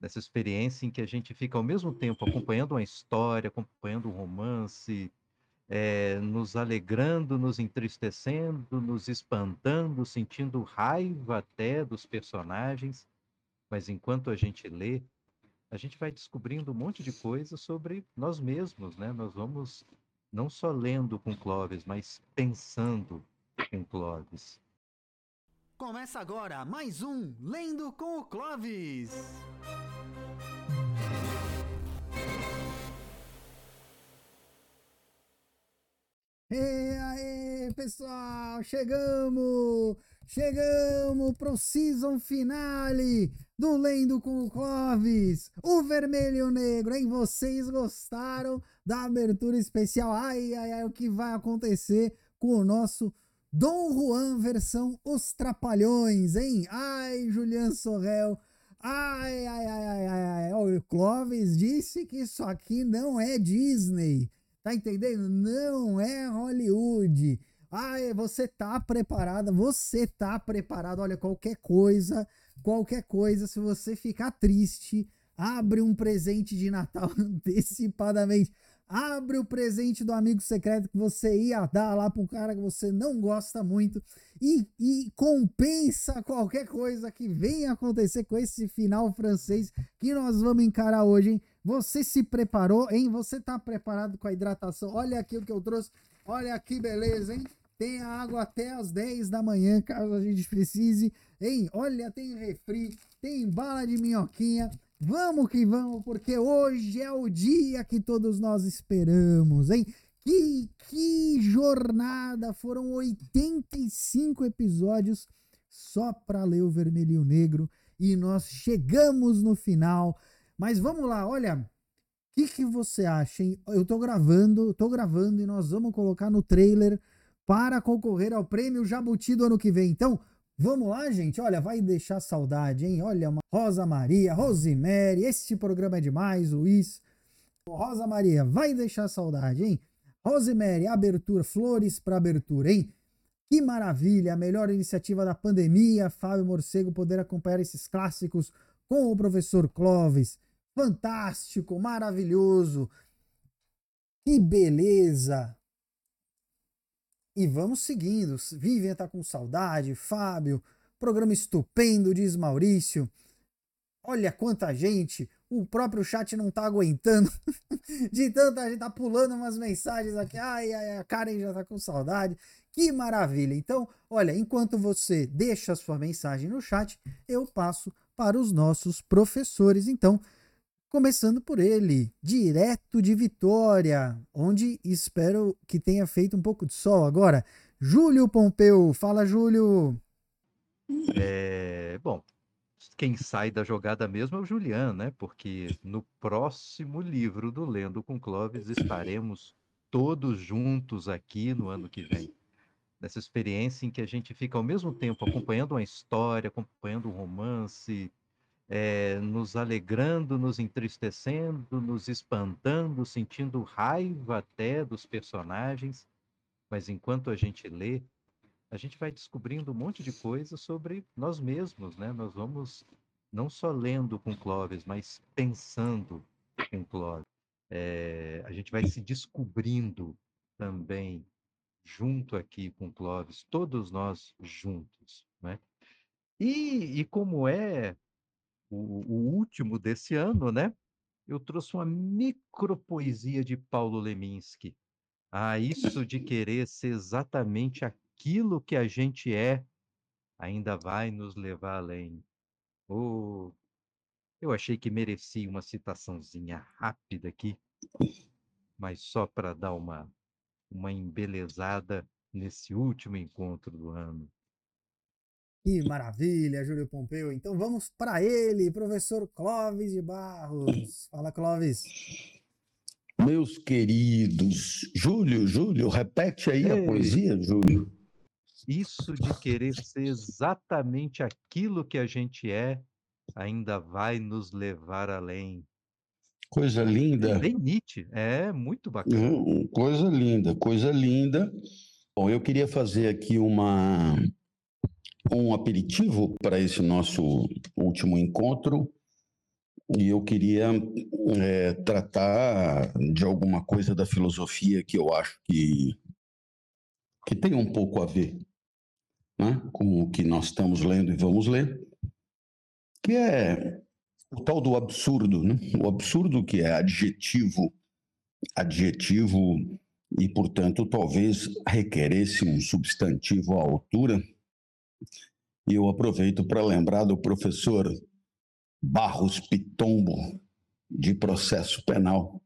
Nessa experiência em que a gente fica ao mesmo tempo acompanhando uma história, acompanhando um romance, é, nos alegrando, nos entristecendo, nos espantando, sentindo raiva até dos personagens. Mas enquanto a gente lê, a gente vai descobrindo um monte de coisa sobre nós mesmos, né? Nós vamos não só lendo com Clóvis, mas pensando com Clóvis. Começa agora mais um Lendo com o Clóvis. E aí, pessoal, chegamos! Chegamos pro season finale do Lendo com o Clóvis, o vermelho e o negro, hein? Vocês gostaram da abertura especial? Ai, ai, ai, o que vai acontecer com o nosso Dom Juan versão Os Trapalhões, hein? Ai, Julian Sorrel. Ai, ai, ai, ai, ai. O Clóvis disse que isso aqui não é Disney. Tá entendendo? Não é Hollywood. Ai, você tá preparada? Você tá preparado? Olha, qualquer coisa qualquer coisa, se você ficar triste, abre um presente de Natal antecipadamente. Abre o presente do amigo secreto que você ia dar lá um cara que você não gosta muito e, e compensa qualquer coisa que venha acontecer com esse final francês que nós vamos encarar hoje, hein? Você se preparou, hein? Você tá preparado com a hidratação? Olha aqui o que eu trouxe. Olha que beleza, hein? Tem água até as 10 da manhã, caso a gente precise. Hein? Olha, tem refri, tem bala de minhoquinha. Vamos que vamos, porque hoje é o dia que todos nós esperamos, hein? Que, que jornada! Foram 85 episódios só para ler o Vermelho e o Negro e nós chegamos no final. Mas vamos lá, olha, o que, que você acha, hein? Eu tô gravando, tô gravando e nós vamos colocar no trailer para concorrer ao prêmio Jabuti do ano que vem. Então, vamos lá, gente? Olha, vai deixar saudade, hein? Olha, uma Rosa Maria, Rosemary, este programa é demais, Luiz. Rosa Maria, vai deixar saudade, hein? Rosemary, abertura, flores para abertura, hein? Que maravilha, a melhor iniciativa da pandemia, Fábio Morcego poder acompanhar esses clássicos com o professor Clóvis. Fantástico, maravilhoso. Que beleza! E vamos seguindo. Vivian tá com saudade, Fábio, programa estupendo, diz Maurício. Olha quanta gente, o próprio chat não tá aguentando. De tanta gente tá pulando umas mensagens aqui. Ai, ai, a Karen já tá com saudade. Que maravilha. Então, olha, enquanto você deixa a sua mensagem no chat, eu passo para os nossos professores. Então, Começando por ele, direto de Vitória, onde espero que tenha feito um pouco de sol agora. Júlio Pompeu, fala Júlio. É, bom, quem sai da jogada mesmo é o Juliano, né? Porque no próximo livro do Lendo com Clóvis estaremos todos juntos aqui no ano que vem. Nessa experiência em que a gente fica ao mesmo tempo acompanhando uma história, acompanhando um romance, é, nos alegrando, nos entristecendo, nos espantando, sentindo raiva até dos personagens. Mas enquanto a gente lê, a gente vai descobrindo um monte de coisa sobre nós mesmos, né? Nós vamos não só lendo com Clóvis, mas pensando com Clóvis. É, a gente vai se descobrindo também junto aqui com Clóvis, todos nós juntos, né? E, e como é o, o último desse ano, né? Eu trouxe uma micropoesia de Paulo Leminski. Ah, isso de querer ser exatamente aquilo que a gente é, ainda vai nos levar além. Oh, eu achei que merecia uma citaçãozinha rápida aqui, mas só para dar uma, uma embelezada nesse último encontro do ano. Que maravilha, Júlio Pompeu. Então vamos para ele, professor Clóvis de Barros. Fala, Clóvis. Meus queridos, Júlio, Júlio, repete aí Ei. a poesia, Júlio. Isso de querer ser exatamente aquilo que a gente é, ainda vai nos levar além. Coisa linda. Bem Nietzsche, é muito bacana. Hum, coisa linda, coisa linda. Bom, eu queria fazer aqui uma um aperitivo para esse nosso último encontro, e eu queria é, tratar de alguma coisa da filosofia que eu acho que, que tem um pouco a ver né, com o que nós estamos lendo e vamos ler, que é o tal do absurdo, né? o absurdo que é adjetivo, adjetivo e, portanto, talvez requeresse um substantivo à altura. E eu aproveito para lembrar do professor Barros Pitombo, de processo penal,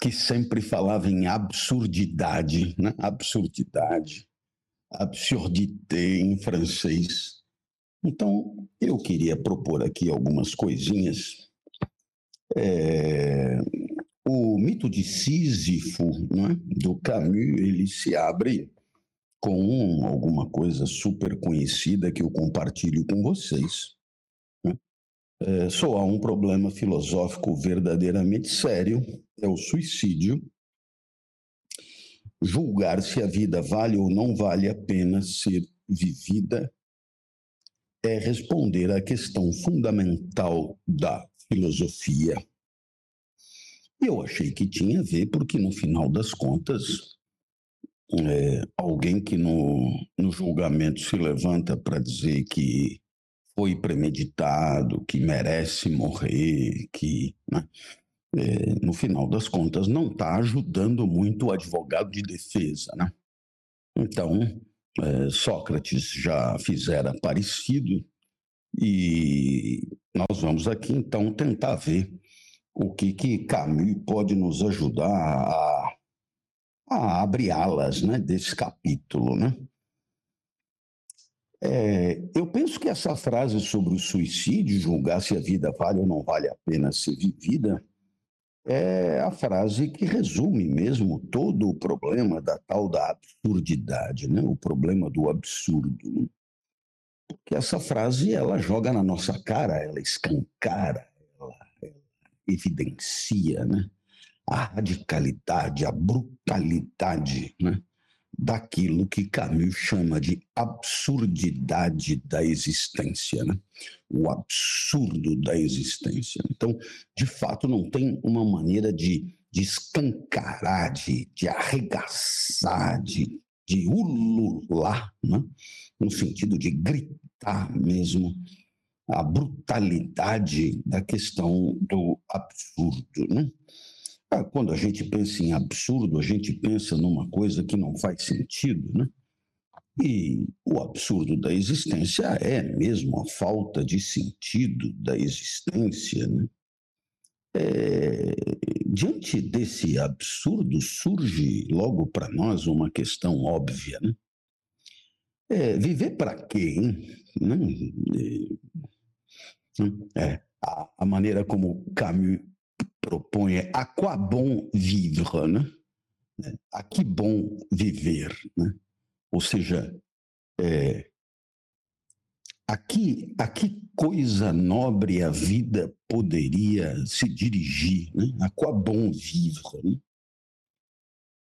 que sempre falava em absurdidade, né? absurdidade, absurdité em francês. Então, eu queria propor aqui algumas coisinhas. É, o mito de Sísifo, né, do Camus, ele se abre com alguma coisa super conhecida que eu compartilho com vocês. Né? É, só há um problema filosófico verdadeiramente sério, é o suicídio. Julgar se a vida vale ou não vale a pena ser vivida é responder à questão fundamental da filosofia. Eu achei que tinha a ver, porque no final das contas, é, alguém que no, no julgamento se levanta para dizer que foi premeditado, que merece morrer, que, né, é, no final das contas, não está ajudando muito o advogado de defesa. Né? Então, é, Sócrates já fizera parecido, e nós vamos aqui então tentar ver o que, que Camus pode nos ajudar a, a abrir alas né, desse capítulo. Né? É, eu penso que essa frase sobre o suicídio, julgar se a vida vale ou não vale a pena ser vivida, é a frase que resume mesmo todo o problema da tal da absurdidade, né? o problema do absurdo. Né? Porque essa frase ela joga na nossa cara, ela escancara, ela, ela evidencia né? A radicalidade, a brutalidade né? daquilo que Camus chama de absurdidade da existência, né? o absurdo da existência. Então, de fato, não tem uma maneira de, de escancarar, de, de arregaçar, de, de ulular, né? no sentido de gritar mesmo a brutalidade da questão do absurdo. Né? Ah, quando a gente pensa em absurdo, a gente pensa numa coisa que não faz sentido, né? E o absurdo da existência é mesmo a falta de sentido da existência, né? É, diante desse absurdo surge logo para nós uma questão óbvia, né? É, viver para quê? Hein? É, é, a, a, maneira como Camus propõe é a quoi bon vivre, né? A que bom viver, né? Ou seja, é, a, que, a que coisa nobre a vida poderia se dirigir, né? A quoi bon vivre, né?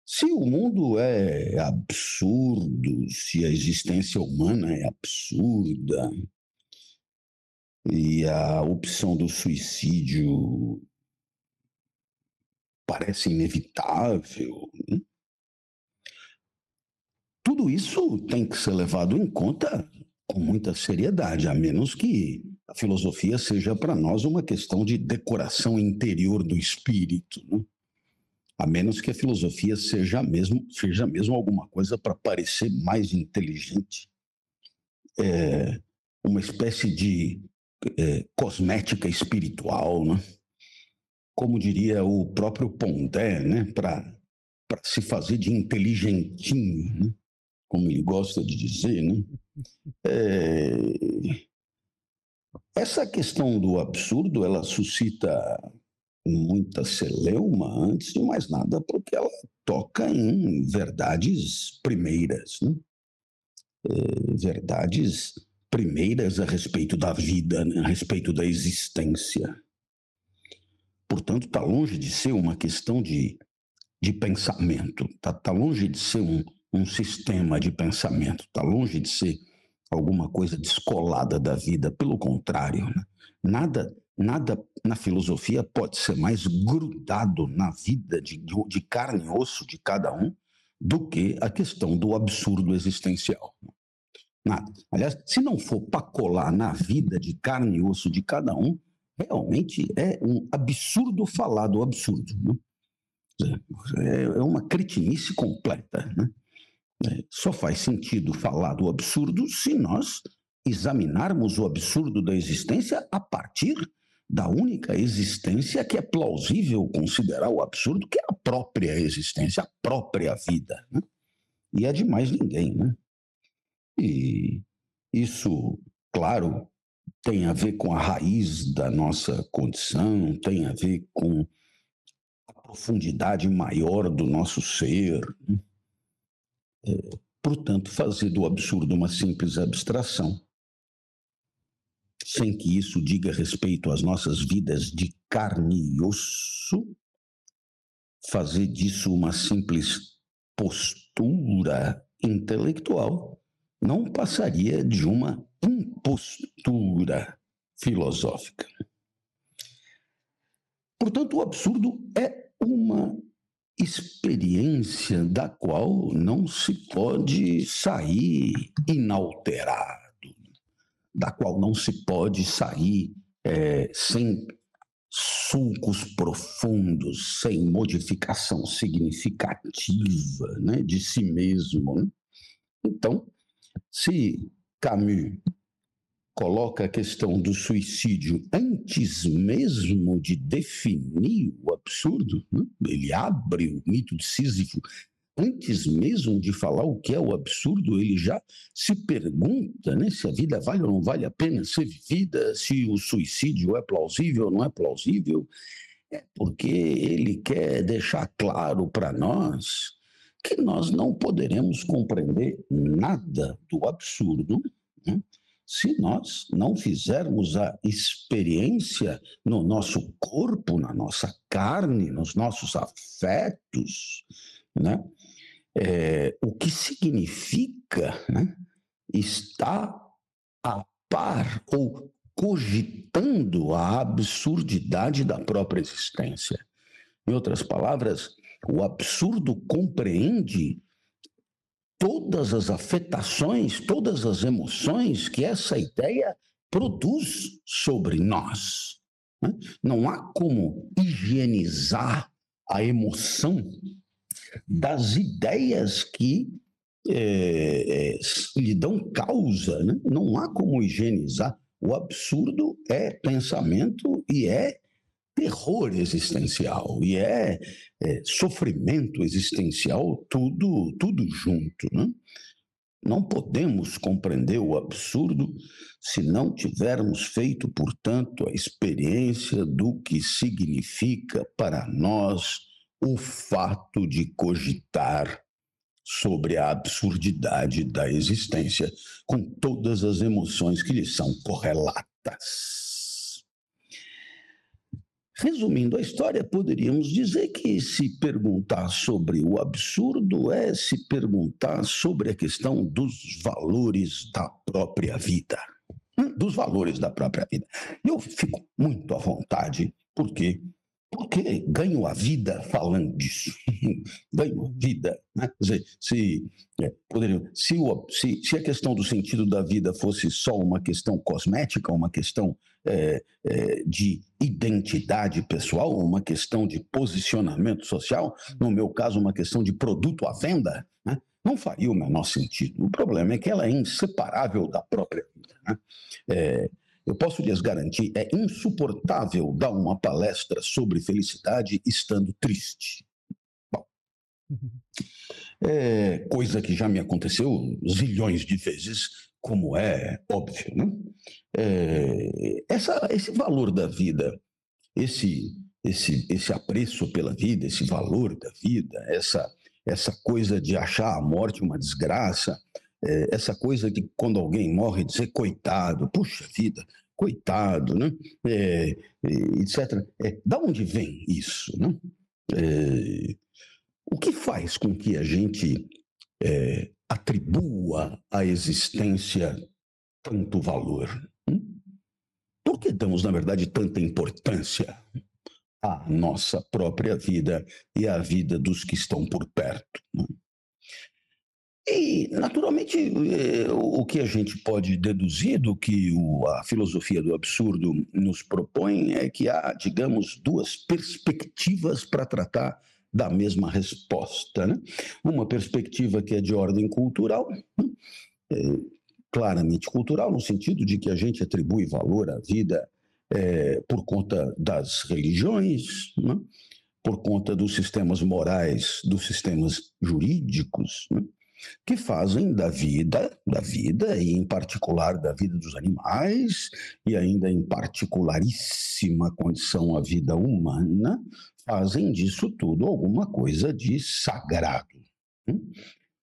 Se o mundo é absurdo, se a existência humana é absurda, e a opção do suicídio parece inevitável. Né? Tudo isso tem que ser levado em conta com muita seriedade, a menos que a filosofia seja para nós uma questão de decoração interior do espírito. Né? A menos que a filosofia seja mesmo, seja mesmo alguma coisa para parecer mais inteligente. É, uma espécie de é, cosmética espiritual, né? Como diria o próprio Pondé, né? para se fazer de inteligentinho, né? como ele gosta de dizer. Né? É... Essa questão do absurdo, ela suscita muita celeuma, antes de mais nada, porque ela toca em verdades primeiras, né? é, verdades primeiras a respeito da vida, né? a respeito da existência. Portanto, está longe de ser uma questão de, de pensamento, está tá longe de ser um, um sistema de pensamento, está longe de ser alguma coisa descolada da vida, pelo contrário, né? nada nada na filosofia pode ser mais grudado na vida de, de carne e osso de cada um do que a questão do absurdo existencial. Nada. Aliás, se não for para colar na vida de carne e osso de cada um, realmente é um absurdo falar do absurdo. Né? É, é uma cretinice completa. Né? É, só faz sentido falar do absurdo se nós examinarmos o absurdo da existência a partir da única existência que é plausível considerar o absurdo, que é a própria existência, a própria vida. Né? E é de mais ninguém. Né? E isso, claro, tem a ver com a raiz da nossa condição, tem a ver com a profundidade maior do nosso ser. É, portanto, fazer do absurdo uma simples abstração, sem que isso diga respeito às nossas vidas de carne e osso, fazer disso uma simples postura intelectual, não passaria de uma impostura filosófica. Portanto, o absurdo é uma experiência da qual não se pode sair inalterado, da qual não se pode sair é, sem sulcos profundos, sem modificação significativa né, de si mesmo. Né? Então, se Camus coloca a questão do suicídio antes mesmo de definir o absurdo, né? ele abre o mito de Sísifo antes mesmo de falar o que é o absurdo, ele já se pergunta né, se a vida vale ou não vale a pena ser vivida, se o suicídio é plausível ou não é plausível. É porque ele quer deixar claro para nós que nós não poderemos compreender nada do absurdo né, se nós não fizermos a experiência no nosso corpo, na nossa carne, nos nossos afetos, né, é, o que significa né, estar a par ou cogitando a absurdidade da própria existência. Em outras palavras, o absurdo compreende todas as afetações, todas as emoções que essa ideia produz sobre nós. Né? Não há como higienizar a emoção das ideias que é, é, lhe dão causa. Né? Não há como higienizar. O absurdo é pensamento e é terror existencial e é, é sofrimento existencial, tudo, tudo junto. Né? Não podemos compreender o absurdo se não tivermos feito, portanto, a experiência do que significa para nós o fato de cogitar sobre a absurdidade da existência, com todas as emoções que lhe são correlatas. Resumindo a história, poderíamos dizer que se perguntar sobre o absurdo é se perguntar sobre a questão dos valores da própria vida. Hum, dos valores da própria vida. Eu fico muito à vontade, porque porque ganho a vida falando disso. ganho a vida. Né? Quer dizer, se, é, poderia, se, o, se, se, a questão do sentido da vida fosse só uma questão cosmética, uma questão é, é, de identidade pessoal, uma questão de posicionamento social, no meu caso, uma questão de produto à venda, né? não faria o menor sentido. O problema é que ela é inseparável da própria vida. Né? É, eu posso lhes garantir, é insuportável dar uma palestra sobre felicidade estando triste. Bom, é coisa que já me aconteceu zilhões de vezes, como é óbvio. Né? É, essa, esse valor da vida, esse, esse, esse apreço pela vida, esse valor da vida, essa, essa coisa de achar a morte uma desgraça, é, essa coisa de quando alguém morre dizer coitado, puxa vida, coitado, né? É, etc. É, da onde vem isso? Né? É, o que faz com que a gente é, atribua à existência tanto valor? Hum? Por que damos, na verdade, tanta importância à nossa própria vida e à vida dos que estão por perto? Né? E, naturalmente, eh, o que a gente pode deduzir do que a filosofia do absurdo nos propõe é que há, digamos, duas perspectivas para tratar da mesma resposta. Né? Uma perspectiva que é de ordem cultural, é, claramente cultural, no sentido de que a gente atribui valor à vida é, por conta das religiões, né? por conta dos sistemas morais, dos sistemas jurídicos. Né? Que fazem da vida, da vida, e em particular da vida dos animais, e ainda em particularíssima condição a vida humana, fazem disso tudo alguma coisa de sagrado. Hum?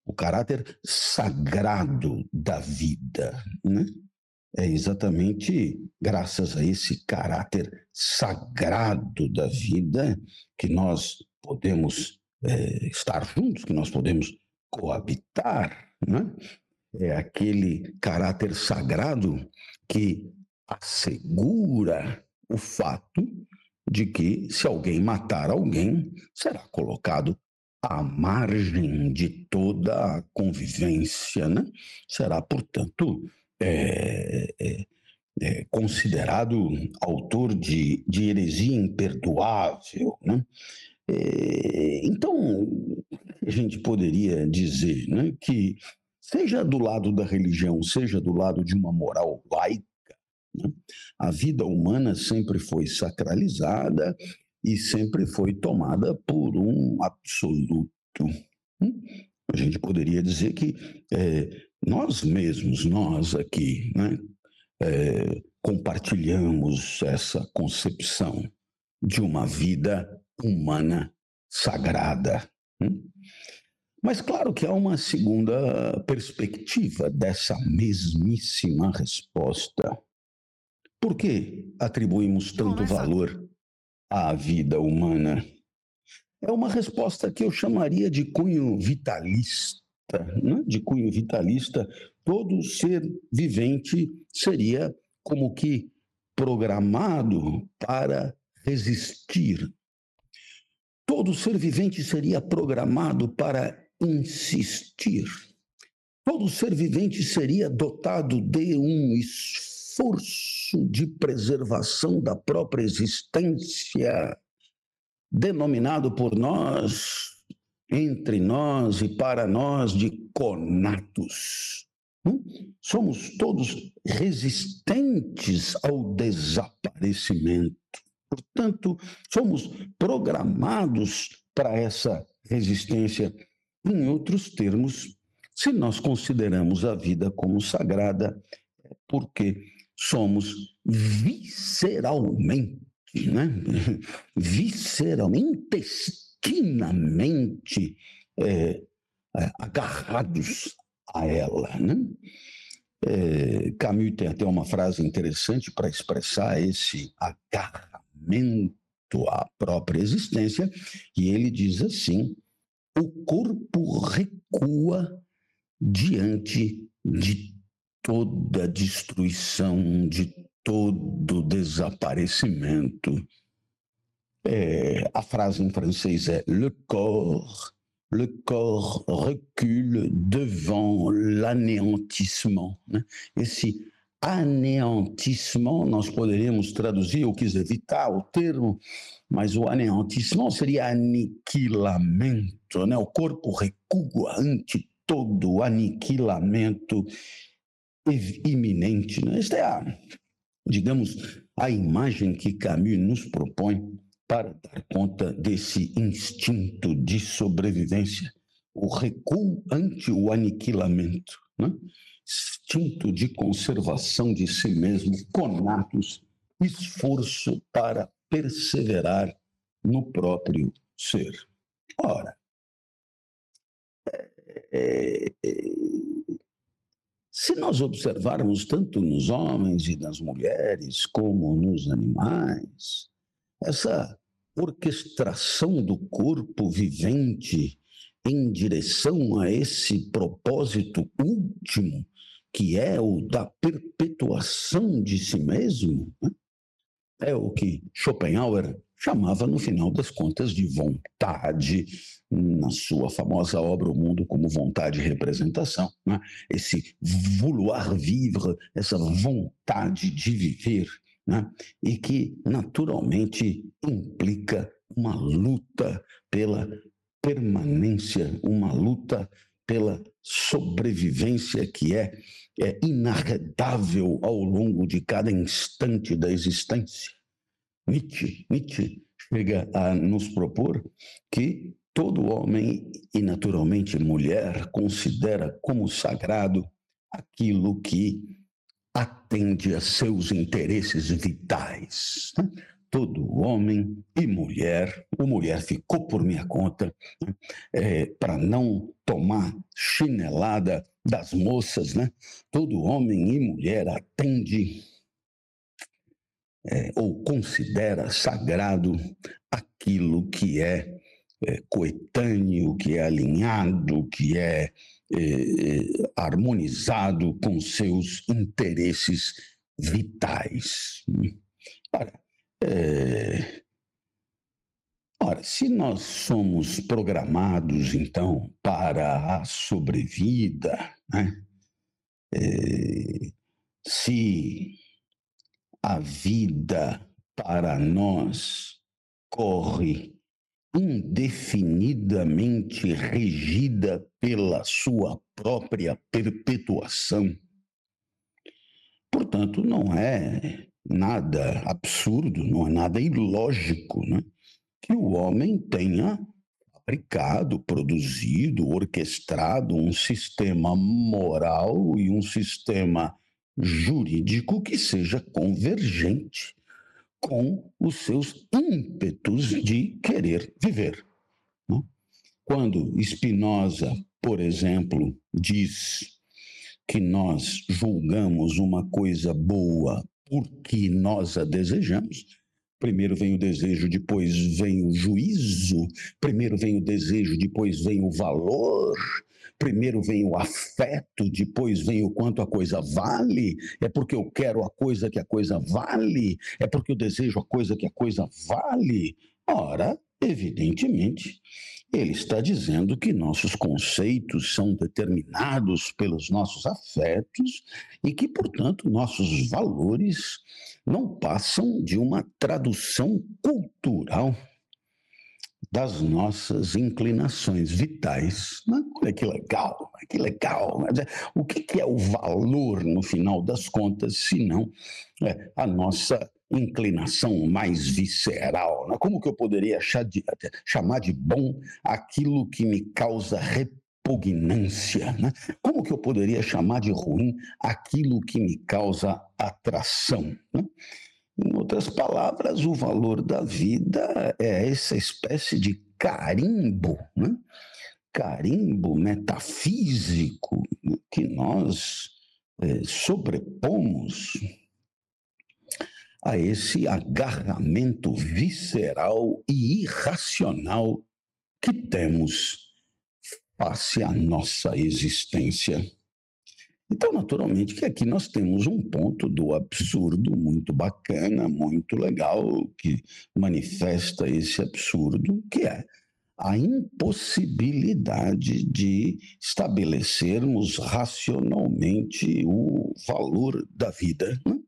O caráter sagrado da vida. Né? É exatamente graças a esse caráter sagrado da vida que nós podemos é, estar juntos, que nós podemos coabitar, né? é aquele caráter sagrado que assegura o fato de que, se alguém matar alguém, será colocado à margem de toda a convivência, né? será, portanto, é, é, é, considerado autor de, de heresia imperdoável. Né? É, então, a gente poderia dizer né, que, seja do lado da religião, seja do lado de uma moral laica, né, a vida humana sempre foi sacralizada e sempre foi tomada por um absoluto. Hum? A gente poderia dizer que é, nós mesmos, nós aqui, né, é, compartilhamos essa concepção de uma vida humana sagrada. Hum? Mas claro que há uma segunda perspectiva dessa mesmíssima resposta. Por que atribuímos tanto valor à vida humana? É uma resposta que eu chamaria de cunho vitalista. Né? De cunho vitalista, todo ser vivente seria como que programado para resistir. Todo ser vivente seria programado para insistir. Todo ser vivente seria dotado de um esforço de preservação da própria existência, denominado por nós, entre nós e para nós, de conatos. Hum? Somos todos resistentes ao desaparecimento. Portanto, somos programados para essa resistência em outros termos, se nós consideramos a vida como sagrada, é porque somos visceralmente, né? visceralmente, intestinamente é, é, agarrados a ela. Né? É, Camus tem até uma frase interessante para expressar esse agarramento à própria existência, e ele diz assim: o corpo recua diante de toda destruição, de todo desaparecimento. É, a frase em francês é le corps, le corps recule devant l'anéantissement. Né? Esse anéantissement nós poderíamos traduzir, eu quis evitar o termo, mas o anéantissement seria aniquilamento, né? O corpo recua ante todo aniquilamento iminente. Né? Esta é a, digamos, a imagem que Camus nos propõe para dar conta desse instinto de sobrevivência, o recuo ante o aniquilamento, né? instinto de conservação de si mesmo, conatos, esforço para perseverar no próprio ser. Ora, é, é, se nós observarmos tanto nos homens e nas mulheres como nos animais, essa orquestração do corpo vivente em direção a esse propósito último, que é o da perpetuação de si mesmo, né? é o que Schopenhauer chamava, no final das contas, de vontade, na sua famosa obra O Mundo como Vontade e Representação. Né? Esse vouloir vivre, essa vontade de viver, né? e que naturalmente implica uma luta pela permanência, uma luta pela sobrevivência que é, é inarredável ao longo de cada instante da existência. Nietzsche, Nietzsche chega a nos propor que todo homem e naturalmente mulher considera como sagrado aquilo que atende a seus interesses vitais. Né? todo homem e mulher, o mulher ficou por minha conta, né? é, para não tomar chinelada das moças, né? Todo homem e mulher atende é, ou considera sagrado aquilo que é, é, coetâneo, que é alinhado, que é, é, é harmonizado com seus interesses vitais. Ora, é... Ora, se nós somos programados, então, para a sobrevida, né? É... se a vida para nós corre indefinidamente regida pela sua própria perpetuação, portanto, não é nada absurdo, não é nada ilógico, né? que o homem tenha fabricado, produzido, orquestrado um sistema moral e um sistema jurídico que seja convergente com os seus ímpetos de querer viver. Né? Quando Spinoza, por exemplo, diz que nós julgamos uma coisa boa porque nós a desejamos. Primeiro vem o desejo, depois vem o juízo, primeiro vem o desejo, depois vem o valor, primeiro vem o afeto, depois vem o quanto a coisa vale, é porque eu quero a coisa que a coisa vale, é porque eu desejo a coisa que a coisa vale. Ora, evidentemente, ele está dizendo que nossos conceitos são determinados pelos nossos afetos e que, portanto, nossos valores não passam de uma tradução cultural das nossas inclinações vitais. Olha que legal, que legal. O que é o valor, no final das contas, se não é a nossa inclinação mais visceral. Né? Como que eu poderia de, chamar de bom aquilo que me causa repugnância? Né? Como que eu poderia chamar de ruim aquilo que me causa atração? Né? Em outras palavras, o valor da vida é essa espécie de carimbo, né? carimbo metafísico que nós é, sobrepomos a esse agarramento visceral e irracional que temos face à nossa existência. Então, naturalmente, que aqui nós temos um ponto do absurdo muito bacana, muito legal, que manifesta esse absurdo, que é a impossibilidade de estabelecermos racionalmente o valor da vida. Né?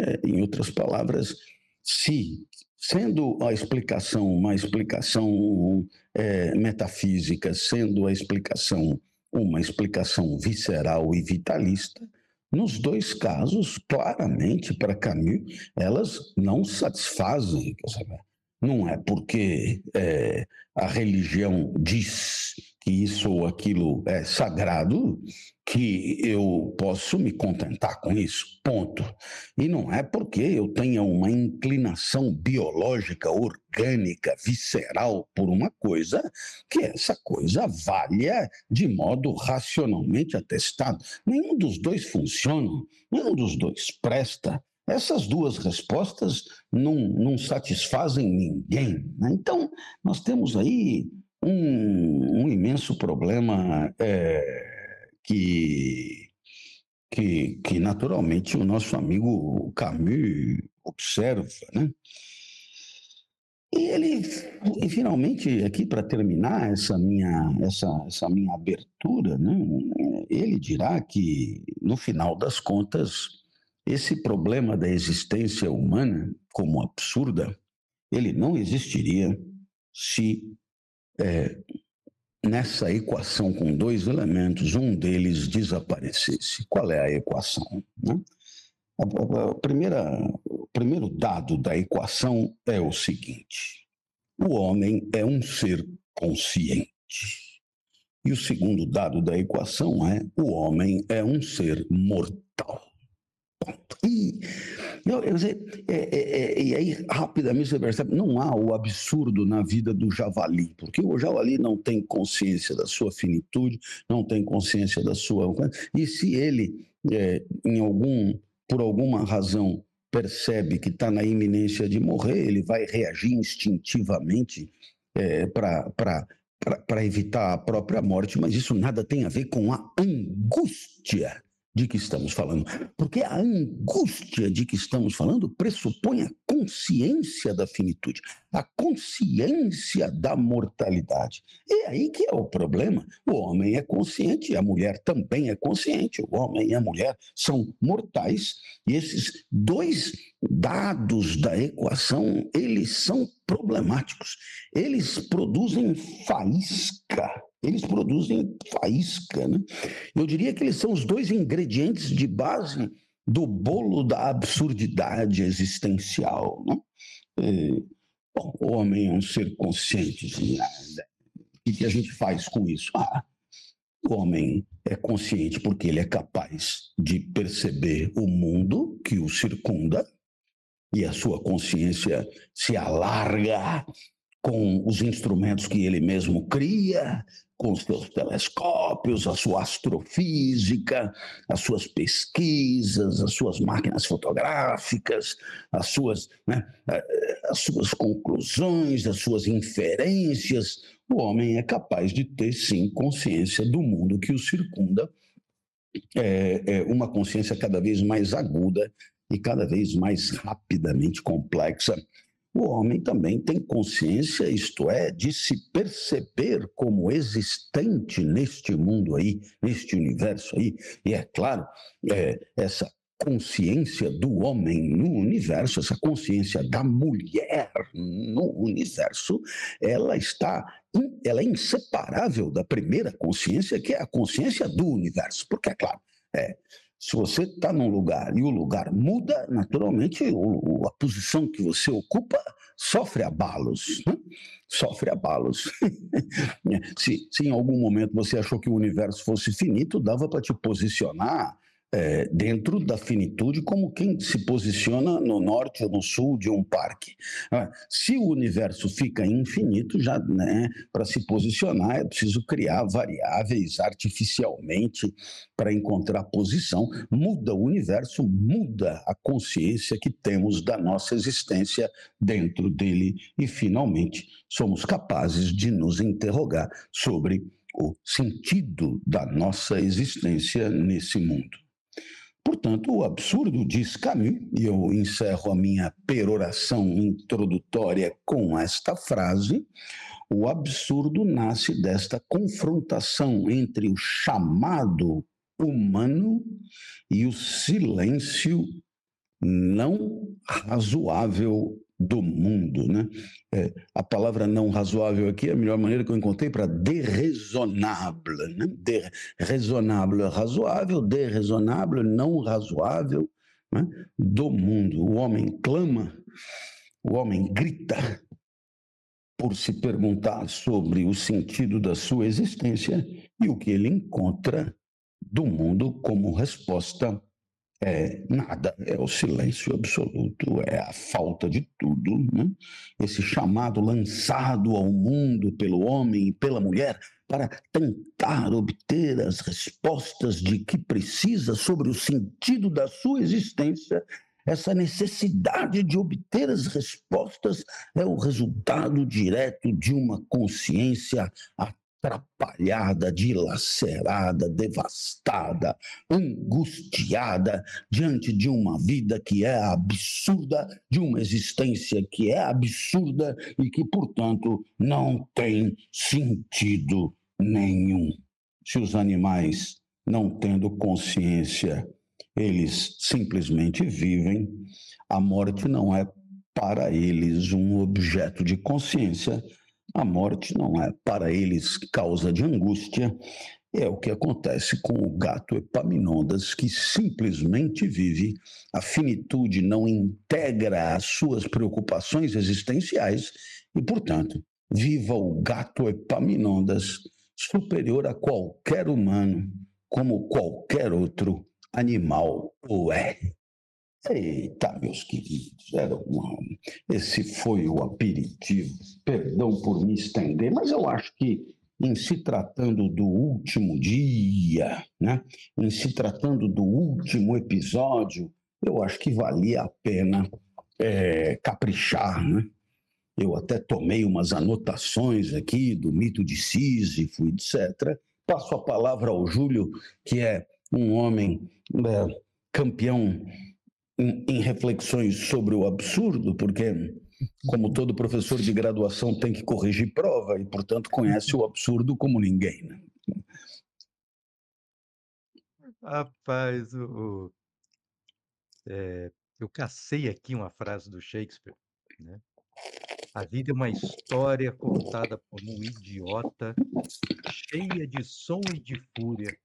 É, em outras palavras, se, sendo a explicação uma explicação é, metafísica, sendo a explicação uma explicação visceral e vitalista, nos dois casos, claramente, para Camus, elas não satisfazem. Não é porque é, a religião diz que isso ou aquilo é sagrado que eu posso me contentar com isso, ponto. E não é porque eu tenha uma inclinação biológica, orgânica, visceral por uma coisa, que essa coisa valha de modo racionalmente atestado. Nenhum dos dois funciona, nenhum dos dois presta. Essas duas respostas não, não satisfazem ninguém. Né? Então, nós temos aí um, um imenso problema. É que que, que naturalmente o nosso amigo Camus observa, né? E ele, e finalmente, aqui para terminar essa minha, essa, essa minha abertura, né, ele dirá que, no final das contas, esse problema da existência humana, como absurda, ele não existiria se é, nessa equação com dois elementos, um deles desaparecesse. Qual é a equação? Né? A, primeira, o primeiro dado da equação é o seguinte: o homem é um ser consciente. E o segundo dado da equação é: o homem é um ser mortal. E, eu, eu sei, é, é, é, e aí, rapidamente você percebe, não há o absurdo na vida do javali, porque o javali não tem consciência da sua finitude, não tem consciência da sua. E se ele, é, em algum por alguma razão, percebe que está na iminência de morrer, ele vai reagir instintivamente é, para evitar a própria morte, mas isso nada tem a ver com a angústia de que estamos falando. Porque a angústia de que estamos falando pressupõe a consciência da finitude, a consciência da mortalidade. E é aí que é o problema. O homem é consciente, a mulher também é consciente. O homem e a mulher são mortais, e esses dois dados da equação, eles são problemáticos. Eles produzem faísca eles produzem faísca. Né? Eu diria que eles são os dois ingredientes de base do bolo da absurdidade existencial. Né? É, bom, o homem é um ser consciente. Né? O que a gente faz com isso? Ah, o homem é consciente porque ele é capaz de perceber o mundo que o circunda e a sua consciência se alarga com os instrumentos que ele mesmo cria, com os seus telescópios, a sua astrofísica, as suas pesquisas, as suas máquinas fotográficas, as suas, né, as suas conclusões, as suas inferências. O homem é capaz de ter, sim, consciência do mundo que o circunda, é, é uma consciência cada vez mais aguda e cada vez mais rapidamente complexa o homem também tem consciência, isto é, de se perceber como existente neste mundo aí, neste universo aí. E é claro, é, essa consciência do homem no universo, essa consciência da mulher no universo, ela está ela é inseparável da primeira consciência, que é a consciência do universo. Porque, é claro, é, se você está num lugar e o lugar muda, naturalmente o, a posição que você ocupa sofre abalos. Né? Sofre abalos. se, se em algum momento você achou que o universo fosse finito, dava para te posicionar é, dentro da finitude como quem se posiciona no norte ou no sul de um parque. Ah, se o universo fica infinito, já né, para se posicionar é preciso criar variáveis artificialmente para encontrar posição. Muda o universo, muda a consciência que temos da nossa existência dentro dele e finalmente somos capazes de nos interrogar sobre o sentido da nossa existência nesse mundo. Portanto, o absurdo, diz Camus, e eu encerro a minha peroração introdutória com esta frase, o absurdo nasce desta confrontação entre o chamado humano e o silêncio não razoável do mundo. Né? É, a palavra não razoável aqui é a melhor maneira que eu encontrei para derraisonnable. Né? Derraisonnable, razoável, derraisonnable, não razoável né? do mundo. O homem clama, o homem grita por se perguntar sobre o sentido da sua existência e o que ele encontra do mundo como resposta é nada, é o silêncio absoluto, é a falta de tudo. Né? Esse chamado lançado ao mundo pelo homem e pela mulher para tentar obter as respostas de que precisa sobre o sentido da sua existência, essa necessidade de obter as respostas é o resultado direto de uma consciência atrapalhada, dilacerada, devastada, angustiada diante de uma vida que é absurda, de uma existência que é absurda e que, portanto, não tem sentido nenhum. Se os animais, não tendo consciência, eles simplesmente vivem, a morte não é para eles um objeto de consciência, a morte não é para eles causa de angústia, é o que acontece com o gato Epaminondas, que simplesmente vive, a finitude não integra as suas preocupações existenciais e, portanto, viva o gato Epaminondas superior a qualquer humano, como qualquer outro animal o é. Eita, meus queridos, era uma... esse foi o aperitivo. Perdão por me estender, mas eu acho que em se tratando do último dia, né? em se tratando do último episódio, eu acho que valia a pena é, caprichar. Né? Eu até tomei umas anotações aqui do mito de Sísifo, etc. Passo a palavra ao Júlio, que é um homem é, campeão em, reflexões sobre o absurdo, porque como todo professor de graduação tem que corrigir prova e, portanto, conhece o absurdo como ninguém. Né? Rapaz, o, é, eu cacei aqui uma frase do Shakespeare. Né? A vida é uma história contada por um idiota, cheia de som e de fúria,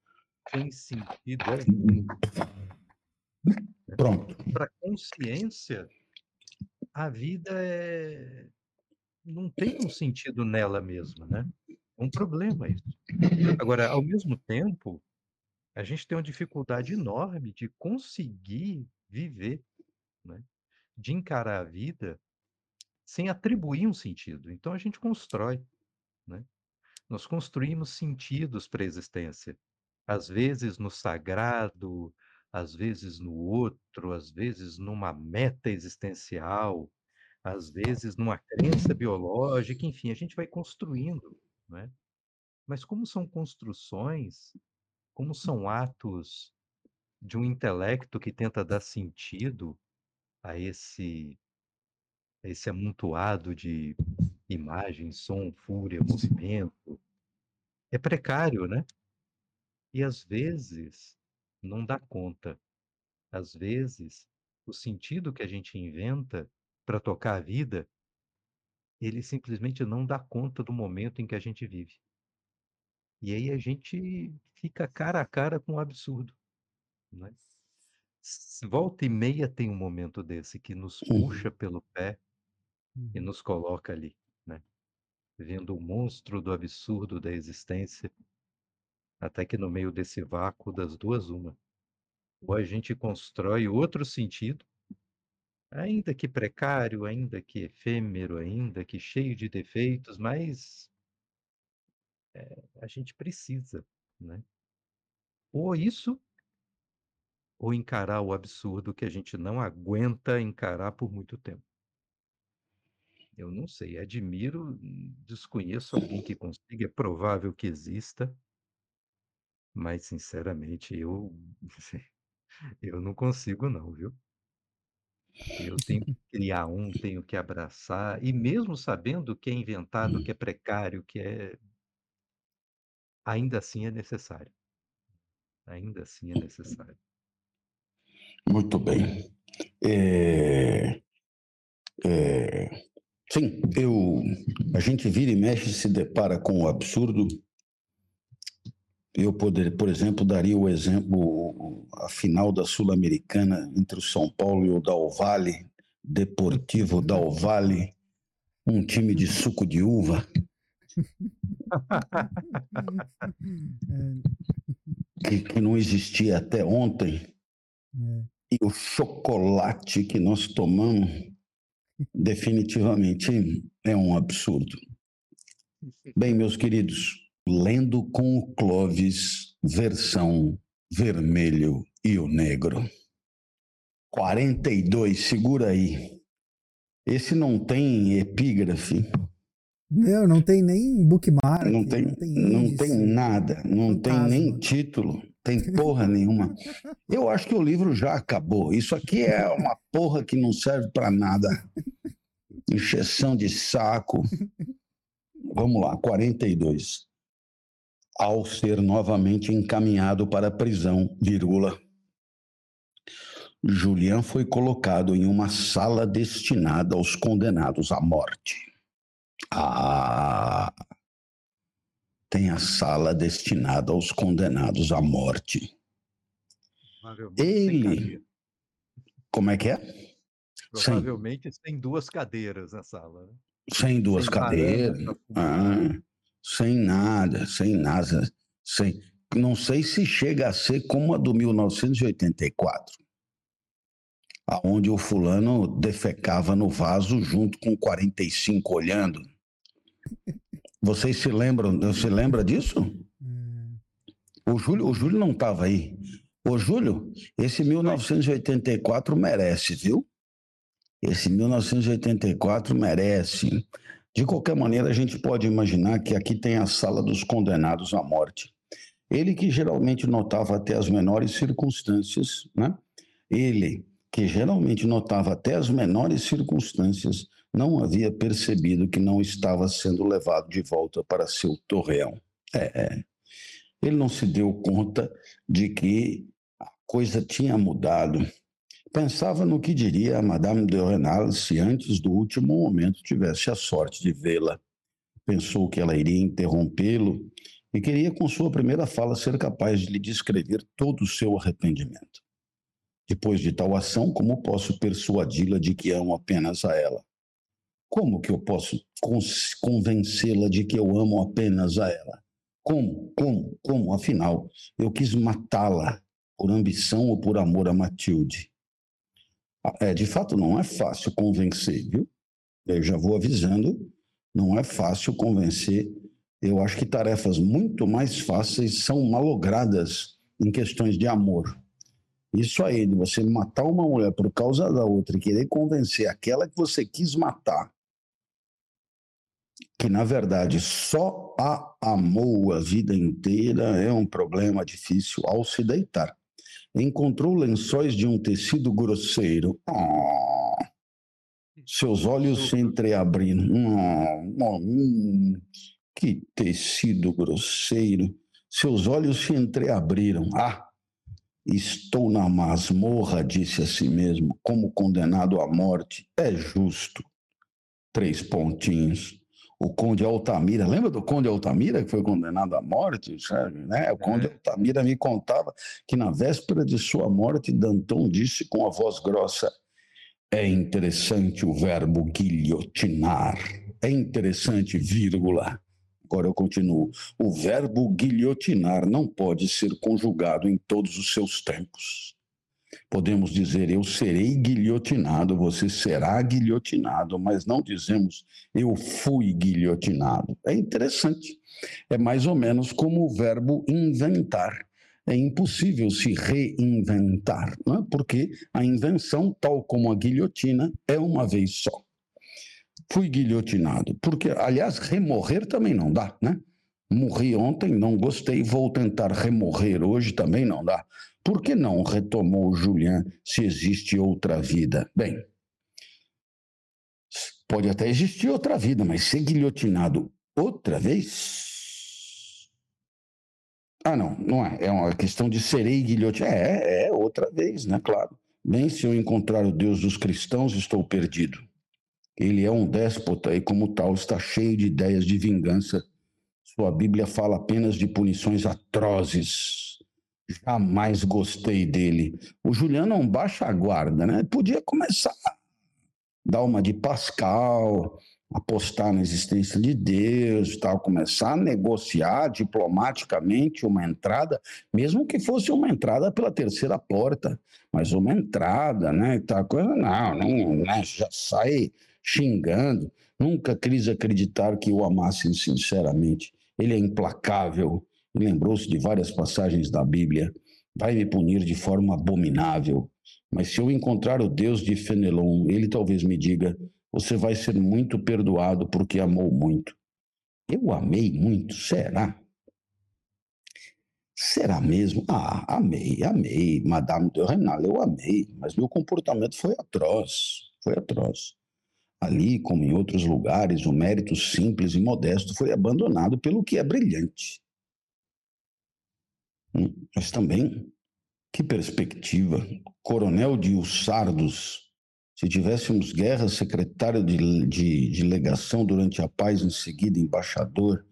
sem sentido algum. Pronto. Para consciência, a vida é... não tem um sentido nela mesma, né? É um problema isso. Agora, ao mesmo tempo, a gente tem uma dificuldade enorme de conseguir viver, né? de encarar a vida sem atribuir um sentido. Então a gente constrói, né? Nós construímos sentidos para a existência, às vezes no sagrado, às vezes no outro, às vezes numa meta existencial, às vezes numa crença biológica, enfim, a gente vai construindo, né? Mas como são construções, como são atos de um intelecto que tenta dar sentido a esse a esse amontoado de imagens, som, fúria, movimento, é precário, né? E às vezes não dá conta. Às vezes, o sentido que a gente inventa para tocar a vida, ele simplesmente não dá conta do momento em que a gente vive. E aí a gente fica cara a cara com o absurdo. Né? Volta e meia tem um momento desse que nos uhum. puxa pelo pé e uhum. nos coloca ali, né? vendo o monstro do absurdo da existência até que no meio desse vácuo das duas, uma. Ou a gente constrói outro sentido, ainda que precário, ainda que efêmero, ainda que cheio de defeitos, mas é, a gente precisa, né? Ou isso, ou encarar o absurdo que a gente não aguenta encarar por muito tempo. Eu não sei, admiro, desconheço alguém que consiga, é provável que exista, mas, sinceramente, eu eu não consigo não, viu. Eu tenho que criar um, tenho que abraçar, e mesmo sabendo que é inventado, que é precário, que é ainda assim é necessário. Ainda assim é necessário. Muito bem. É, é, sim, eu, a gente vira e mexe e se depara com o absurdo eu poder, por exemplo, daria o exemplo a final da Sul-Americana entre o São Paulo e o Del Valle, Deportivo Del Valle, um time de suco de uva. que, que não existia até ontem. É. E o chocolate que nós tomamos definitivamente é um absurdo. Bem, meus queridos, Lendo com o Clovis, versão vermelho e o negro. 42, segura aí. Esse não tem epígrafe. Não, não tem nem bookmark. Não tem, não tem, não tem nada, não Fantasma. tem nem título, tem porra nenhuma. Eu acho que o livro já acabou. Isso aqui é uma porra que não serve para nada. Encheção de saco. Vamos lá, 42. Ao ser novamente encaminhado para a prisão, vírgula, Julian foi colocado em uma sala destinada aos condenados à morte. Ah, tem a sala destinada aos condenados à morte. Ele. Como é que é? Provavelmente sem, sem duas cadeiras na sala. Né? Sem duas sem cadeiras. Ah, sem nada, sem nada. Sem... Não sei se chega a ser como a do 1984 aonde o fulano defecava no vaso junto com 45 olhando. Vocês se lembram? Você lembra disso? Hum. O Júlio, o Júlio não estava aí. Ô, Júlio, esse 1984 merece, viu? Esse 1984 merece. De qualquer maneira, a gente pode imaginar que aqui tem a sala dos condenados à morte. Ele que geralmente notava até as menores circunstâncias, né? Ele que geralmente notava até as menores circunstâncias, não havia percebido que não estava sendo levado de volta para seu torreão. É, é. Ele não se deu conta de que a coisa tinha mudado. Pensava no que diria a Madame de Renal se antes do último momento tivesse a sorte de vê-la. Pensou que ela iria interrompê-lo e queria, com sua primeira fala, ser capaz de lhe descrever todo o seu arrependimento. Depois de tal ação, como posso persuadi-la de que amo apenas a ela? Como que eu posso convencê-la de que eu amo apenas a ela? Como? Como? Como? Afinal, eu quis matá-la por ambição ou por amor a Matilde. É, de fato, não é fácil convencer, viu? Eu já vou avisando, não é fácil convencer. Eu acho que tarefas muito mais fáceis são malogradas em questões de amor. Isso aí, de você matar uma mulher por causa da outra e querer convencer aquela que você quis matar, que na verdade só a amou a vida inteira, é um problema difícil ao se deitar. Encontrou lençóis de um tecido grosseiro. Oh, seus olhos se entreabriram. Oh, oh, que tecido grosseiro. Seus olhos se entreabriram. Ah, Estou na masmorra, disse a si mesmo, como condenado à morte. É justo. Três pontinhos. O Conde Altamira, lembra do Conde Altamira que foi condenado à morte? Sabe, né? O Conde é. Altamira me contava que na véspera de sua morte, Danton disse com a voz grossa: É interessante o verbo guilhotinar. É interessante, vírgula. Agora eu continuo. O verbo guilhotinar não pode ser conjugado em todos os seus tempos. Podemos dizer eu serei guilhotinado, você será guilhotinado, mas não dizemos eu fui guilhotinado. É interessante. É mais ou menos como o verbo inventar. É impossível se reinventar, é? porque a invenção, tal como a guilhotina, é uma vez só fui guilhotinado. Porque, aliás, remorrer também não dá, né? Morri ontem, não gostei, vou tentar remorrer hoje também não dá. Por que não retomou Julian se existe outra vida? Bem, pode até existir outra vida, mas ser guilhotinado outra vez? Ah, não, não é. É uma questão de serei guilhotinado. É, é outra vez, né? Claro. Bem, se eu encontrar o Deus dos cristãos, estou perdido. Ele é um déspota e, como tal, está cheio de ideias de vingança. Sua Bíblia fala apenas de punições atrozes. Jamais gostei dele. O Juliano não baixa a guarda, né? Podia começar a dar uma de Pascal, apostar na existência de Deus, tal, começar a negociar diplomaticamente uma entrada, mesmo que fosse uma entrada pela terceira porta, mas uma entrada, né? Tal coisa, não, não, né? já sai xingando. Nunca quis acreditar que o amassem sinceramente. Ele é implacável. Lembrou-se de várias passagens da Bíblia. Vai me punir de forma abominável. Mas se eu encontrar o Deus de Fenelon, ele talvez me diga: você vai ser muito perdoado porque amou muito. Eu amei muito, será? Será mesmo? Ah, amei, amei. Madame de Renal, eu amei, mas meu comportamento foi atroz, foi atroz. Ali, como em outros lugares, o mérito simples e modesto foi abandonado pelo que é brilhante. Mas também, que perspectiva. Coronel de Ussardos, se tivéssemos guerra, secretário de, de, de legação durante a paz, em seguida embaixador,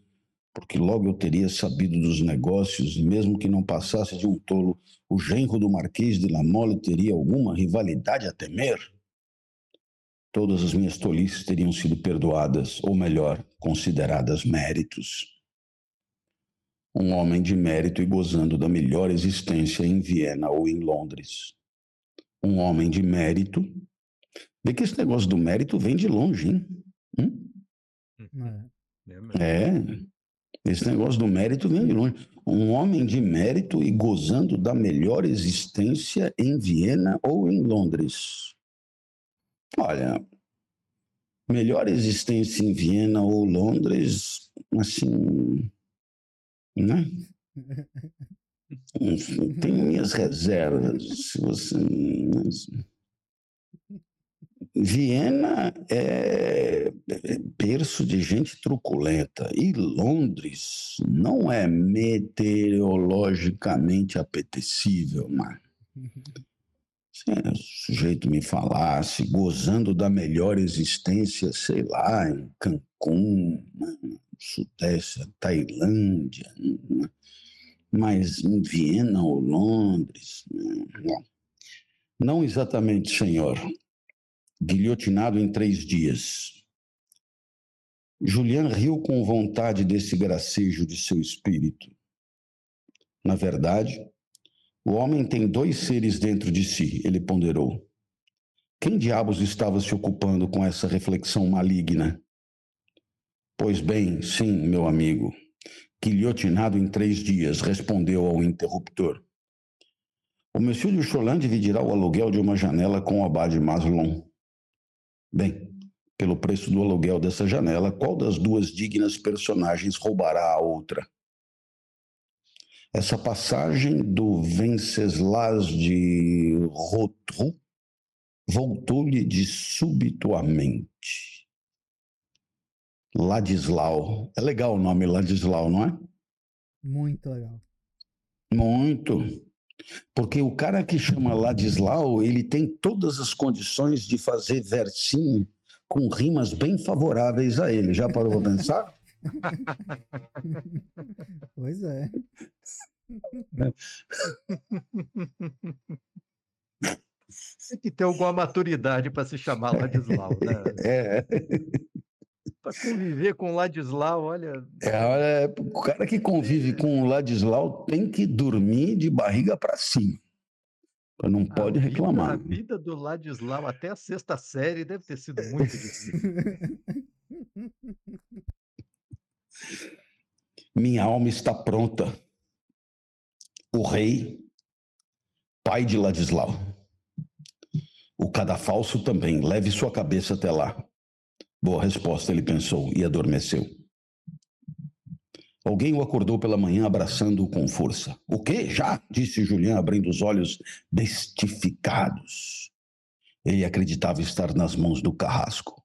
porque logo eu teria sabido dos negócios, e mesmo que não passasse de um tolo, o genro do Marquês de La Mole teria alguma rivalidade a temer? todas as minhas tolices teriam sido perdoadas, ou melhor, consideradas méritos. Um homem de mérito e gozando da melhor existência em Viena ou em Londres. Um homem de mérito. Vê que esse negócio do mérito vem de longe, hein? Hum? É. é. Esse negócio do mérito vem de longe. Um homem de mérito e gozando da melhor existência em Viena ou em Londres. Olha, melhor existência em Viena ou Londres, assim, né? Tenho minhas reservas. Se você, Viena é, é berço de gente truculenta e Londres não é meteorologicamente apetecível, mas se o sujeito me falasse, gozando da melhor existência, sei lá, em Cancún, no Sudeste, Tailândia, mas em Viena ou Londres, não. Não exatamente, senhor. Guilhotinado em três dias. Julian riu com vontade desse gracejo de seu espírito. Na verdade, o homem tem dois seres dentro de si, ele ponderou. Quem diabos estava se ocupando com essa reflexão maligna? Pois bem, sim, meu amigo. Quilhotinado em três dias, respondeu ao interruptor. O Monsieur de Cholan dividirá o aluguel de uma janela com o abade Maslon. Bem, pelo preço do aluguel dessa janela, qual das duas dignas personagens roubará a outra? essa passagem do Venceslas de Rotrou voltou-lhe de subitamente. Ladislau. É legal o nome Ladislau, não é? Muito legal. Muito. Porque o cara que chama Ladislau, ele tem todas as condições de fazer versinho com rimas bem favoráveis a ele. Já parou para pensar? pois é. Tem que ter alguma maturidade para se chamar Ladislau, né? É. Para conviver com o Ladislau, olha. É, olha, o cara que convive com o Ladislau tem que dormir de barriga para cima. Não pode a reclamar. Vida, a vida do Ladislau até a sexta série deve ter sido muito difícil. Minha alma está pronta. O rei, pai de Ladislau. O cadafalso também, leve sua cabeça até lá. Boa resposta, ele pensou e adormeceu. Alguém o acordou pela manhã abraçando-o com força. O quê? Já? disse Julián, abrindo os olhos bestificados. Ele acreditava estar nas mãos do carrasco.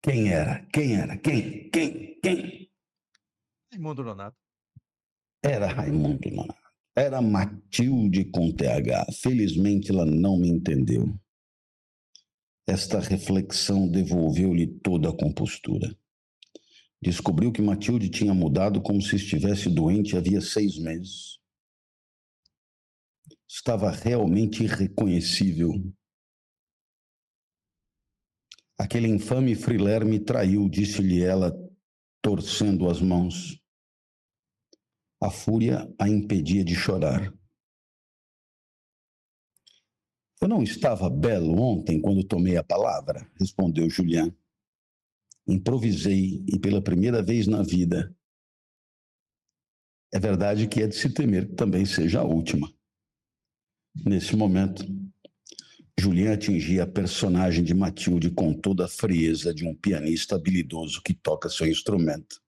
Quem era? Quem era? Quem? Quem? Quem? Raimundo Nonato. Era Raimundo Nonato. Era Matilde com TH. Felizmente ela não me entendeu. Esta reflexão devolveu-lhe toda a compostura. Descobriu que Matilde tinha mudado como se estivesse doente havia seis meses. Estava realmente irreconhecível. Aquele infame friler me traiu, disse-lhe ela, torcendo as mãos. A fúria a impedia de chorar. Eu não estava belo ontem quando tomei a palavra, respondeu Julián. Improvisei e pela primeira vez na vida. É verdade que é de se temer que também seja a última. Nesse momento, Julián atingia a personagem de Matilde com toda a frieza de um pianista habilidoso que toca seu instrumento.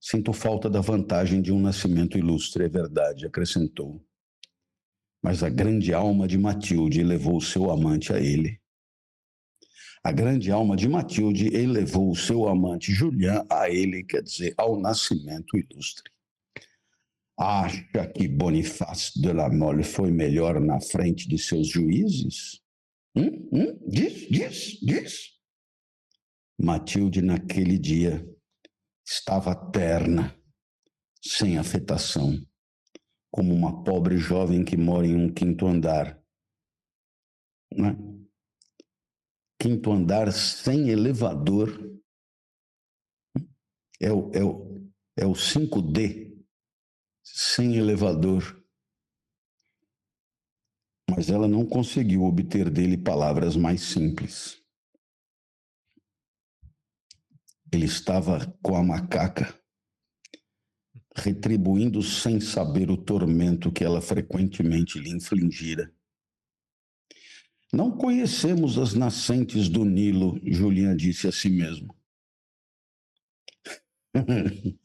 Sinto falta da vantagem de um nascimento ilustre, é verdade, acrescentou. Mas a grande alma de Matilde levou seu amante a ele. A grande alma de Matilde elevou o seu amante Julian a ele, quer dizer, ao nascimento ilustre. Acha que Bonifácio de la Mole foi melhor na frente de seus juízes? Hum? Hum? Diz, diz, diz. Matilde, naquele dia, estava terna, sem afetação, como uma pobre jovem que mora em um quinto andar. Né? Quinto andar sem elevador. É o, é o, é o 5D, sem elevador. Mas ela não conseguiu obter dele palavras mais simples. Ele estava com a macaca, retribuindo sem saber o tormento que ela frequentemente lhe infligira. Não conhecemos as nascentes do Nilo, Julian disse a si mesmo.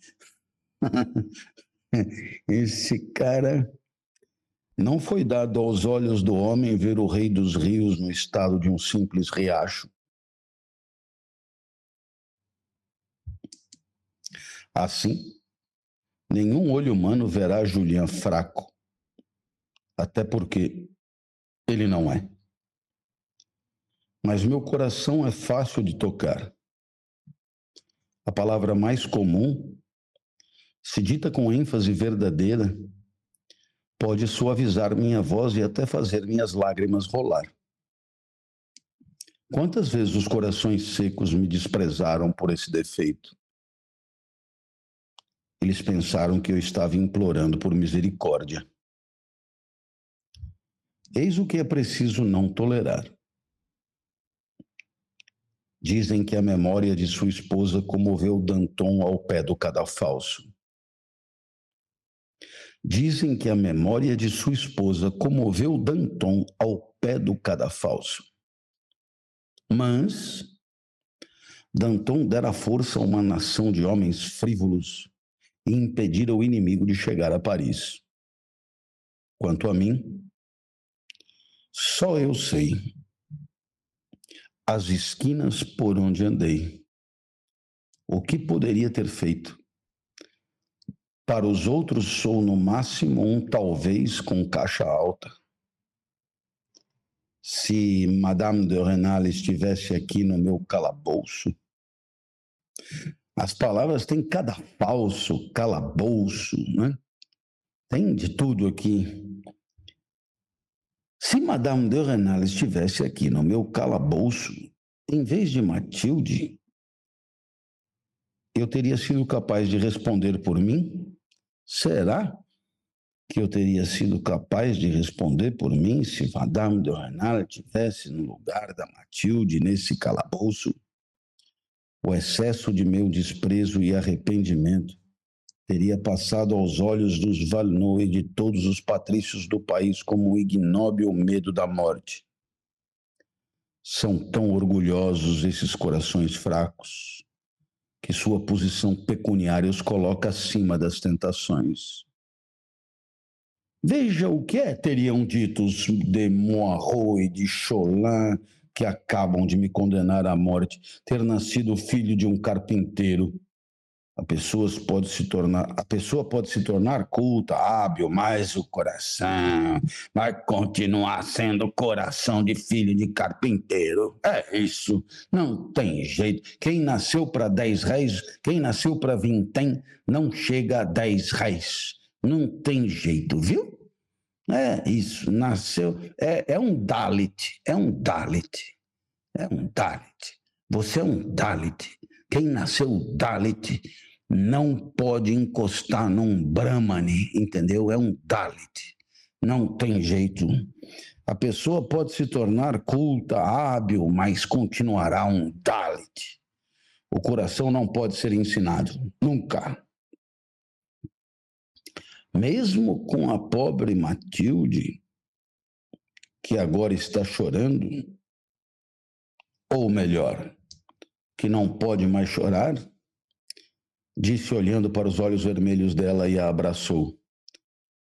Esse cara não foi dado aos olhos do homem ver o rei dos rios no estado de um simples riacho. Assim, nenhum olho humano verá Julian fraco, até porque ele não é. Mas meu coração é fácil de tocar. A palavra mais comum, se dita com ênfase verdadeira, pode suavizar minha voz e até fazer minhas lágrimas rolar. Quantas vezes os corações secos me desprezaram por esse defeito? Eles pensaram que eu estava implorando por misericórdia. Eis o que é preciso não tolerar. Dizem que a memória de sua esposa comoveu Danton ao pé do cadafalso. Dizem que a memória de sua esposa comoveu Danton ao pé do cadafalso. Mas Danton dera força a uma nação de homens frívolos e impedir o inimigo de chegar a Paris. Quanto a mim, só eu sei as esquinas por onde andei. O que poderia ter feito? Para os outros, sou no máximo um talvez com caixa alta. Se Madame de Renal estivesse aqui no meu calabouço, as palavras têm cada falso, calabouço, né? Tem de tudo aqui. Se Madame de Renal estivesse aqui no meu calabouço, em vez de Matilde, eu teria sido capaz de responder por mim? Será que eu teria sido capaz de responder por mim se Madame de Renal estivesse no lugar da Matilde nesse calabouço? O excesso de meu desprezo e arrependimento teria passado aos olhos dos Valnoy e de todos os patrícios do país como um ignóbil medo da morte. São tão orgulhosos esses corações fracos que sua posição pecuniária os coloca acima das tentações. Veja o que é, teriam dito os de Moirot e de Cholin que acabam de me condenar à morte, ter nascido filho de um carpinteiro. A pessoa pode se tornar, a pessoa pode se tornar culta, hábil, mas o coração vai continuar sendo coração de filho de carpinteiro. É isso, não tem jeito. Quem nasceu para dez reis, quem nasceu para vintém, não chega a dez reis. Não tem jeito, viu? É isso, nasceu. É, é um Dalit, é um Dalit, é um Dalit. Você é um Dalit. Quem nasceu Dalit não pode encostar num Brahmani, entendeu? É um Dalit. Não tem jeito. A pessoa pode se tornar culta, hábil, mas continuará um Dalit. O coração não pode ser ensinado, nunca mesmo com a pobre Matilde, que agora está chorando, ou melhor, que não pode mais chorar, disse olhando para os olhos vermelhos dela e a abraçou.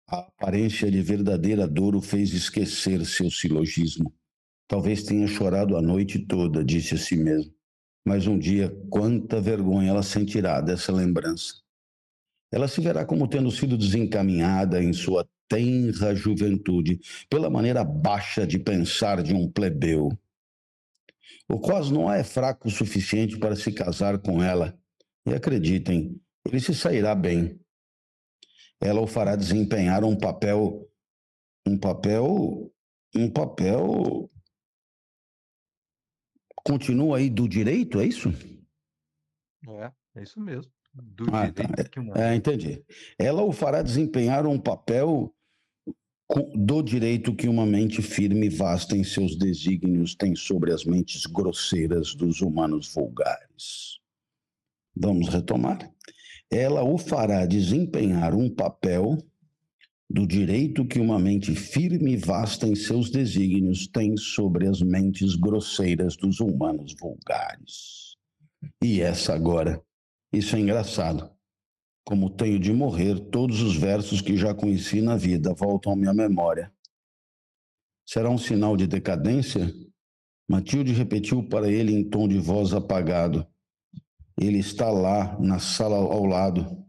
A aparência de verdadeira dor o fez esquecer seu silogismo. Talvez tenha chorado a noite toda, disse a si mesmo. Mas um dia, quanta vergonha ela sentirá dessa lembrança. Ela se verá como tendo sido desencaminhada em sua tenra juventude pela maneira baixa de pensar de um plebeu. O Cosnoa é fraco o suficiente para se casar com ela, e acreditem, ele se sairá bem. Ela o fará desempenhar um papel, um papel, um papel. Continua aí do direito, é isso? É, é isso mesmo. Do Ah, tá. direito uma É, entendi. Ela o fará desempenhar um papel do direito que uma mente firme e vasta em seus desígnios tem sobre as mentes grosseiras dos humanos vulgares. Vamos retomar. Ela o fará desempenhar um papel do direito que uma mente firme e vasta em seus desígnios tem sobre as mentes grosseiras dos humanos vulgares. E essa agora, isso é engraçado. Como tenho de morrer, todos os versos que já conheci na vida voltam à minha memória. Será um sinal de decadência? Matilde repetiu para ele em tom de voz apagado. Ele está lá, na sala ao lado.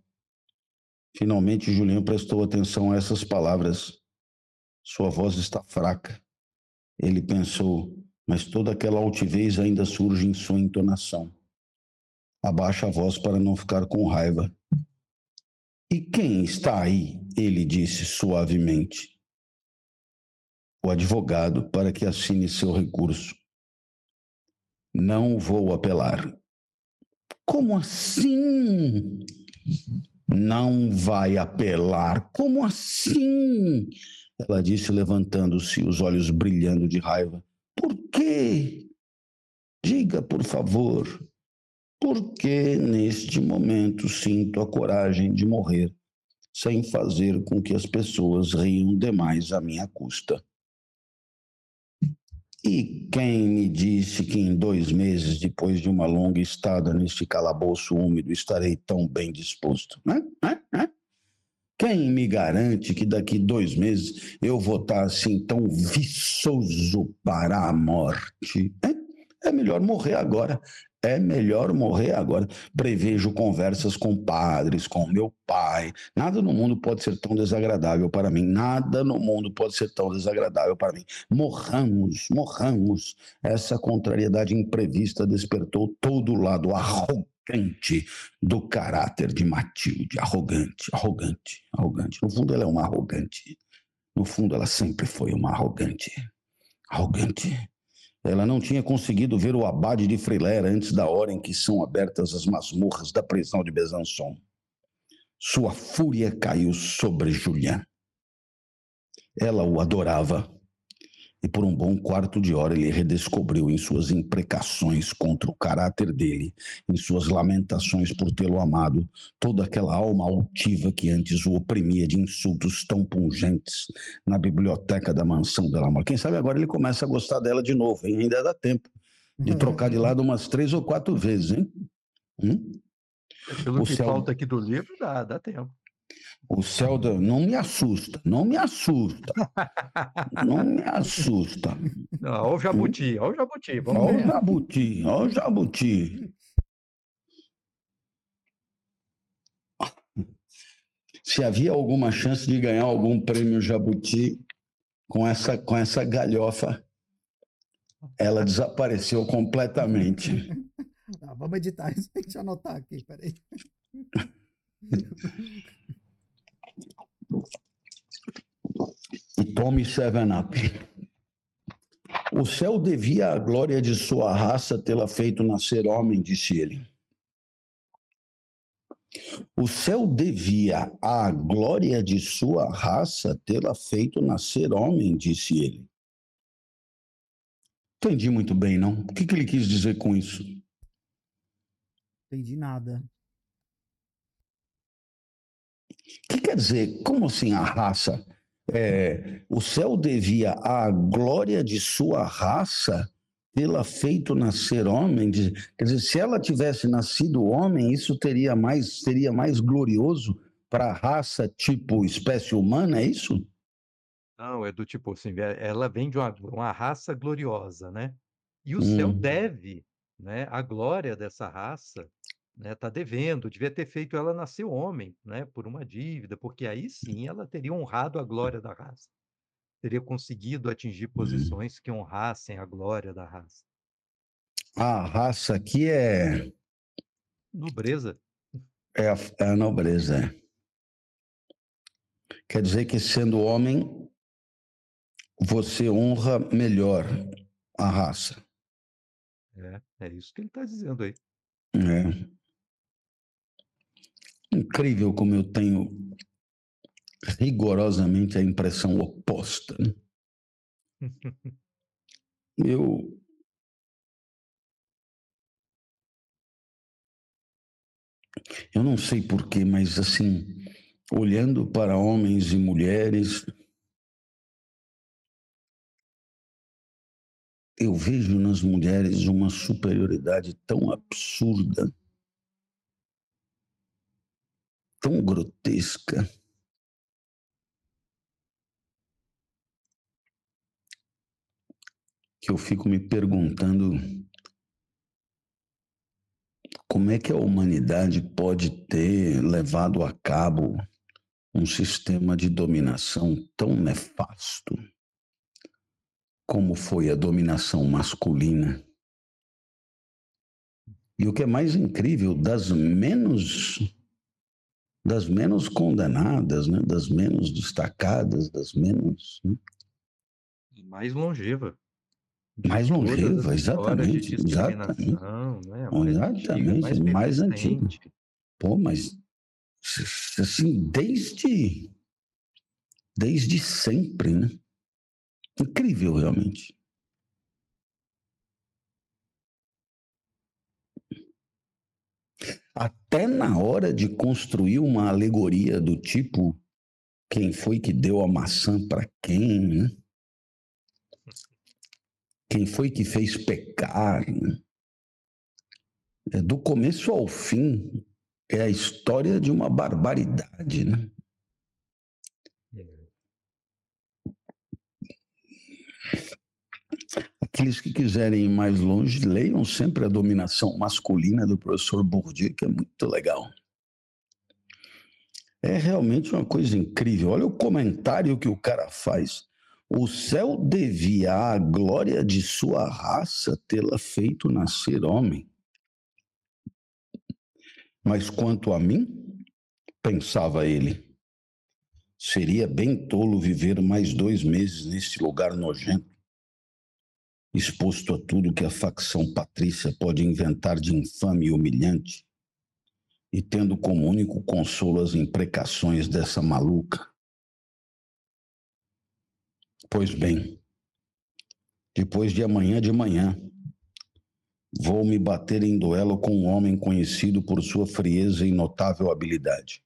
Finalmente, Julinho prestou atenção a essas palavras. Sua voz está fraca. Ele pensou, mas toda aquela altivez ainda surge em sua entonação. Abaixa a voz para não ficar com raiva. E quem está aí? Ele disse suavemente. O advogado, para que assine seu recurso. Não vou apelar. Como assim? Não vai apelar? Como assim? Ela disse, levantando-se, os olhos brilhando de raiva. Por quê? Diga, por favor. Porque neste momento sinto a coragem de morrer sem fazer com que as pessoas riam demais à minha custa. E quem me disse que em dois meses, depois de uma longa estada neste calabouço úmido, estarei tão bem disposto? Né? Né? Né? Quem me garante que daqui dois meses eu vou estar assim tão viçoso para a morte? É melhor morrer agora. É melhor morrer agora. Prevejo conversas com padres, com meu pai. Nada no mundo pode ser tão desagradável para mim. Nada no mundo pode ser tão desagradável para mim. Morramos, morramos. Essa contrariedade imprevista despertou todo o lado arrogante do caráter de Matilde. Arrogante, arrogante, arrogante. No fundo, ela é uma arrogante. No fundo, ela sempre foi uma arrogante. Arrogante. Ela não tinha conseguido ver o abade de Frilair antes da hora em que são abertas as masmorras da prisão de Besançon. Sua fúria caiu sobre Julian. Ela o adorava. E por um bom quarto de hora ele redescobriu em suas imprecações contra o caráter dele, em suas lamentações por tê-lo amado, toda aquela alma altiva que antes o oprimia de insultos tão pungentes na biblioteca da mansão dela. Quem sabe agora ele começa a gostar dela de novo, hein? Ainda dá tempo de trocar de lado umas três ou quatro vezes, hein? Hum? Pelo O que céu- falta aqui do livro, dá, dá tempo. O céu da... não me assusta, não me assusta, não me assusta. Não, olha o jabuti, olha o jabuti. Vamos Olha o jabuti, olha o jabuti. Se havia alguma chance de ganhar algum prêmio jabuti com essa, com essa galhofa, ela desapareceu completamente. Tá, vamos editar isso. Deixa eu anotar aqui, peraí. E tome Seven Up. O céu devia à glória de sua raça tê-la feito nascer homem, disse ele. O céu devia à glória de sua raça tê-la feito nascer homem, disse ele. Entendi muito bem, não? O que, que ele quis dizer com isso? Entendi nada. O que quer dizer? Como assim a raça? É, o céu devia à glória de sua raça tê-la feito nascer homem. Quer dizer, se ela tivesse nascido homem, isso teria mais, seria mais glorioso para a raça tipo espécie humana, é isso? Não, é do tipo assim, é, ela vem de uma, uma raça gloriosa, né? E o céu Hum. deve, né? A glória dessa raça, né? Tá devendo, devia ter feito ela nascer homem, né? Por uma dívida, porque aí sim ela teria honrado a glória da raça, teria conseguido atingir Hum. posições que honrassem a glória da raça. A raça aqui é, Nobreza. é, a, é a nobreza. é. Quer dizer que sendo homem, você honra melhor a raça. É, é isso que ele está dizendo aí. É. Incrível como eu tenho rigorosamente a impressão oposta. né? Eu eu não sei porquê, mas assim, olhando para homens e mulheres, eu vejo nas mulheres uma superioridade tão absurda, tão grotesca. Que eu fico me perguntando como é que a humanidade pode ter levado a cabo um sistema de dominação tão nefasto como foi a dominação masculina. E o que é mais incrível, das menos das menos condenadas, né? das menos destacadas, das menos né? Mais longeva. mais longeva, exatamente, exatamente, né? Mais antiga, exatamente, mais antiga. Pô, mas assim, desde desde sempre, né? Incrível, realmente. Até na hora de construir uma alegoria do tipo quem foi que deu a maçã para quem, né? Quem foi que fez pecar, né? É, do começo ao fim é a história de uma barbaridade, né? Aqueles que quiserem ir mais longe, leiam sempre a dominação masculina do professor Bourdieu, que é muito legal. É realmente uma coisa incrível. Olha o comentário que o cara faz. O céu devia à glória de sua raça tê-la feito nascer homem. Mas quanto a mim, pensava ele, seria bem tolo viver mais dois meses nesse lugar nojento exposto a tudo que a facção patrícia pode inventar de infame e humilhante, e tendo como único consolo as imprecações dessa maluca. Pois bem, depois de amanhã de manhã, vou me bater em duelo com um homem conhecido por sua frieza e notável habilidade.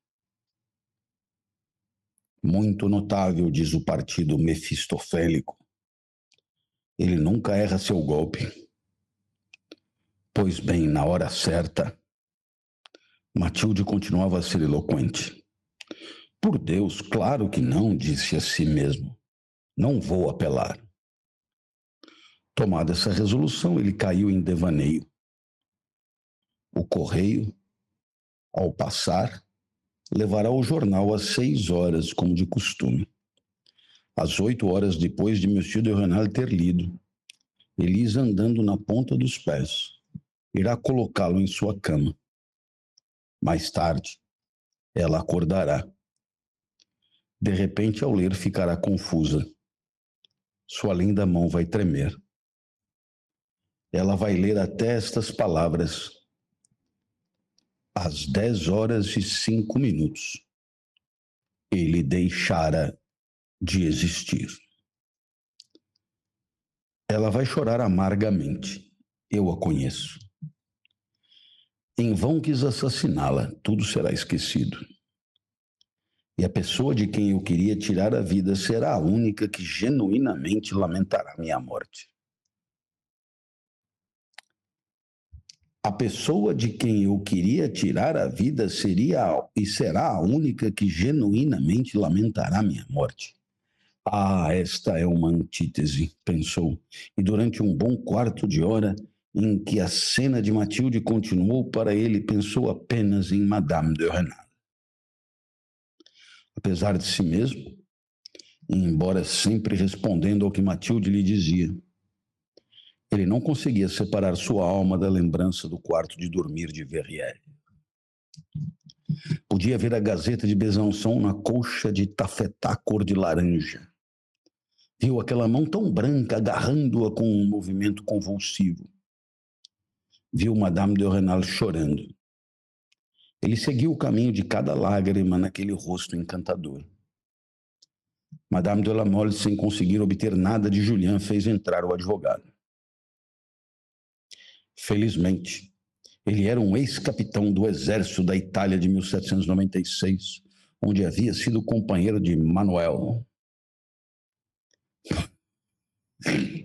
Muito notável, diz o partido mefistofélico. Ele nunca erra seu golpe. Pois bem, na hora certa, Matilde continuava a ser eloquente. Por Deus, claro que não, disse a si mesmo. Não vou apelar. Tomada essa resolução, ele caiu em devaneio. O correio, ao passar, levará o jornal às seis horas, como de costume. Às oito horas depois de Monsieur de Renal ter lido, Elisa andando na ponta dos pés, irá colocá-lo em sua cama. Mais tarde, ela acordará. De repente, ao ler, ficará confusa. Sua linda mão vai tremer. Ela vai ler até estas palavras. Às dez horas e cinco minutos, ele deixara de existir. Ela vai chorar amargamente. Eu a conheço. Em vão quis assassiná-la, tudo será esquecido. E a pessoa de quem eu queria tirar a vida será a única que genuinamente lamentará minha morte. A pessoa de quem eu queria tirar a vida seria e será a única que genuinamente lamentará minha morte. Ah, esta é uma antítese, pensou, e durante um bom quarto de hora em que a cena de Matilde continuou para ele, pensou apenas em Madame de Renal. Apesar de si mesmo, embora sempre respondendo ao que Matilde lhe dizia, ele não conseguia separar sua alma da lembrança do quarto de dormir de Verrières. Podia ver a Gazeta de Besançon na colcha de tafetá cor de laranja. Viu aquela mão tão branca agarrando-a com um movimento convulsivo. Viu Madame de Renal chorando. Ele seguiu o caminho de cada lágrima naquele rosto encantador. Madame de la Mole, sem conseguir obter nada de Julien, fez entrar o advogado. Felizmente, ele era um ex-capitão do exército da Itália de 1796, onde havia sido companheiro de Manuel.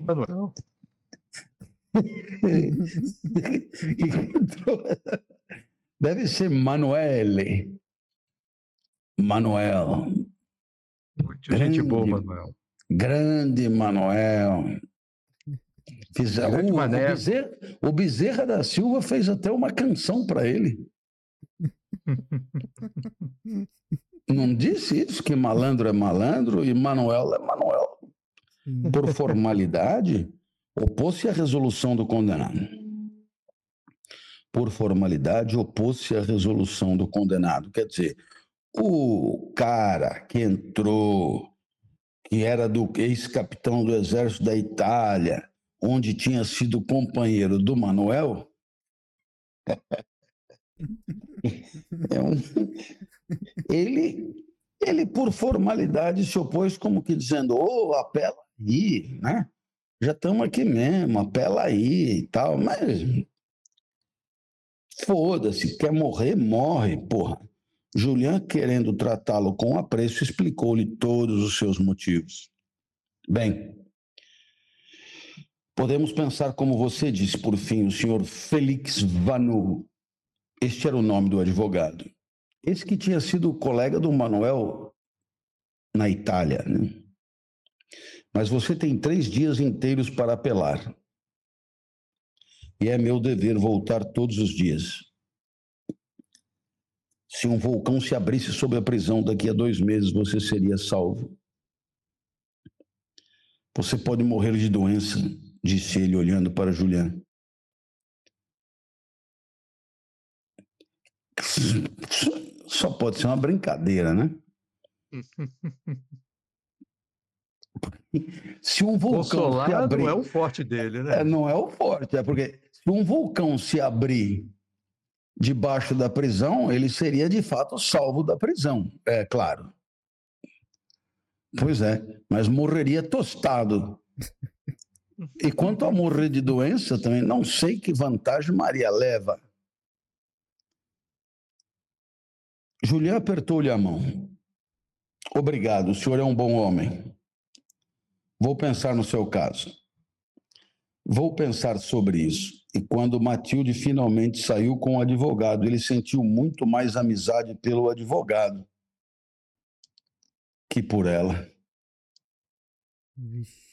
Manuel. Deve ser Manuele. Manuel. Muito gente boa, Manuel. Grande Manuel. Fiz, o, o, Bezerra, o Bezerra da Silva fez até uma canção para ele. Não disse isso, que malandro é malandro e Manuel é Manuel. Por formalidade, opôs-se à resolução do condenado. Por formalidade, opôs-se à resolução do condenado. Quer dizer, o cara que entrou, que era do ex-capitão do exército da Itália, onde tinha sido companheiro do Manuel, é um... ele, ele, por formalidade, se opôs como que dizendo, ô, oh, apela aí, né? Já estamos aqui mesmo, apela aí e tal, mas foda-se, quer morrer, morre, porra. Julian, querendo tratá-lo com apreço, explicou-lhe todos os seus motivos. Bem, Podemos pensar, como você disse, por fim, o senhor Félix Vanu. Este era o nome do advogado. Esse que tinha sido colega do Manuel na Itália. Né? Mas você tem três dias inteiros para apelar. E é meu dever voltar todos os dias. Se um vulcão se abrisse sobre a prisão daqui a dois meses, você seria salvo. Você pode morrer de doença disse ele olhando para Julian. Só pode ser uma brincadeira, né? Se um vulcão se abrir, não é o forte dele, né? É, não é o forte, é porque se um vulcão se abrir debaixo da prisão, ele seria de fato salvo da prisão, é claro. Pois é, mas morreria tostado. E quanto a morrer de doença também, não sei que vantagem Maria leva. Julián apertou-lhe a mão. Obrigado, o senhor é um bom homem. Vou pensar no seu caso. Vou pensar sobre isso. E quando Matilde finalmente saiu com o advogado, ele sentiu muito mais amizade pelo advogado que por ela. Vixe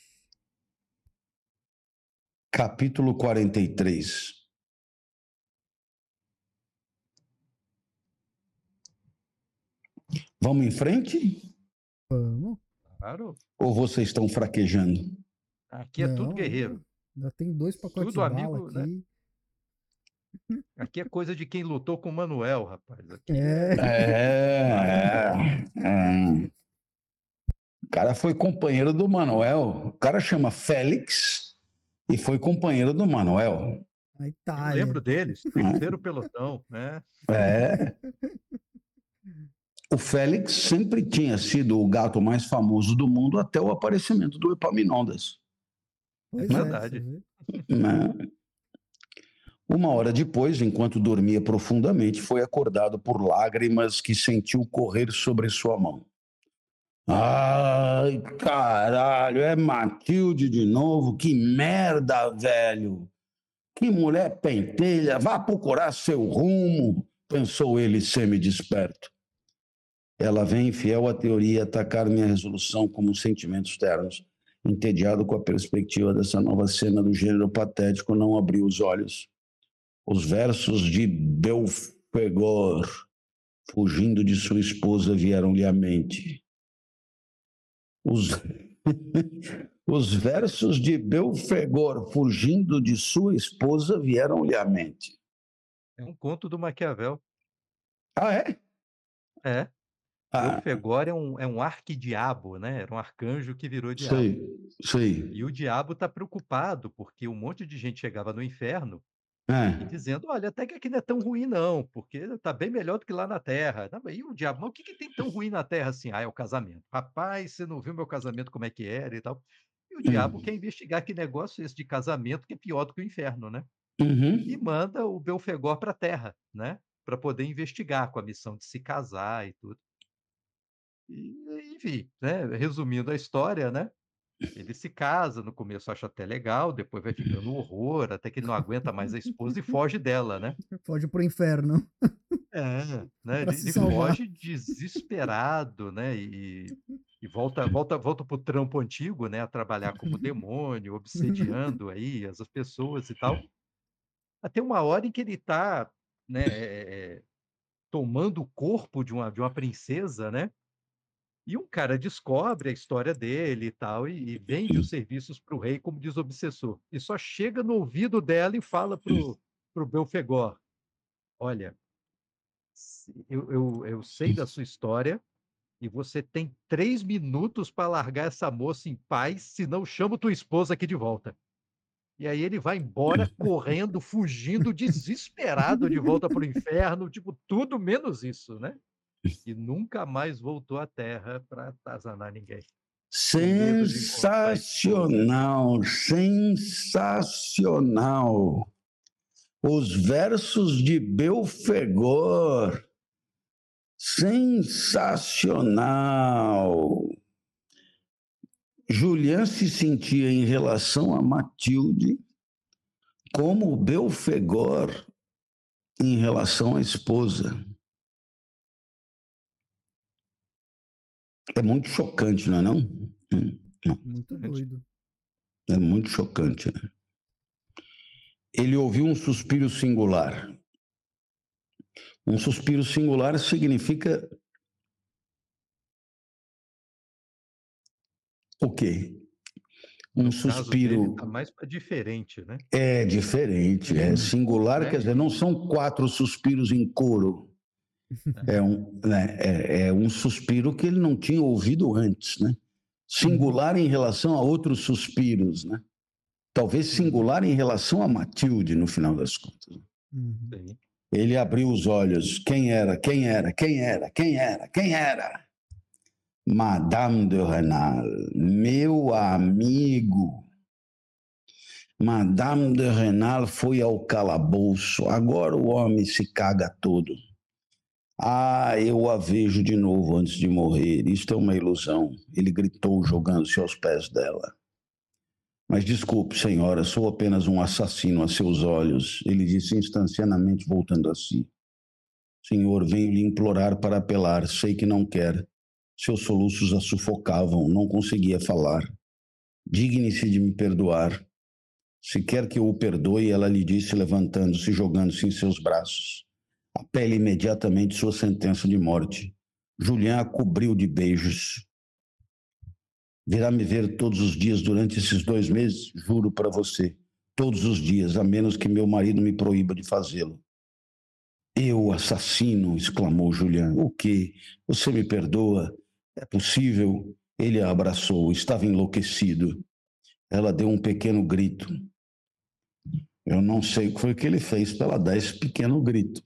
capítulo 43. Vamos em frente? Vamos. Claro. Ou vocês estão fraquejando? Aqui é Não, tudo guerreiro. Ainda tem dois pacotes tudo de amigo, aqui. Né? Aqui é coisa de quem lutou com o Manuel, rapaz. Aqui é. É, é, é. O cara foi companheiro do Manuel. O cara chama Félix e foi companheiro do Manuel. A Itália. Eu lembro deles, terceiro pelotão, né? É. O Félix sempre tinha sido o gato mais famoso do mundo até o aparecimento do Epaminondas. Pois é verdade. É. Uma hora depois, enquanto dormia profundamente, foi acordado por lágrimas que sentiu correr sobre sua mão. Ai, caralho, é Matilde de novo? Que merda, velho! Que mulher pentelha, vá procurar seu rumo, pensou ele semi-desperto. Ela vem fiel à teoria atacar minha resolução como sentimentos ternos. Entediado com a perspectiva dessa nova cena do gênero patético, não abriu os olhos. Os versos de Belfegor, fugindo de sua esposa, vieram-lhe à mente. Os, os versos de Belfegor, fugindo de sua esposa, vieram-lhe à mente. É um conto do Maquiavel. Ah, é? É. Ah, Belfegor é um, é um arquidiabo, né? Era um arcanjo que virou diabo. sei, sei. E o diabo está preocupado porque um monte de gente chegava no inferno e É. dizendo: olha, até que aqui não é tão ruim, não, porque está bem melhor do que lá na Terra. E o diabo, mas o que, que tem tão ruim na Terra assim? Ah, é o casamento. Rapaz, você não viu meu casamento como é que era e tal. E o diabo Hum. quer investigar que negócio é esse de casamento que é pior do que o inferno, né? Uhum. E manda o Belfegor para a Terra, né? Para poder investigar com a missão de se casar e tudo. E, enfim, né? Resumindo a história, né? Ele se casa, no começo acha até legal, depois vai ficando um horror, até que ele não aguenta mais a esposa e foge dela, né? Foge pro inferno. É, né? Ele, ele foge desesperado, né? E, e volta, volta, volta pro trampo antigo, né? A trabalhar como demônio, obsediando aí as as pessoas e tal. Até uma hora em que ele tá, né? é, é, tomando o corpo de uma, de uma princesa, né? E um cara descobre a história dele e tal, e, e vende os serviços para o rei como desobsessor. E só chega no ouvido dela e fala pro, pro Belfegor: Olha, eu, eu, eu sei da sua história e você tem três minutos para largar essa moça em paz, senão chamo tua esposa aqui de volta. E aí ele vai embora correndo, fugindo, desesperado de volta para o inferno, tipo, tudo menos isso, né? E nunca mais voltou à Terra para atazanar ninguém. Sensacional, sensacional. Os versos de Belfegor. Sensacional. Julian se sentia em relação a Matilde como Belfegor em relação à esposa. É muito chocante, não é não? Hum, não. Muito doido. É muito chocante, né? Ele ouviu um suspiro singular. Um suspiro singular significa o quê? Um No caso suspiro dele, tá mais diferente, né? é diferente, é singular, Né? quer dizer, não são quatro suspiros em coro. É um, né, é, é um suspiro que ele não tinha ouvido antes, né? Singular em relação a outros suspiros, né? Talvez singular em relação a Matilde, no final das contas. Uhum. Ele abriu os olhos. Quem era? Quem era? Quem era? Quem era? Quem era? Madame de Renal, meu amigo. Madame de Renal foi ao calabouço. Agora o homem se caga todo. Ah, eu a vejo de novo antes de morrer. Isto é uma ilusão. Ele gritou, jogando-se aos pés dela. Mas desculpe, senhora, sou apenas um assassino a seus olhos, ele disse instantaneamente, voltando a si. Senhor, venho lhe implorar para apelar, sei que não quer. Seus soluços a sufocavam, não conseguia falar. Digne-se de me perdoar. Se quer que eu o perdoe, ela lhe disse, levantando-se e jogando-se em seus braços. Apele imediatamente sua sentença de morte. Julián a cobriu de beijos. Virá me ver todos os dias durante esses dois meses? Juro para você. Todos os dias, a menos que meu marido me proíba de fazê-lo. Eu, assassino! exclamou Julián. O quê? Você me perdoa? É possível? Ele a abraçou, estava enlouquecido. Ela deu um pequeno grito. Eu não sei o que foi que ele fez para ela dar esse pequeno grito.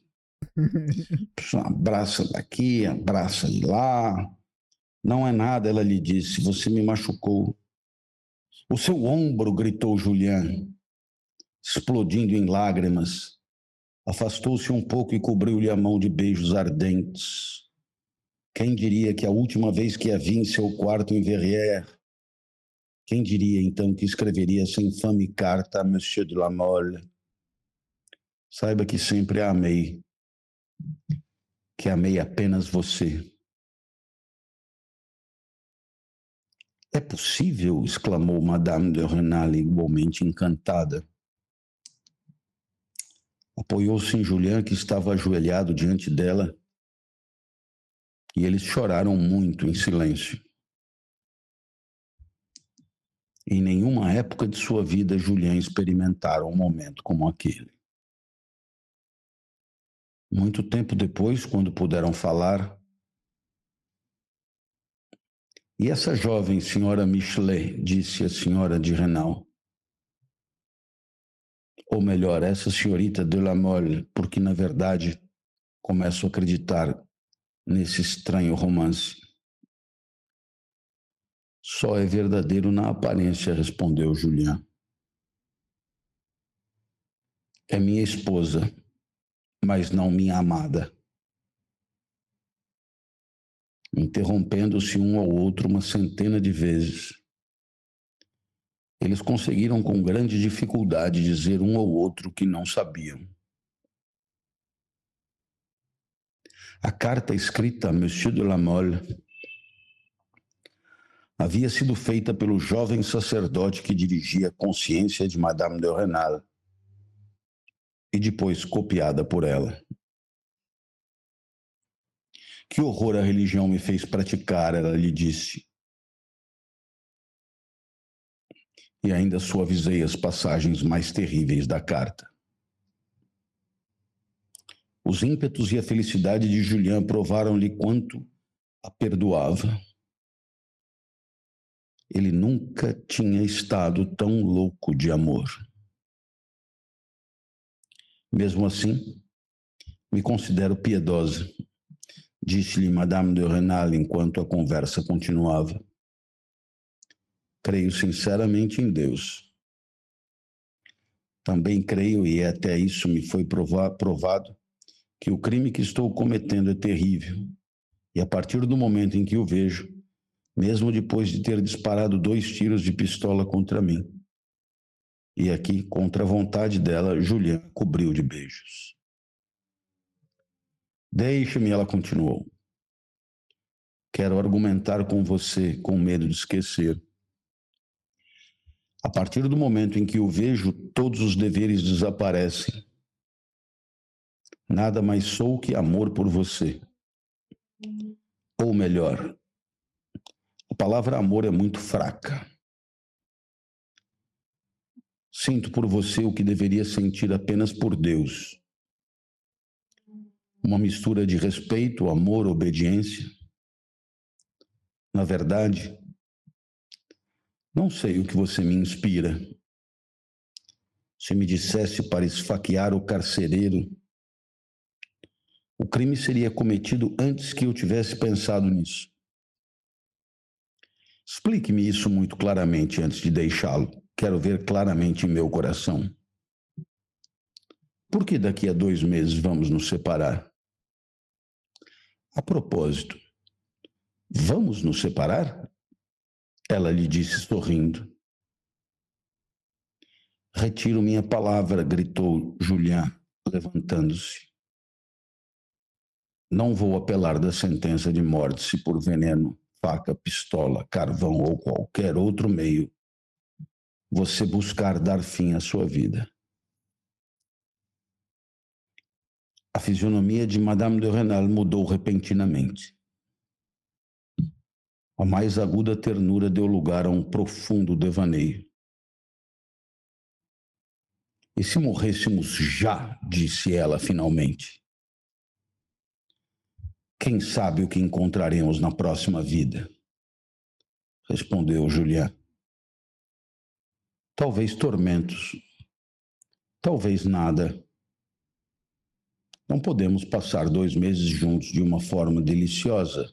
Abraça daqui, abraça de lá. Não é nada, ela lhe disse. Você me machucou. O seu ombro, gritou Julián, explodindo em lágrimas. Afastou-se um pouco e cobriu-lhe a mão de beijos ardentes. Quem diria que a última vez que a vi em seu quarto em Verrières, quem diria então que escreveria essa infame carta a Monsieur de la Mole? Saiba que sempre a amei, que amei apenas você. É possível? exclamou Madame de Renal, igualmente encantada. Apoiou-se em Julian, que estava ajoelhado diante dela, e eles choraram muito em silêncio. Em nenhuma época de sua vida, Julian experimentara um momento como aquele. Muito tempo depois, quando puderam falar, e essa jovem senhora Michelet, disse a senhora de Renal, ou melhor, essa senhorita de la Mole, porque na verdade começo a acreditar nesse estranho romance. Só é verdadeiro na aparência, respondeu Julian. É minha esposa, mas não minha amada. Interrompendo-se um ao outro uma centena de vezes. Eles conseguiram com grande dificuldade dizer um ao outro que não sabiam. A carta escrita a Monsieur de la Mole havia sido feita pelo jovem sacerdote que dirigia a consciência de Madame de Renal e depois copiada por ela. Que horror a religião me fez praticar, ela lhe disse. E ainda suavizei as passagens mais terríveis da carta. Os ímpetos e a felicidade de Julian provaram-lhe quanto a perdoava. Ele nunca tinha estado tão louco de amor. Mesmo assim, me considero piedosa, disse-lhe Madame de Renal enquanto a conversa continuava. Creio sinceramente em Deus. Também creio, e até isso me foi provado, que o crime que estou cometendo é terrível. E a partir do momento em que o vejo, mesmo depois de ter disparado dois tiros de pistola contra mim, e aqui, contra a vontade dela, Juliana cobriu de beijos. Deixe-me, ela continuou. Quero argumentar com você com medo de esquecer. A partir do momento em que o vejo, todos os deveres desaparecem. Nada mais sou que amor por você. Ou melhor, a palavra amor é muito fraca. Sinto por você o que deveria sentir apenas por Deus. Uma mistura de respeito, amor, obediência. Na verdade, não sei o que você me inspira. Se me dissesse para esfaquear o carcereiro, o crime seria cometido antes que eu tivesse pensado nisso. Explique-me isso muito claramente antes de deixá-lo. Quero ver claramente em meu coração. Por que daqui a dois meses vamos nos separar? A propósito, vamos nos separar? Ela lhe disse sorrindo. Retiro minha palavra, gritou Julián, levantando-se. Não vou apelar da sentença de morte se por veneno, faca, pistola, carvão ou qualquer outro meio você buscar dar fim à sua vida. A fisionomia de Madame de Renal mudou repentinamente. A mais aguda ternura deu lugar a um profundo devaneio. E se morrêssemos já, disse ela finalmente. Quem sabe o que encontraremos na próxima vida? Respondeu Julián. Talvez tormentos, talvez nada. Não podemos passar dois meses juntos de uma forma deliciosa.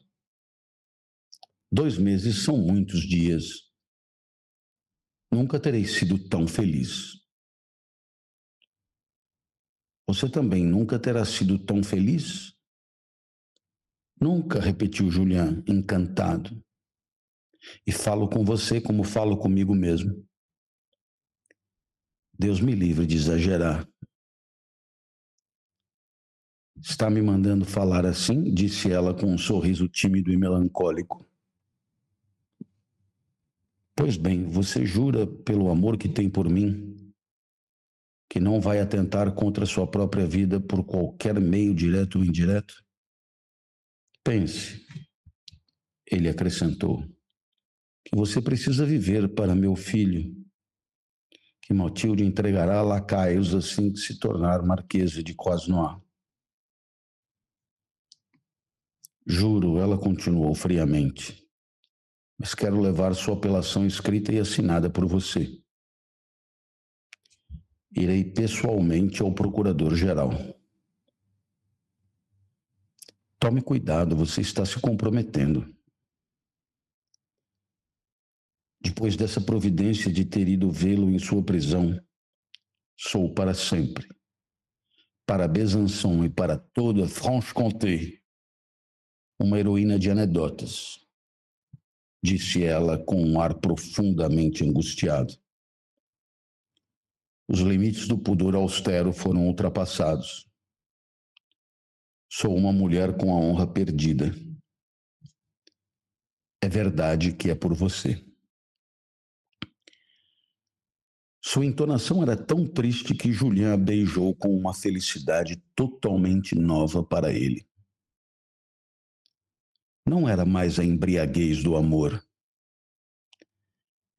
Dois meses são muitos dias. Nunca terei sido tão feliz. Você também nunca terá sido tão feliz? Nunca, repetiu Julián, encantado. E falo com você como falo comigo mesmo. Deus me livre de exagerar. Está me mandando falar assim? disse ela com um sorriso tímido e melancólico. Pois bem, você jura pelo amor que tem por mim que não vai atentar contra sua própria vida por qualquer meio direto ou indireto? Pense, ele acrescentou, que você precisa viver para meu filho, que Matilde entregará a lacaios assim que se tornar marquesa de Cosnois. Juro, ela continuou friamente, mas quero levar sua apelação escrita e assinada por você. Irei pessoalmente ao procurador-geral. Tome cuidado, você está se comprometendo. Depois dessa providência de ter ido vê-lo em sua prisão, sou para sempre, para Besançon e para toda Franche-Comté, uma heroína de anedotas, disse ela com um ar profundamente angustiado. Os limites do pudor austero foram ultrapassados. Sou uma mulher com a honra perdida. É verdade que é por você. Sua entonação era tão triste que Julian a beijou com uma felicidade totalmente nova para ele. Não era mais a embriaguez do amor,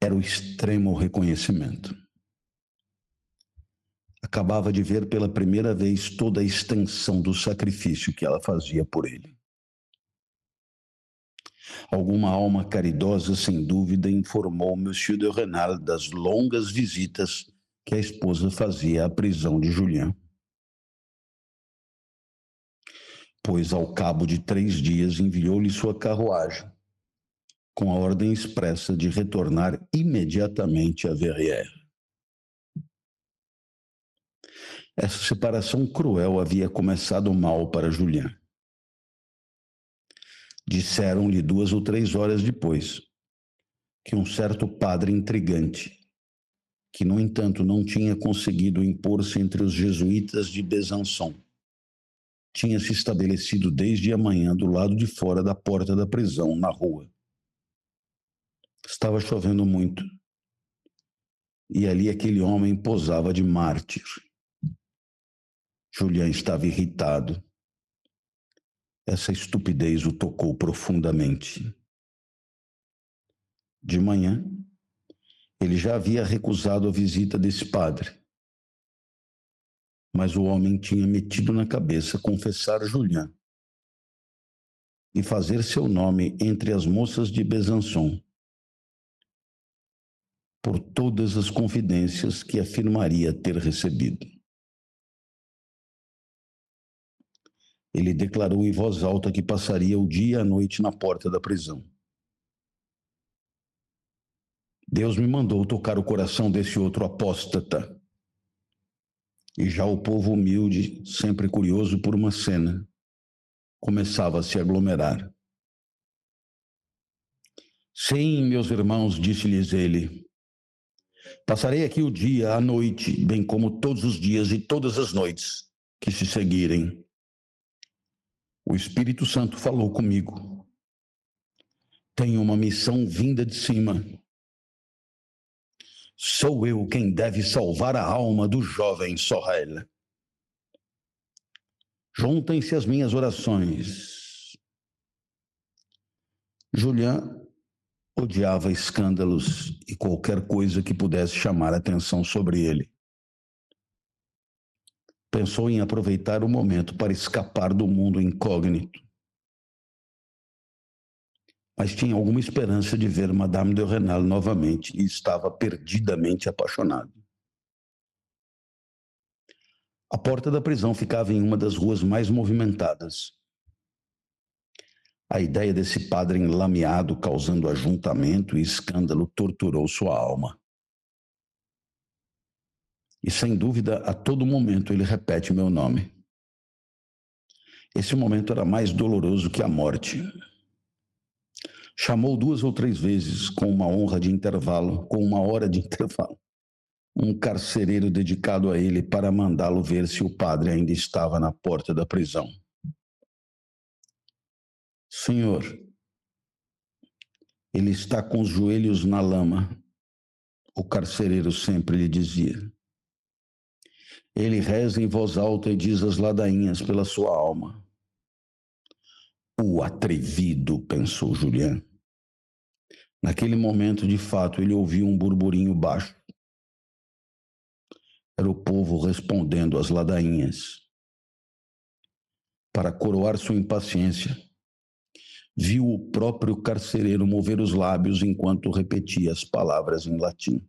era o extremo reconhecimento. Acabava de ver pela primeira vez toda a extensão do sacrifício que ela fazia por ele. Alguma alma caridosa, sem dúvida, informou Monsieur de Renal das longas visitas que a esposa fazia à prisão de Julien. Pois, ao cabo de três dias, enviou-lhe sua carruagem, com a ordem expressa de retornar imediatamente a Verrières. Essa separação cruel havia começado mal para Julien. Disseram-lhe duas ou três horas depois que um certo padre intrigante, que no entanto não tinha conseguido impor-se entre os jesuítas de Besançon, tinha se estabelecido desde a manhã do lado de fora da porta da prisão, na rua. Estava chovendo muito. E ali aquele homem posava de mártir. Julian estava irritado essa estupidez o tocou profundamente. De manhã, ele já havia recusado a visita desse padre. Mas o homem tinha metido na cabeça confessar Julian e fazer seu nome entre as moças de Besançon por todas as confidências que afirmaria ter recebido. Ele declarou em voz alta que passaria o dia e a noite na porta da prisão. Deus me mandou tocar o coração desse outro apóstata. E já o povo humilde, sempre curioso por uma cena, começava a se aglomerar. Sim, meus irmãos, disse-lhes ele. Passarei aqui o dia, a noite, bem como todos os dias e todas as noites que se seguirem. O Espírito Santo falou comigo. Tenho uma missão vinda de cima. Sou eu quem deve salvar a alma do jovem Sorrel. Juntem-se as minhas orações. Julian odiava escândalos e qualquer coisa que pudesse chamar atenção sobre ele pensou em aproveitar o momento para escapar do mundo incógnito. Mas tinha alguma esperança de ver Madame de Renal novamente e estava perdidamente apaixonado. A porta da prisão ficava em uma das ruas mais movimentadas. A ideia desse padre enlameado causando ajuntamento e escândalo torturou sua alma. E sem dúvida, a todo momento ele repete meu nome. Esse momento era mais doloroso que a morte. Chamou duas ou três vezes com uma honra de intervalo, com uma hora de intervalo. um carcereiro dedicado a ele para mandá-lo ver se o padre ainda estava na porta da prisão. Senhor, ele está com os joelhos na lama, o carcereiro sempre lhe dizia. Ele reza em voz alta e diz as ladainhas pela sua alma. O atrevido, pensou Julián. Naquele momento, de fato, ele ouviu um burburinho baixo. Era o povo respondendo às ladainhas. Para coroar sua impaciência, viu o próprio carcereiro mover os lábios enquanto repetia as palavras em latim.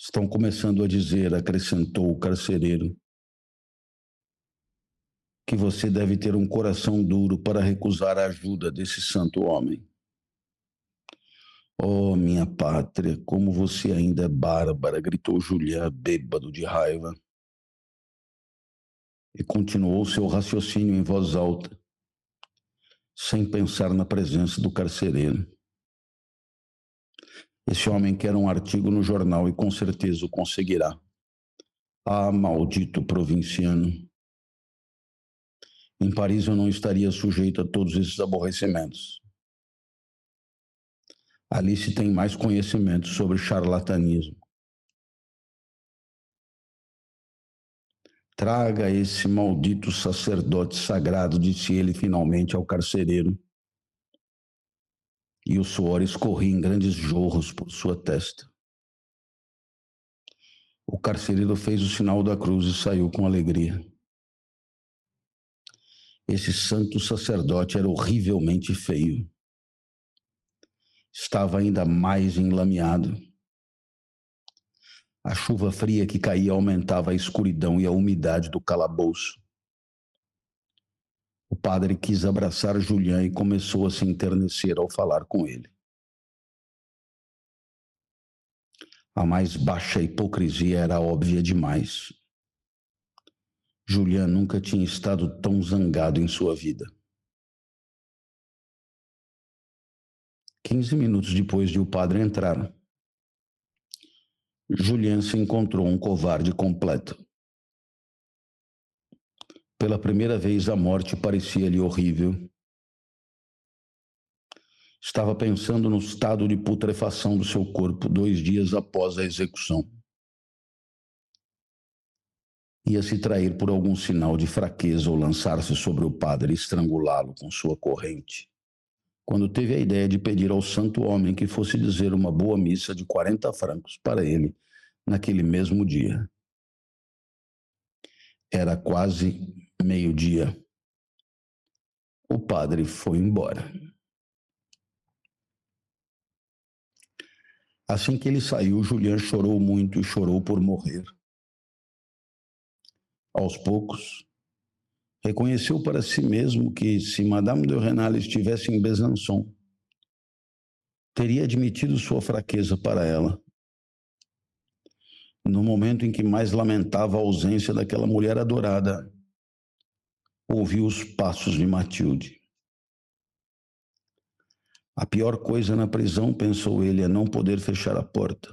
Estão começando a dizer, acrescentou o carcereiro, que você deve ter um coração duro para recusar a ajuda desse santo homem. Oh, minha pátria, como você ainda é bárbara, gritou Julián, bêbado de raiva. E continuou seu raciocínio em voz alta, sem pensar na presença do carcereiro. Esse homem quer um artigo no jornal e com certeza o conseguirá. Ah, maldito provinciano. Em Paris eu não estaria sujeito a todos esses aborrecimentos. Ali se tem mais conhecimento sobre charlatanismo. Traga esse maldito sacerdote sagrado, disse ele finalmente ao carcereiro. E o suor escorria em grandes jorros por sua testa. O carcereiro fez o sinal da cruz e saiu com alegria. Esse santo sacerdote era horrivelmente feio. Estava ainda mais enlameado. A chuva fria que caía aumentava a escuridão e a umidade do calabouço. O padre quis abraçar Julián e começou a se enternecer ao falar com ele. A mais baixa hipocrisia era óbvia demais. Julian nunca tinha estado tão zangado em sua vida. Quinze minutos depois de o padre entrar, Julian se encontrou um covarde completo. Pela primeira vez, a morte parecia-lhe horrível. Estava pensando no estado de putrefação do seu corpo dois dias após a execução ia se trair por algum sinal de fraqueza ou lançar-se sobre o padre e estrangulá-lo com sua corrente. Quando teve a ideia de pedir ao santo homem que fosse dizer uma boa missa de 40 francos para ele naquele mesmo dia. Era quase meio-dia. O padre foi embora. Assim que ele saiu, Julian chorou muito e chorou por morrer aos poucos, reconheceu para si mesmo que, se Madame de Renal estivesse em Besançon, teria admitido sua fraqueza para ela. No momento em que mais lamentava a ausência daquela mulher adorada, ouviu os passos de Matilde. A pior coisa na prisão, pensou ele, é não poder fechar a porta.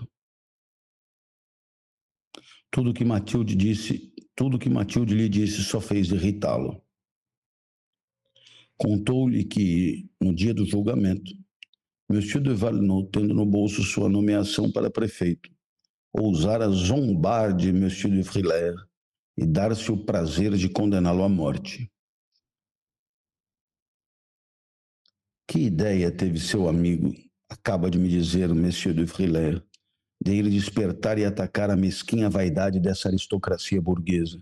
Tudo que Matilde disse tudo que Matilde lhe disse só fez irritá-lo. Contou-lhe que, no dia do julgamento, Monsieur de tendo no bolso sua nomeação para prefeito, ousara zombar de Monsieur de Frilair e dar-se o prazer de condená-lo à morte. Que ideia teve seu amigo, acaba de me dizer Monsieur de Frilair, de ele despertar e atacar a mesquinha vaidade dessa aristocracia burguesa.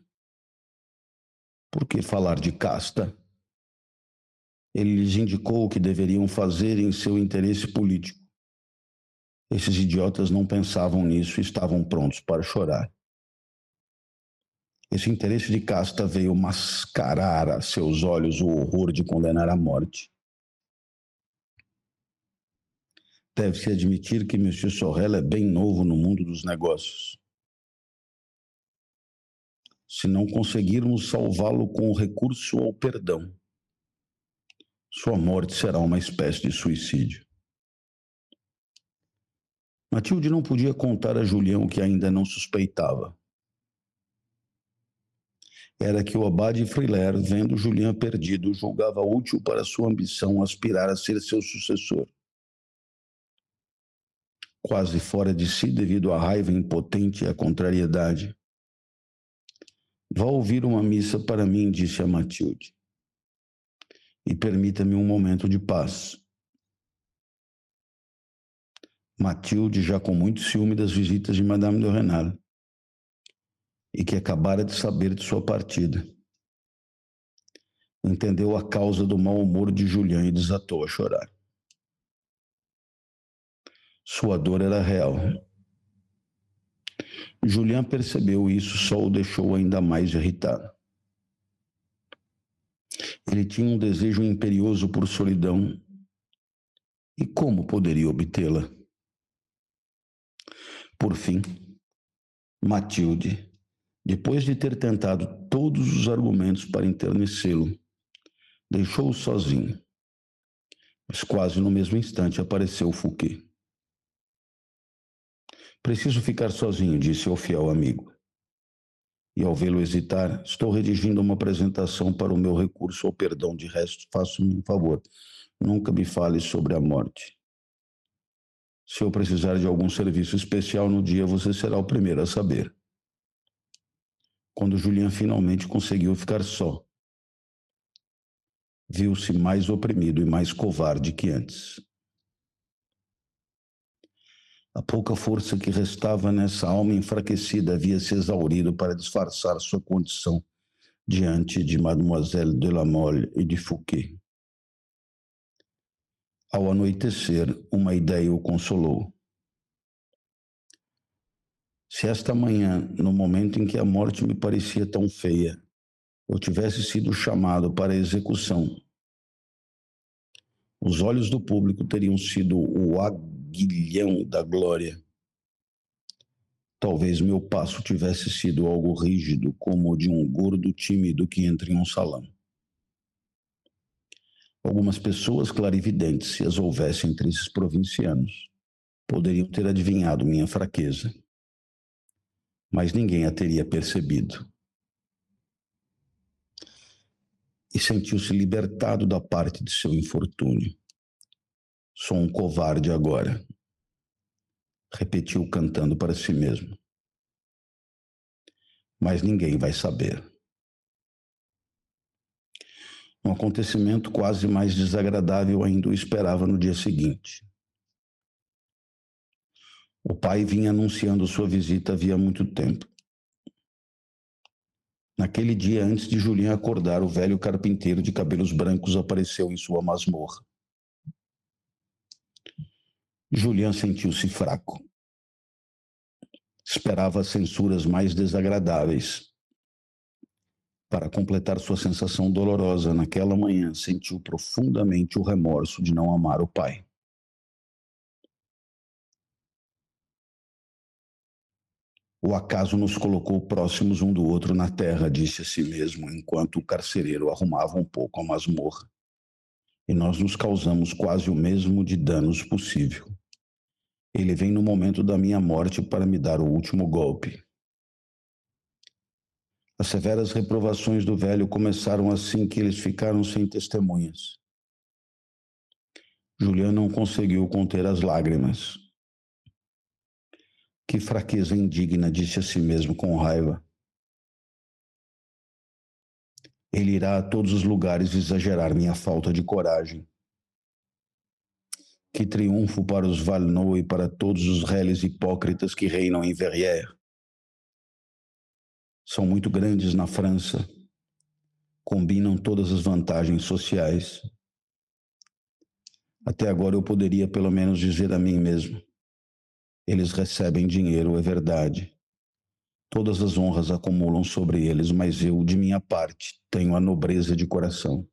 Por que falar de casta? Ele lhes indicou o que deveriam fazer em seu interesse político. Esses idiotas não pensavam nisso e estavam prontos para chorar. Esse interesse de casta veio mascarar a seus olhos o horror de condenar à morte. Deve-se admitir que Monsieur Sorel é bem novo no mundo dos negócios. Se não conseguirmos salvá-lo com o recurso ao perdão, sua morte será uma espécie de suicídio. Matilde não podia contar a Julião que ainda não suspeitava. Era que o abade Friler, vendo Julião perdido, julgava útil para sua ambição aspirar a ser seu sucessor. Quase fora de si devido à raiva impotente e à contrariedade. Vá ouvir uma missa para mim, disse a Matilde. E permita-me um momento de paz. Matilde, já com muito ciúme das visitas de Madame de Renal, e que acabara de saber de sua partida. Entendeu a causa do mau humor de Julián e desatou a chorar. Sua dor era real. Julián percebeu isso, só o deixou ainda mais irritado. Ele tinha um desejo imperioso por solidão. E como poderia obtê-la? Por fim, Matilde, depois de ter tentado todos os argumentos para enternecê-lo, deixou-o sozinho. Mas quase no mesmo instante apareceu Fouquet. Preciso ficar sozinho, disse ao fiel amigo. E ao vê-lo hesitar, estou redigindo uma apresentação para o meu recurso ao perdão. De resto, faço-me um favor. Nunca me fale sobre a morte. Se eu precisar de algum serviço especial no dia, você será o primeiro a saber. Quando Julian finalmente conseguiu ficar só, viu-se mais oprimido e mais covarde que antes. A pouca força que restava nessa alma enfraquecida havia se exaurido para disfarçar sua condição diante de Mademoiselle de la Mole e de Fouquet. Ao anoitecer, uma ideia o consolou. Se esta manhã, no momento em que a morte me parecia tão feia, eu tivesse sido chamado para a execução, os olhos do público teriam sido o aguilhão da glória. Talvez meu passo tivesse sido algo rígido, como o de um gordo tímido que entra em um salão. Algumas pessoas clarividentes, se as houvesse entre esses provincianos, poderiam ter adivinhado minha fraqueza, mas ninguém a teria percebido. E sentiu-se libertado da parte de seu infortúnio. Sou um covarde agora, repetiu cantando para si mesmo. Mas ninguém vai saber. Um acontecimento quase mais desagradável ainda o esperava no dia seguinte. O pai vinha anunciando sua visita havia muito tempo. Naquele dia, antes de Julinha acordar, o velho carpinteiro de cabelos brancos apareceu em sua masmorra. Julian sentiu-se fraco. Esperava censuras mais desagradáveis. Para completar sua sensação dolorosa naquela manhã, sentiu profundamente o remorso de não amar o pai. O acaso nos colocou próximos um do outro na terra, disse a si mesmo, enquanto o carcereiro arrumava um pouco a masmorra. E nós nos causamos quase o mesmo de danos possível. Ele vem no momento da minha morte para me dar o último golpe. As severas reprovações do velho começaram assim que eles ficaram sem testemunhas. Julian não conseguiu conter as lágrimas. Que fraqueza indigna, disse a si mesmo com raiva. Ele irá a todos os lugares exagerar minha falta de coragem. Que triunfo para os Valnot e para todos os réis hipócritas que reinam em Verrières. São muito grandes na França, combinam todas as vantagens sociais. Até agora eu poderia pelo menos dizer a mim mesmo: eles recebem dinheiro, é verdade. Todas as honras acumulam sobre eles, mas eu, de minha parte, tenho a nobreza de coração.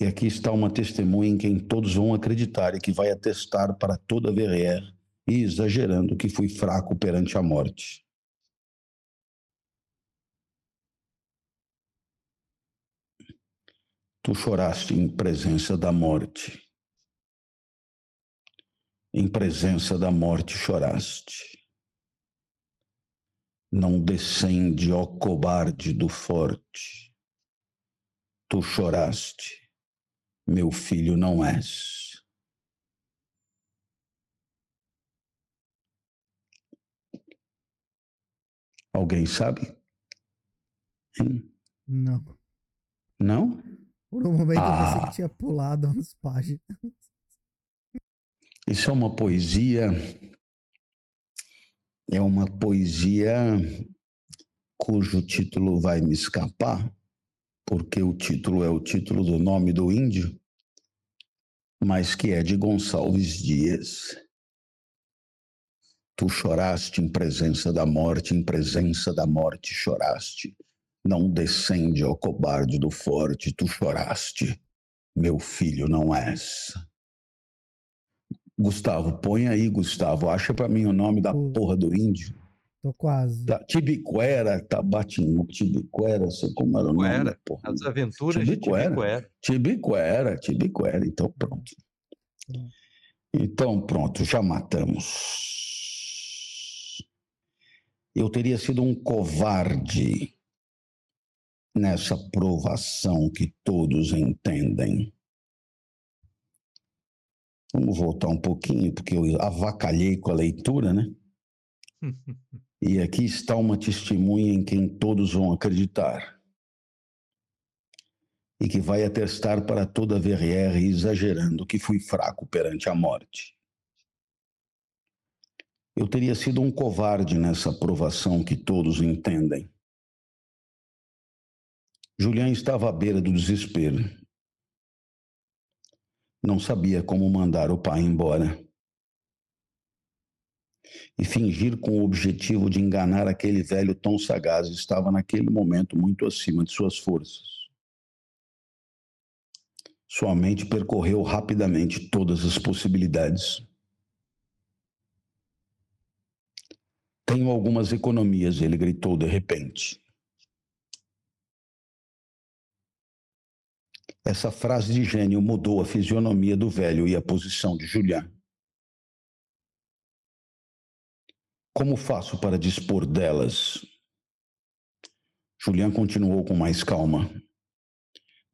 E aqui está uma testemunha em quem todos vão acreditar e que vai atestar para toda Verrières, e exagerando que fui fraco perante a morte. Tu choraste em presença da morte. Em presença da morte choraste. Não descende, ó cobarde do forte. Tu choraste, meu filho não és. Alguém sabe? Hein? Não. Não? Por um momento ah. eu pensei que ah. tinha pulado umas páginas. Isso é uma poesia. É uma poesia cujo título vai me escapar, porque o título é o título do nome do índio, mas que é de Gonçalves Dias. Tu choraste em presença da morte, em presença da morte choraste. Não descende ao cobarde do forte, tu choraste. Meu filho não és. Gustavo, põe aí, Gustavo. Acha para mim o nome da porra do índio. Tô quase. Da Tibiquera, Tabatinho, Tibiquera, sei como era o nome. Porra. As aventuras Tibiquera. de Tibiquera. Tibiquera, Tibiquera. Então pronto. Então pronto, já matamos. Eu teria sido um covarde nessa provação que todos entendem. Vamos voltar um pouquinho, porque eu avacalhei com a leitura, né? e aqui está uma testemunha em quem todos vão acreditar. E que vai atestar para toda a VRR, exagerando, que fui fraco perante a morte. Eu teria sido um covarde nessa provação que todos entendem. Julián estava à beira do desespero. Não sabia como mandar o pai embora. E fingir com o objetivo de enganar aquele velho tão sagaz estava naquele momento muito acima de suas forças. Sua mente percorreu rapidamente todas as possibilidades. Tenho algumas economias, ele gritou de repente. Essa frase de gênio mudou a fisionomia do velho e a posição de Julián. Como faço para dispor delas? Julián continuou com mais calma.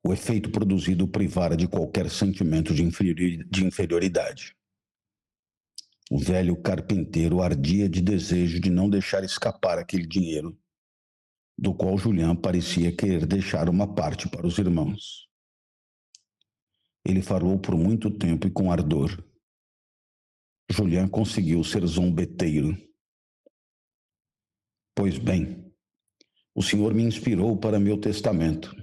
O efeito produzido privara de qualquer sentimento de inferioridade. O velho carpinteiro ardia de desejo de não deixar escapar aquele dinheiro, do qual Julián parecia querer deixar uma parte para os irmãos. Ele falou por muito tempo e com ardor. Julián conseguiu ser zombeteiro. Pois bem, o Senhor me inspirou para meu testamento.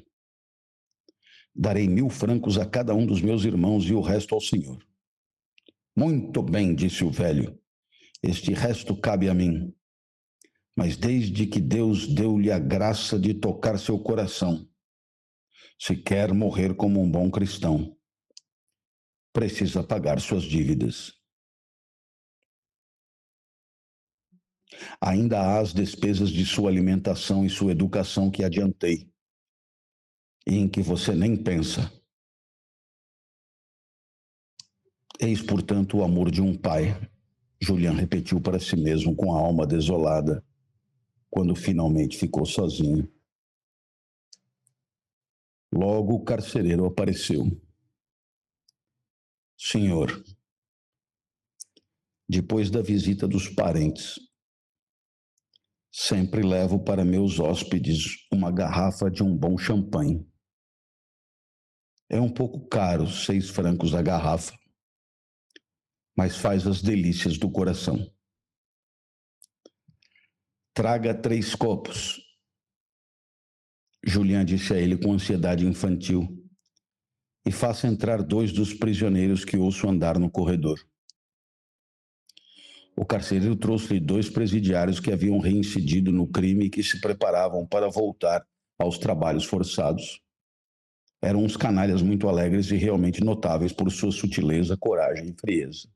Darei mil francos a cada um dos meus irmãos e o resto ao Senhor. Muito bem, disse o velho. Este resto cabe a mim. Mas desde que Deus deu-lhe a graça de tocar seu coração, se quer morrer como um bom cristão, precisa pagar suas dívidas. Ainda há as despesas de sua alimentação e sua educação que adiantei, e em que você nem pensa. Eis, portanto, o amor de um pai, Julian repetiu para si mesmo com a alma desolada, quando finalmente ficou sozinho. Logo o carcereiro apareceu. Senhor, depois da visita dos parentes, sempre levo para meus hóspedes uma garrafa de um bom champanhe. É um pouco caro, seis francos a garrafa, mas faz as delícias do coração. Traga três copos. Julian disse a ele com ansiedade infantil e faça entrar dois dos prisioneiros que ouço andar no corredor. O carcereiro trouxe-lhe dois presidiários que haviam reincidido no crime e que se preparavam para voltar aos trabalhos forçados. Eram uns canalhas muito alegres e realmente notáveis por sua sutileza, coragem e frieza.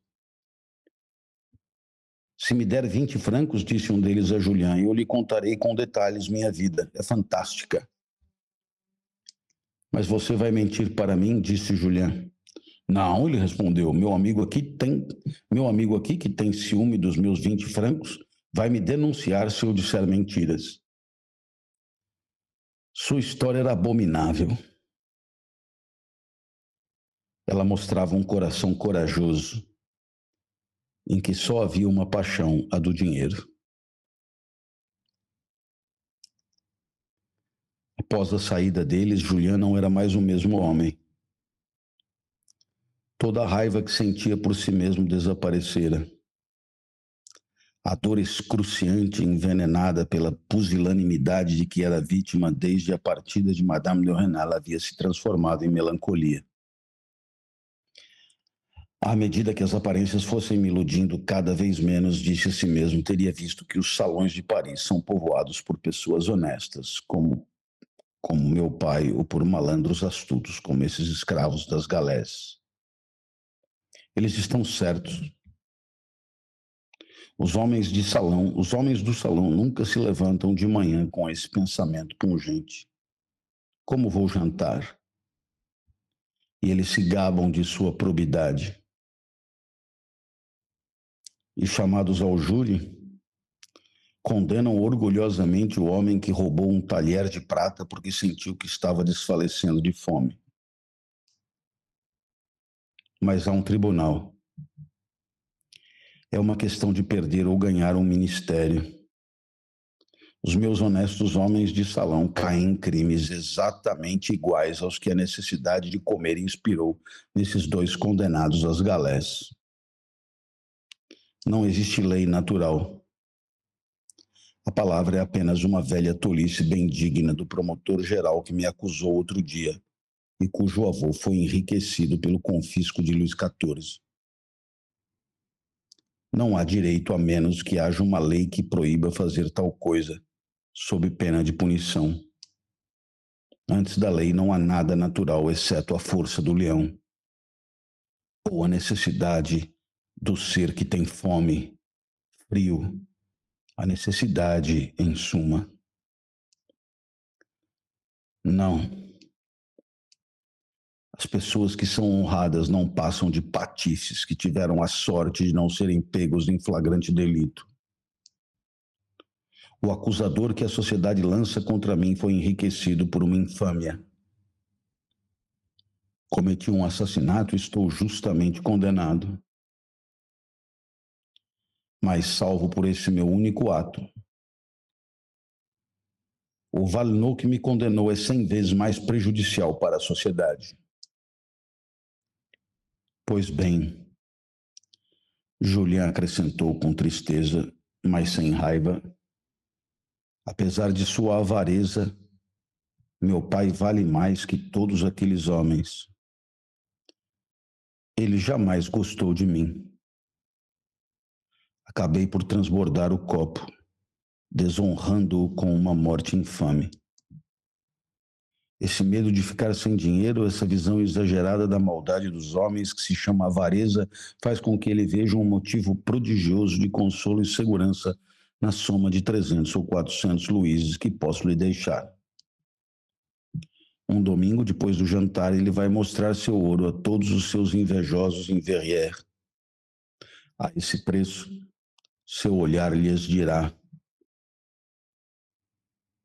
Se me der vinte francos, disse um deles a Julián, eu lhe contarei com detalhes minha vida. É fantástica. Mas você vai mentir para mim, disse Julián. Não, ele respondeu, meu amigo aqui tem, meu amigo aqui que tem ciúme dos meus 20 francos, vai me denunciar se eu disser mentiras. Sua história era abominável. Ela mostrava um coração corajoso, em que só havia uma paixão, a do dinheiro. Após a saída deles, Julian não era mais o mesmo homem. Toda a raiva que sentia por si mesmo desaparecera. A dor excruciante, envenenada pela pusilanimidade de que era vítima desde a partida de Madame de Renal, havia se transformado em melancolia. À medida que as aparências fossem me iludindo cada vez menos, disse a si mesmo, teria visto que os salões de Paris são povoados por pessoas honestas, como, como meu pai, ou por malandros astutos, como esses escravos das galés. Eles estão certos. Os homens de salão, os homens do salão nunca se levantam de manhã com esse pensamento pungente. Como vou jantar? E eles se gabam de sua probidade. E chamados ao júri, condenam orgulhosamente o homem que roubou um talher de prata porque sentiu que estava desfalecendo de fome mas há um tribunal. É uma questão de perder ou ganhar um ministério. Os meus honestos homens de salão caem em crimes exatamente iguais aos que a necessidade de comer inspirou nesses dois condenados às galés. Não existe lei natural. A palavra é apenas uma velha tolice bem digna do promotor geral que me acusou outro dia e cujo avô foi enriquecido pelo confisco de Luís XIV. Não há direito a menos que haja uma lei que proíba fazer tal coisa, sob pena de punição. Antes da lei não há nada natural exceto a força do leão ou a necessidade do ser que tem fome, frio, a necessidade, em suma. Não. As pessoas que são honradas não passam de patifes que tiveram a sorte de não serem pegos em flagrante delito. O acusador que a sociedade lança contra mim foi enriquecido por uma infâmia. Cometi um assassinato e estou justamente condenado. Mas salvo por esse meu único ato. O Valinor que me condenou é cem vezes mais prejudicial para a sociedade. Pois bem, Julian acrescentou com tristeza, mas sem raiva. Apesar de sua avareza, meu pai vale mais que todos aqueles homens. Ele jamais gostou de mim. Acabei por transbordar o copo, desonrando-o com uma morte infame. Esse medo de ficar sem dinheiro, essa visão exagerada da maldade dos homens, que se chama avareza, faz com que ele veja um motivo prodigioso de consolo e segurança na soma de 300 ou 400 luíses que posso lhe deixar. Um domingo, depois do jantar, ele vai mostrar seu ouro a todos os seus invejosos em Verrières. A esse preço, seu olhar lhes dirá: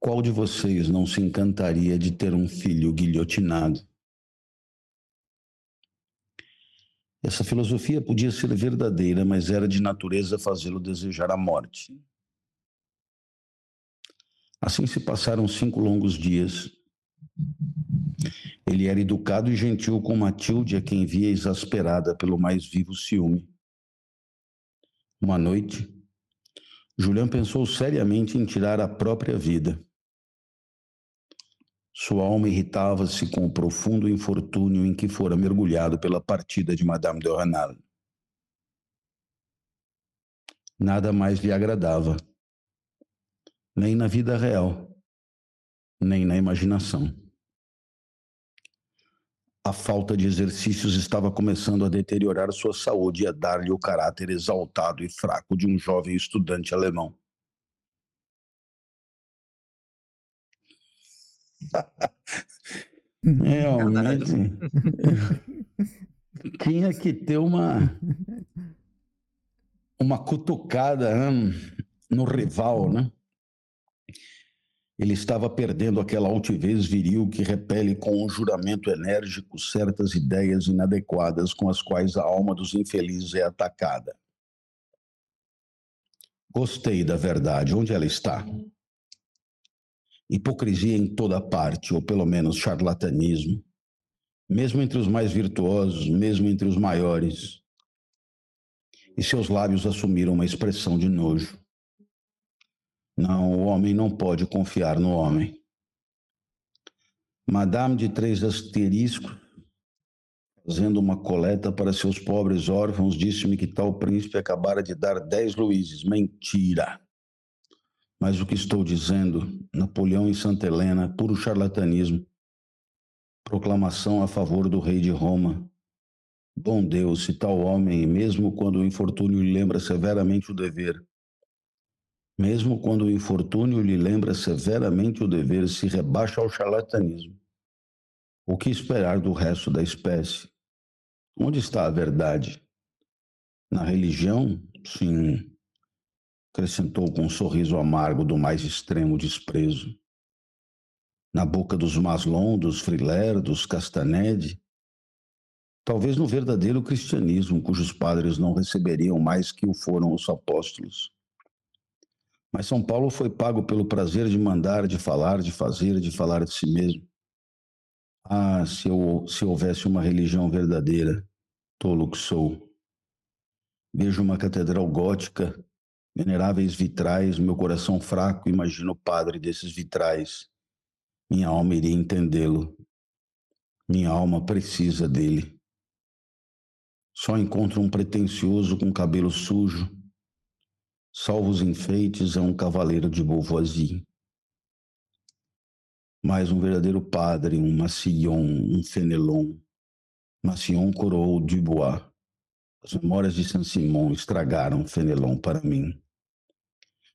qual de vocês não se encantaria de ter um filho guilhotinado? Essa filosofia podia ser verdadeira, mas era de natureza fazê-lo desejar a morte. Assim se passaram cinco longos dias. Ele era educado e gentil com Matilde, a quem via exasperada pelo mais vivo ciúme. Uma noite, Julião pensou seriamente em tirar a própria vida. Sua alma irritava-se com o profundo infortúnio em que fora mergulhado pela partida de Madame de Renal. Nada mais lhe agradava, nem na vida real, nem na imaginação. A falta de exercícios estava começando a deteriorar sua saúde e a dar-lhe o caráter exaltado e fraco de um jovem estudante alemão. Realmente. tinha que ter uma uma cutucada hum, no rival, né? Ele estava perdendo aquela altivez viril que repele com um juramento enérgico certas ideias inadequadas com as quais a alma dos infelizes é atacada. Gostei da verdade. Onde ela está? Hipocrisia em toda parte, ou pelo menos charlatanismo, mesmo entre os mais virtuosos, mesmo entre os maiores. E seus lábios assumiram uma expressão de nojo. Não, o homem não pode confiar no homem. Madame de Três Asteriscos, fazendo uma coleta para seus pobres órfãos, disse-me que tal príncipe acabara de dar dez luíses. Mentira! Mas o que estou dizendo, Napoleão e Santa Helena, puro charlatanismo. Proclamação a favor do rei de Roma. Bom Deus, se tal homem, mesmo quando o infortúnio lhe lembra severamente o dever, mesmo quando o infortúnio lhe lembra severamente o dever, se rebaixa ao charlatanismo. O que esperar do resto da espécie? Onde está a verdade? Na religião? Sim, acrescentou com um sorriso amargo do mais extremo desprezo. Na boca dos Maslon, dos Friler, dos Castanede? Talvez no verdadeiro cristianismo, cujos padres não receberiam mais que o foram os apóstolos. Mas São Paulo foi pago pelo prazer de mandar, de falar, de fazer, de falar de si mesmo. Ah, se, eu, se houvesse uma religião verdadeira, tolo que sou. Vejo uma catedral gótica, veneráveis vitrais, meu coração fraco, imagino o padre desses vitrais. Minha alma iria entendê-lo. Minha alma precisa dele. Só encontro um pretensioso com cabelo sujo, Salvo os enfeites, é um cavaleiro de Beauvoisin. Mais um verdadeiro padre, um Massillon, um Fenelon. Massillon coroou Dubois. As memórias de Saint-Simon estragaram Fenelon para mim.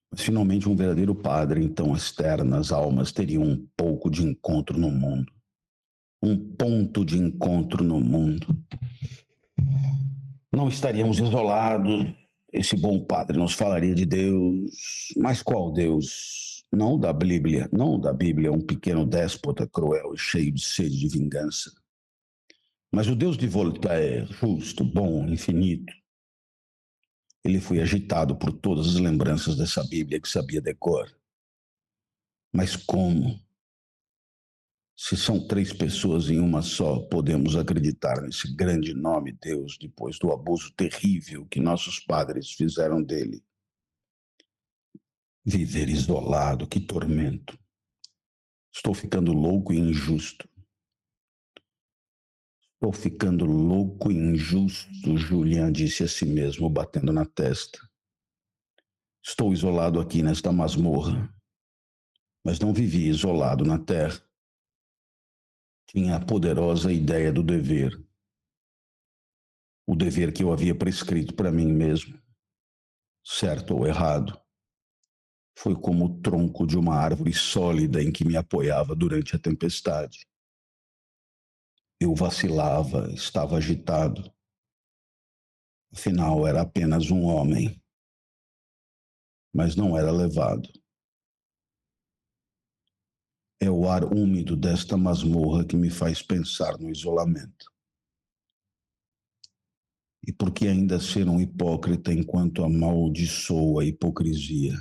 Mas finalmente um verdadeiro padre, então as ternas almas teriam um pouco de encontro no mundo. Um ponto de encontro no mundo. Não estaríamos isolados, esse bom padre nos falaria de Deus, mas qual Deus? Não da Bíblia, não da Bíblia, um pequeno déspota cruel e cheio de sede de vingança. Mas o Deus de Voltaire, justo, bom, infinito. Ele foi agitado por todas as lembranças dessa Bíblia que sabia decor. Mas como? Se são três pessoas em uma só, podemos acreditar nesse grande nome Deus depois do abuso terrível que nossos padres fizeram dele. Viver isolado, que tormento. Estou ficando louco e injusto. Estou ficando louco e injusto, Julian disse a si mesmo, batendo na testa. Estou isolado aqui nesta masmorra, mas não vivi isolado na terra tinha a poderosa ideia do dever. O dever que eu havia prescrito para mim mesmo, certo ou errado, foi como o tronco de uma árvore sólida em que me apoiava durante a tempestade. Eu vacilava, estava agitado. Afinal, era apenas um homem. Mas não era levado. É o ar úmido desta masmorra que me faz pensar no isolamento. E por que ainda ser um hipócrita enquanto amaldiçoa a hipocrisia?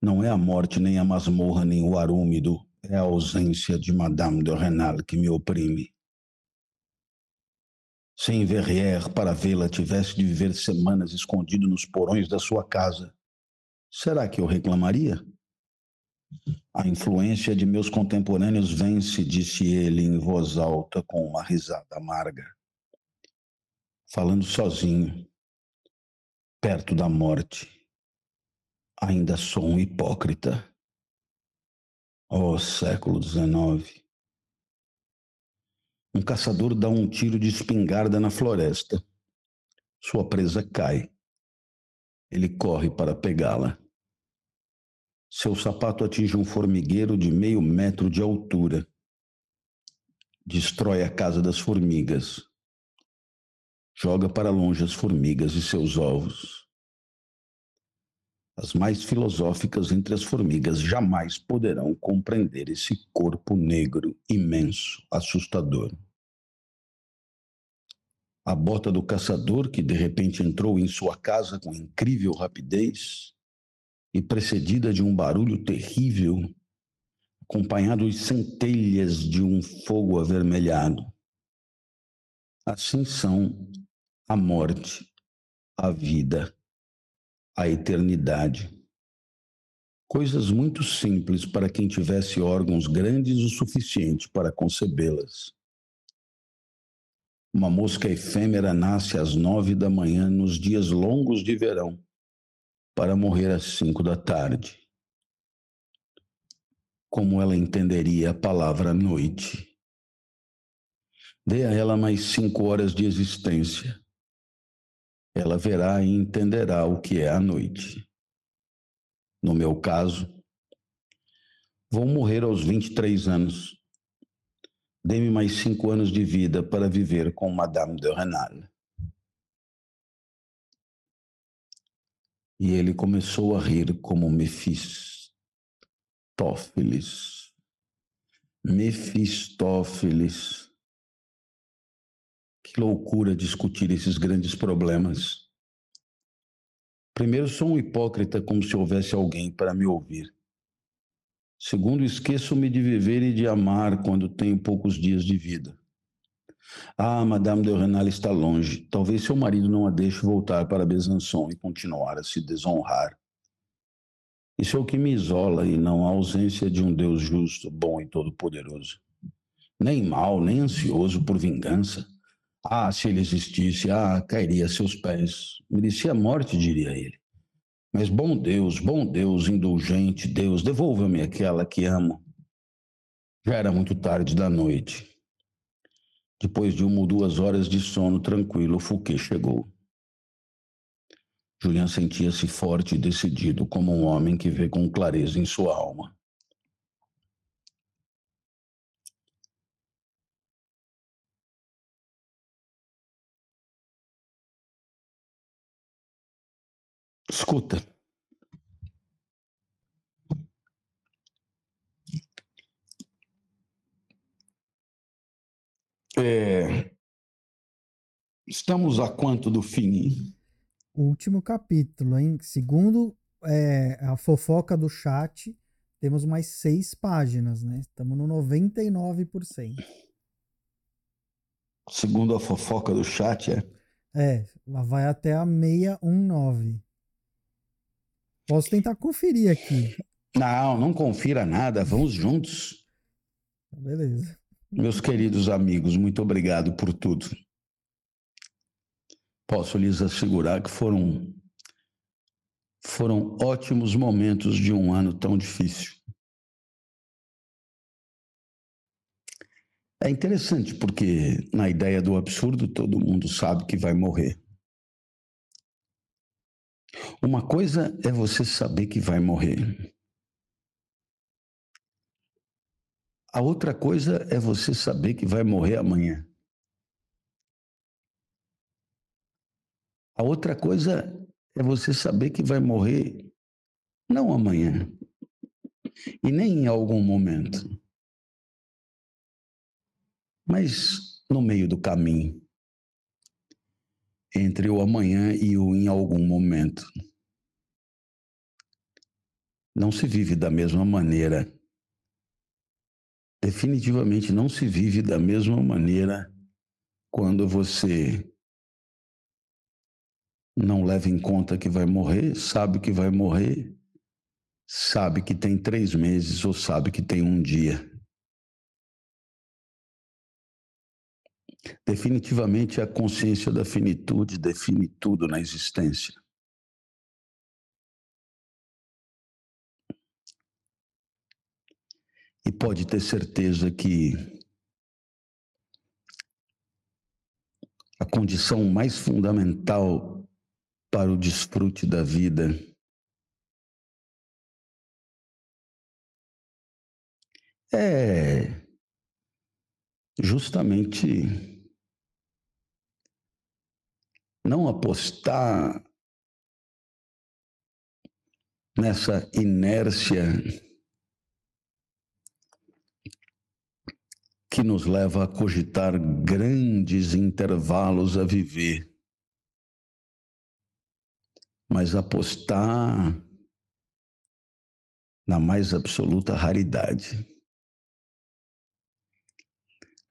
Não é a morte, nem a masmorra, nem o ar úmido, é a ausência de Madame de Renal que me oprime. Sem Verrières para vê-la tivesse de viver semanas escondido nos porões da sua casa, será que eu reclamaria? A influência de meus contemporâneos vence, disse ele em voz alta com uma risada amarga. Falando sozinho, perto da morte. Ainda sou um hipócrita. Oh, século XIX. Um caçador dá um tiro de espingarda na floresta. Sua presa cai. Ele corre para pegá-la. Seu sapato atinge um formigueiro de meio metro de altura. destrói a casa das formigas, joga para longe as formigas e seus ovos. As mais filosóficas entre as formigas jamais poderão compreender esse corpo negro, imenso, assustador. A bota do caçador, que de repente entrou em sua casa com incrível rapidez e precedida de um barulho terrível, acompanhado de centelhas de um fogo avermelhado. Assim são a morte, a vida a eternidade. Coisas muito simples para quem tivesse órgãos grandes o suficiente para concebê-las. Uma mosca efêmera nasce às nove da manhã nos dias longos de verão, para morrer às cinco da tarde. Como ela entenderia a palavra noite? Dê a ela mais cinco horas de existência ela verá e entenderá o que é a noite. No meu caso, vou morrer aos 23 anos. Dê-me mais cinco anos de vida para viver com Madame de Renal. E ele começou a rir como Mefistófeles. Mefistófeles. Que loucura discutir esses grandes problemas. Primeiro, sou um hipócrita, como se houvesse alguém para me ouvir. Segundo, esqueço-me de viver e de amar quando tenho poucos dias de vida. Ah, Madame de Renal está longe. Talvez seu marido não a deixe voltar para Besançon e continuar a se desonrar. Isso é o que me isola e não a ausência de um Deus justo, bom e todo-poderoso. Nem mal, nem ansioso por vingança. Ah, se ele existisse, ah, cairia a seus pés. Merecia a morte, diria ele. Mas bom Deus, bom Deus, indulgente Deus, devolva-me aquela que amo. Já era muito tarde da noite. Depois de uma ou duas horas de sono tranquilo, Fouquet chegou. Julian sentia-se forte e decidido, como um homem que vê com clareza em sua alma. Escuta. É, estamos a quanto do fim? Último capítulo, hein? Segundo é, a fofoca do chat, temos mais seis páginas, né? Estamos no 99%. Segundo a fofoca do chat, é? É, lá vai até a 619. Posso tentar conferir aqui. Não, não confira nada, vamos juntos. Beleza. Meus queridos amigos, muito obrigado por tudo. Posso lhes assegurar que foram foram ótimos momentos de um ano tão difícil. É interessante porque na ideia do absurdo todo mundo sabe que vai morrer. Uma coisa é você saber que vai morrer. A outra coisa é você saber que vai morrer amanhã. A outra coisa é você saber que vai morrer não amanhã e nem em algum momento, mas no meio do caminho entre o amanhã e o em algum momento. Não se vive da mesma maneira. Definitivamente não se vive da mesma maneira quando você não leva em conta que vai morrer, sabe que vai morrer, sabe que tem três meses ou sabe que tem um dia. Definitivamente a consciência da finitude define tudo na existência. E pode ter certeza que a condição mais fundamental para o desfrute da vida é justamente não apostar nessa inércia que nos leva a cogitar grandes intervalos a viver, mas apostar na mais absoluta raridade.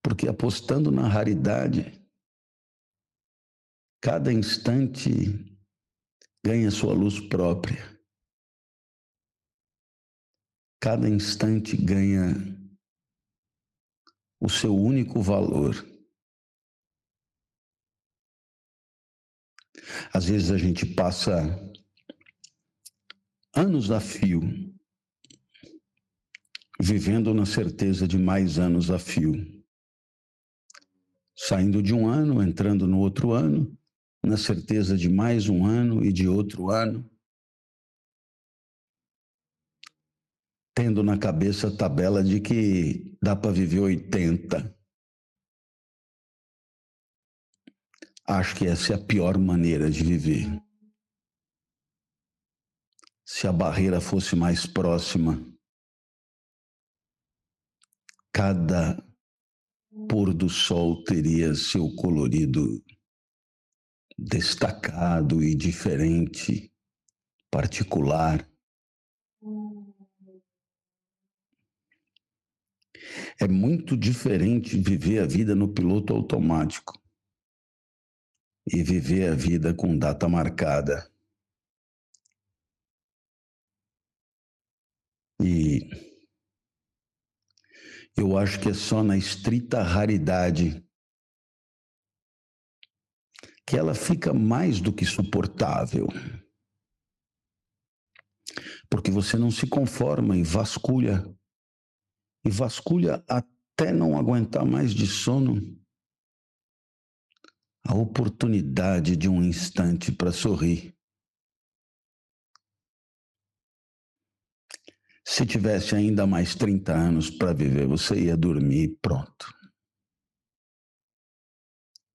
Porque apostando na raridade, cada instante ganha sua luz própria. Cada instante ganha o seu único valor. Às vezes a gente passa anos a fio vivendo na certeza de mais anos a fio. Saindo de um ano, entrando no outro ano, na certeza de mais um ano e de outro ano. Tendo na cabeça a tabela de que dá para viver 80. Acho que essa é a pior maneira de viver. Se a barreira fosse mais próxima, cada pôr do sol teria seu colorido destacado e diferente, particular. É muito diferente viver a vida no piloto automático e viver a vida com data marcada. E eu acho que é só na estrita raridade que ela fica mais do que suportável. Porque você não se conforma e vasculha e vasculha até não aguentar mais de sono a oportunidade de um instante para sorrir. Se tivesse ainda mais 30 anos para viver, você ia dormir pronto.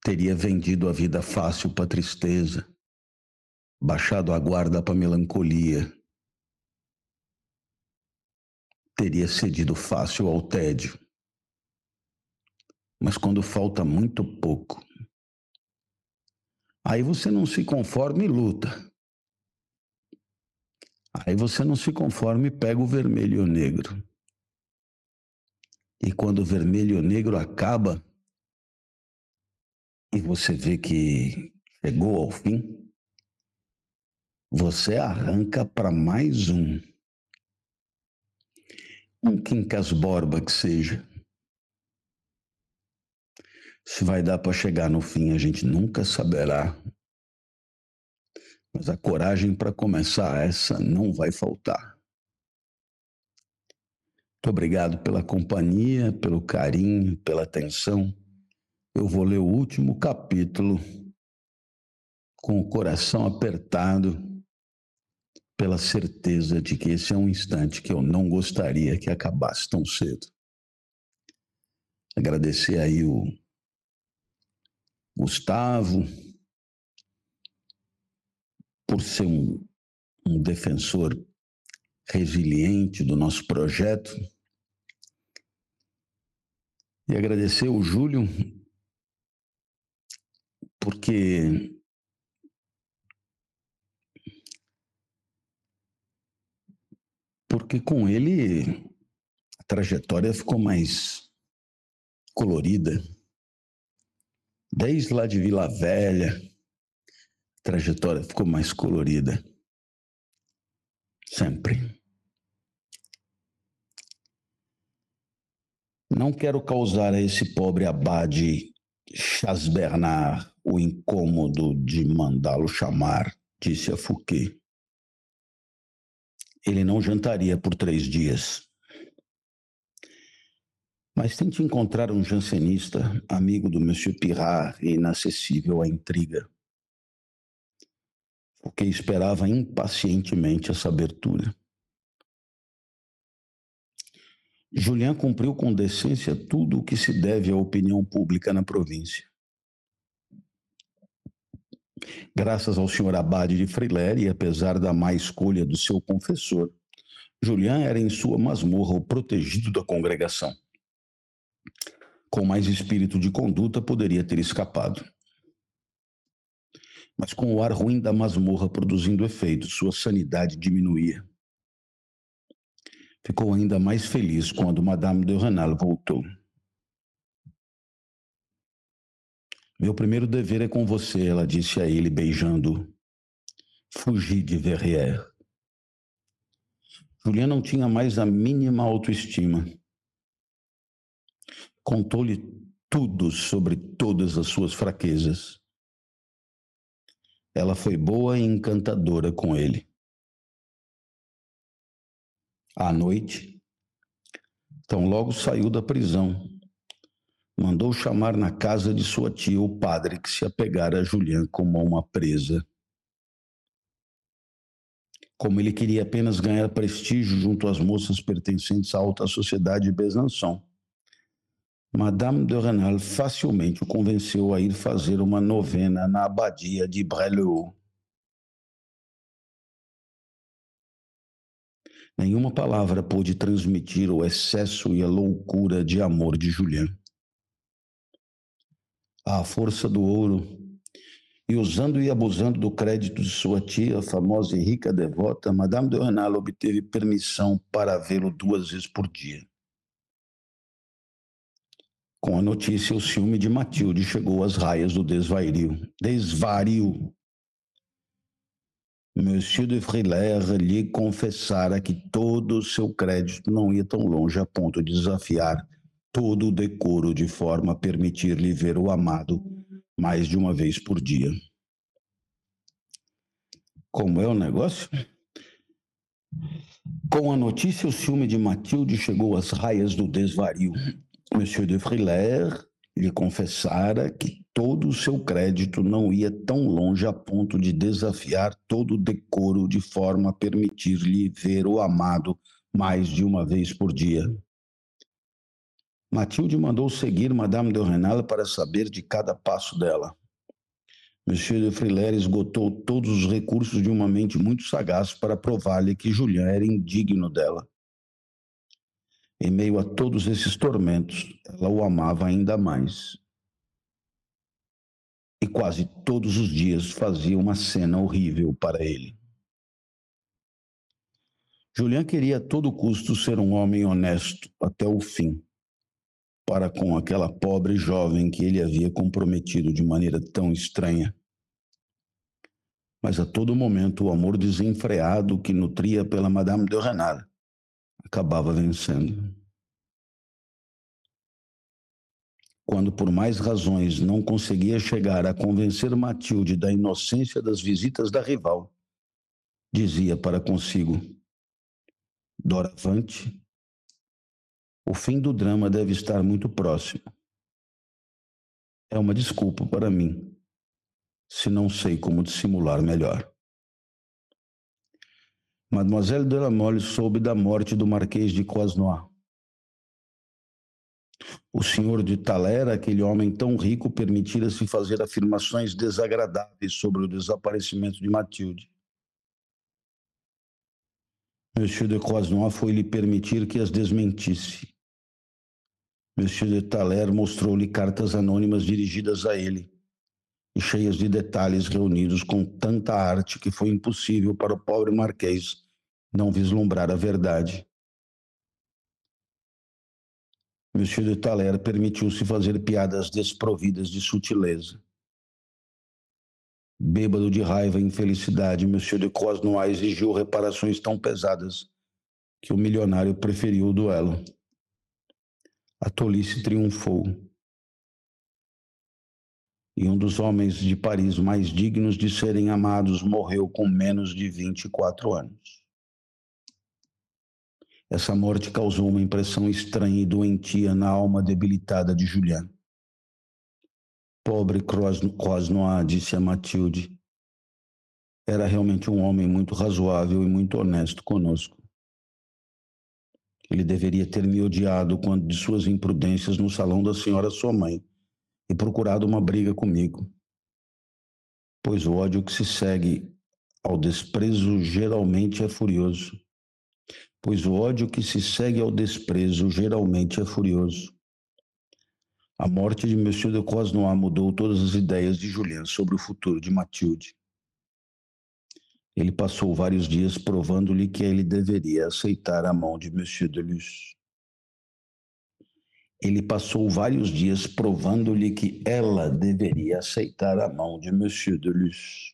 Teria vendido a vida fácil para tristeza, baixado a guarda para melancolia, teria cedido fácil ao tédio. Mas quando falta muito pouco, aí você não se conforma e luta. Aí você não se conforma e pega o vermelho e o negro. E quando o vermelho e o negro acaba, e você vê que chegou ao fim, você arranca para mais um um quincas borba que seja. Se vai dar para chegar no fim, a gente nunca saberá. Mas a coragem para começar essa não vai faltar. Muito obrigado pela companhia, pelo carinho, pela atenção. Eu vou ler o último capítulo com o coração apertado pela certeza de que esse é um instante que eu não gostaria que acabasse tão cedo. Agradecer aí o Gustavo por ser um, um defensor resiliente do nosso projeto. E agradecer o Júlio, porque porque com ele a trajetória ficou mais colorida. Desde lá de Vila Velha, a trajetória ficou mais colorida. Sempre. Não quero causar a esse pobre abade Chas Bernard o incômodo de mandá-lo chamar, disse a Fouquet ele não jantaria por três dias. Mas tente encontrar um jansenista, amigo do Monsieur Pirard e inacessível à intriga, porque esperava impacientemente essa abertura. Julian cumpriu com decência tudo o que se deve à opinião pública na província. Graças ao senhor Abade de Friler e apesar da má escolha do seu confessor, Julian era em sua masmorra o protegido da congregação. Com mais espírito de conduta, poderia ter escapado. Mas com o ar ruim da masmorra produzindo efeito, sua sanidade diminuía. Ficou ainda mais feliz quando Madame de Renal voltou. Meu primeiro dever é com você, ela disse a ele, beijando. Fugi de Verrières. Julian não tinha mais a mínima autoestima. Contou-lhe tudo sobre todas as suas fraquezas. Ela foi boa e encantadora com ele. À noite, então logo saiu da prisão. Mandou chamar na casa de sua tia o padre que se apegara a Julian como a uma presa. Como ele queria apenas ganhar prestígio junto às moças pertencentes à alta sociedade de Besançon, Madame de Renal facilmente o convenceu a ir fazer uma novena na abadia de Breleux. Nenhuma palavra pôde transmitir o excesso e a loucura de amor de Julian. À força do ouro, e usando e abusando do crédito de sua tia, famosa e rica devota, Madame de Renal obteve permissão para vê-lo duas vezes por dia. Com a notícia, o ciúme de Matilde chegou às raias do desvario. Desvario Monsieur de Frilair lhe confessara que todo o seu crédito não ia tão longe a ponto de desafiar todo o decoro de forma a permitir-lhe ver o amado mais de uma vez por dia. Como é o negócio? Com a notícia, o ciúme de Matilde chegou às raias do desvario. Monsieur de Frilair lhe confessara que todo o seu crédito não ia tão longe a ponto de desafiar todo o decoro de forma a permitir-lhe ver o amado mais de uma vez por dia. Matilde mandou seguir Madame de Renal para saber de cada passo dela. Monsieur de Frilair esgotou todos os recursos de uma mente muito sagaz para provar-lhe que Julian era indigno dela. Em meio a todos esses tormentos, ela o amava ainda mais. E quase todos os dias fazia uma cena horrível para ele. Julian queria a todo custo ser um homem honesto até o fim, para com aquela pobre jovem que ele havia comprometido de maneira tão estranha. Mas a todo momento o amor desenfreado que nutria pela Madame de Renard acabava vencendo. Quando por mais razões não conseguia chegar a convencer Matilde da inocência das visitas da rival, dizia para consigo: Doravante, o fim do drama deve estar muito próximo. É uma desculpa para mim, se não sei como dissimular melhor. Mademoiselle de la Mole soube da morte do Marquês de Croisnois. O senhor de Talera, aquele homem tão rico, permitira-se fazer afirmações desagradáveis sobre o desaparecimento de Matilde. Monsieur de Croisnois foi lhe permitir que as desmentisse. Monsieur de Thaler mostrou-lhe cartas anônimas dirigidas a ele e cheias de detalhes reunidos com tanta arte que foi impossível para o pobre marquês não vislumbrar a verdade. Monsieur de Thaler permitiu-se fazer piadas desprovidas de sutileza. Bêbado de raiva e infelicidade, Monsieur de Croisnois exigiu reparações tão pesadas que o milionário preferiu o duelo. A tolice triunfou e um dos homens de Paris mais dignos de serem amados morreu com menos de 24 anos. Essa morte causou uma impressão estranha e doentia na alma debilitada de Julian. Pobre Croisnois, disse a Matilde. Era realmente um homem muito razoável e muito honesto conosco. Ele deveria ter me odiado quando de suas imprudências no salão da senhora sua mãe e procurado uma briga comigo. Pois o ódio que se segue ao desprezo geralmente é furioso. Pois o ódio que se segue ao desprezo geralmente é furioso. A morte de Monsieur de Cosnois mudou todas as ideias de Julien sobre o futuro de Mathilde. Ele passou vários dias provando-lhe que ele deveria aceitar a mão de Monsieur de Luz. Ele passou vários dias provando-lhe que ela deveria aceitar a mão de Monsieur de Luz.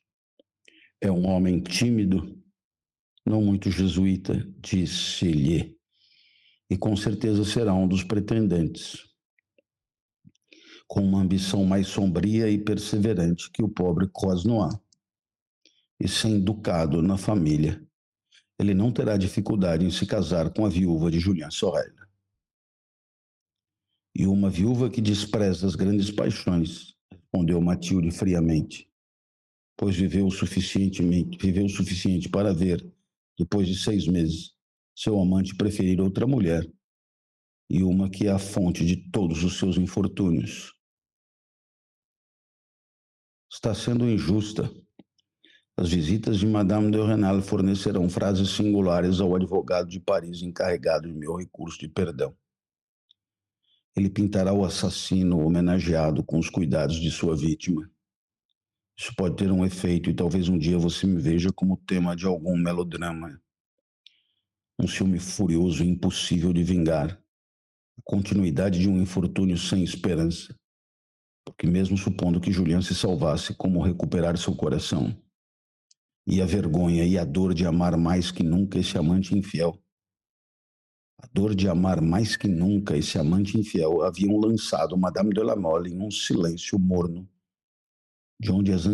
É um homem tímido, não muito jesuíta, disse-lhe, e com certeza será um dos pretendentes. Com uma ambição mais sombria e perseverante que o pobre Cosnois e sem ducado na família, ele não terá dificuldade em se casar com a viúva de Julian Sorel. E uma viúva que despreza as grandes paixões, respondeu Matilde friamente, pois viveu suficientemente, viveu o suficiente para ver, depois de seis meses, seu amante preferir outra mulher, e uma que é a fonte de todos os seus infortúnios. Está sendo injusta, as visitas de Madame de Renal fornecerão frases singulares ao advogado de Paris encarregado de meu recurso de perdão. Ele pintará o assassino homenageado com os cuidados de sua vítima. Isso pode ter um efeito e talvez um dia você me veja como tema de algum melodrama. Um filme furioso e impossível de vingar. A continuidade de um infortúnio sem esperança. Porque mesmo supondo que Julian se salvasse, como recuperar seu coração? E a vergonha e a dor de amar mais que nunca esse amante infiel. A dor de amar mais que nunca esse amante infiel haviam lançado Madame de la Mole em um silêncio morno, de onde as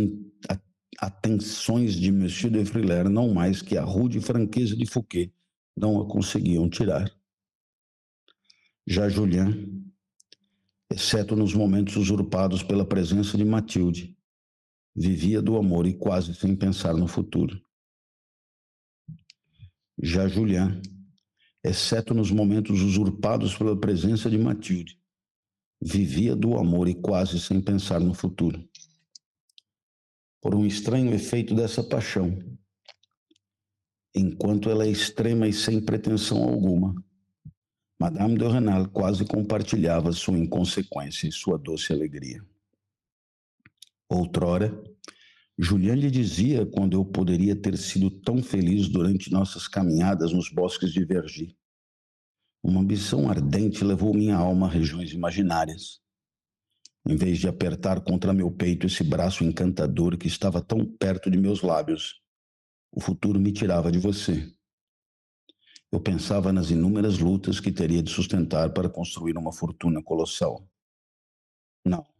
atenções de Monsieur de Frilair, não mais que a rude franqueza de Fouquet, não a conseguiam tirar. Já Julien, exceto nos momentos usurpados pela presença de Mathilde, vivia do amor e quase sem pensar no futuro. Já Julian, exceto nos momentos usurpados pela presença de Matilde, vivia do amor e quase sem pensar no futuro. Por um estranho efeito dessa paixão, enquanto ela é extrema e sem pretensão alguma, Madame de Renal quase compartilhava sua inconsequência e sua doce alegria. Outrora, Julian lhe dizia quando eu poderia ter sido tão feliz durante nossas caminhadas nos bosques de Vergy. Uma ambição ardente levou minha alma a regiões imaginárias. Em vez de apertar contra meu peito esse braço encantador que estava tão perto de meus lábios, o futuro me tirava de você. Eu pensava nas inúmeras lutas que teria de sustentar para construir uma fortuna colossal. Não.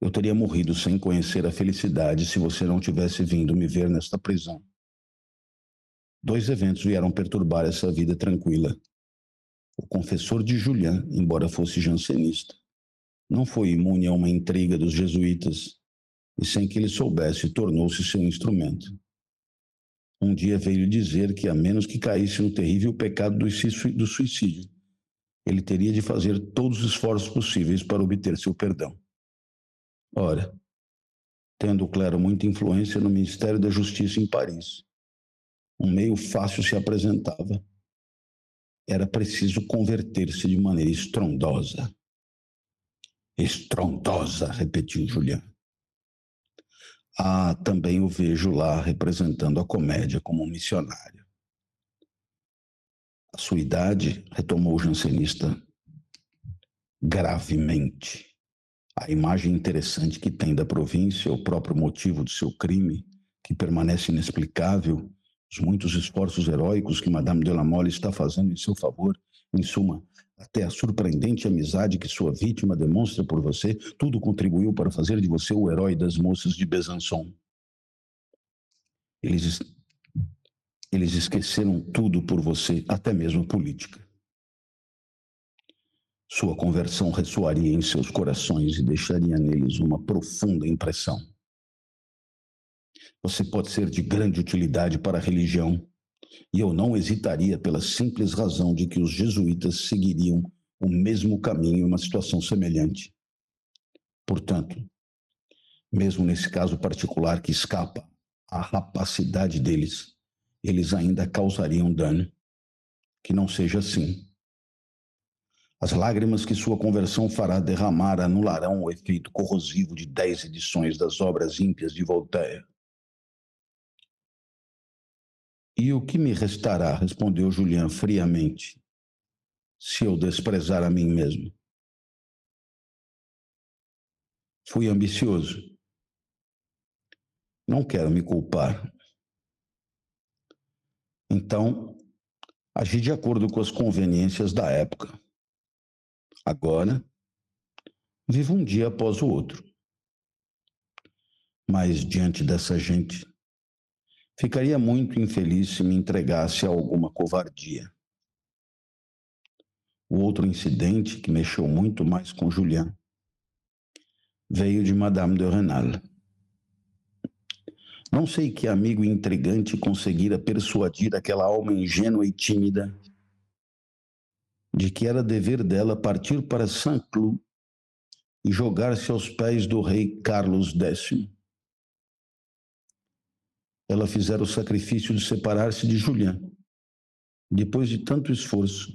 Eu teria morrido sem conhecer a felicidade se você não tivesse vindo me ver nesta prisão. Dois eventos vieram perturbar essa vida tranquila. O confessor de Julian, embora fosse jansenista, não foi imune a uma intriga dos jesuítas e, sem que ele soubesse, tornou-se seu instrumento. Um dia veio dizer que, a menos que caísse no terrível pecado do suicídio, ele teria de fazer todos os esforços possíveis para obter seu perdão. Ora, tendo o clero muita influência no Ministério da Justiça em Paris, um meio fácil se apresentava. Era preciso converter-se de maneira estrondosa. Estrondosa, repetiu Julián. Ah, também o vejo lá representando a comédia como um missionário. A sua idade, retomou o jansenista, gravemente a imagem interessante que tem da província, o próprio motivo do seu crime, que permanece inexplicável, os muitos esforços heróicos que Madame de la Mole está fazendo em seu favor, em suma, até a surpreendente amizade que sua vítima demonstra por você, tudo contribuiu para fazer de você o herói das moças de Besançon. Eles, eles esqueceram tudo por você, até mesmo a política. Sua conversão ressoaria em seus corações e deixaria neles uma profunda impressão. Você pode ser de grande utilidade para a religião, E eu não hesitaria pela simples razão de que os jesuítas seguiriam o mesmo caminho em uma situação semelhante. Portanto, mesmo nesse caso particular que escapa à rapacidade deles, eles ainda causariam dano. Que não seja assim. As lágrimas que sua conversão fará derramar anularão o efeito corrosivo de dez edições das obras ímpias de Voltaire. E o que me restará, respondeu Julian friamente, se eu desprezar a mim mesmo? Fui ambicioso. Não quero me culpar. Então, agi de acordo com as conveniências da época. Agora, vivo um dia após o outro. Mas diante dessa gente, ficaria muito infeliz se me entregasse a alguma covardia. O outro incidente que mexeu muito mais com Julian veio de Madame de Renal. Não sei que amigo intrigante conseguira persuadir aquela alma ingênua e tímida de que era dever dela partir para Saint-Cloud e jogar-se aos pés do rei Carlos X. Ela fizera o sacrifício de separar-se de Julian. Depois de tanto esforço,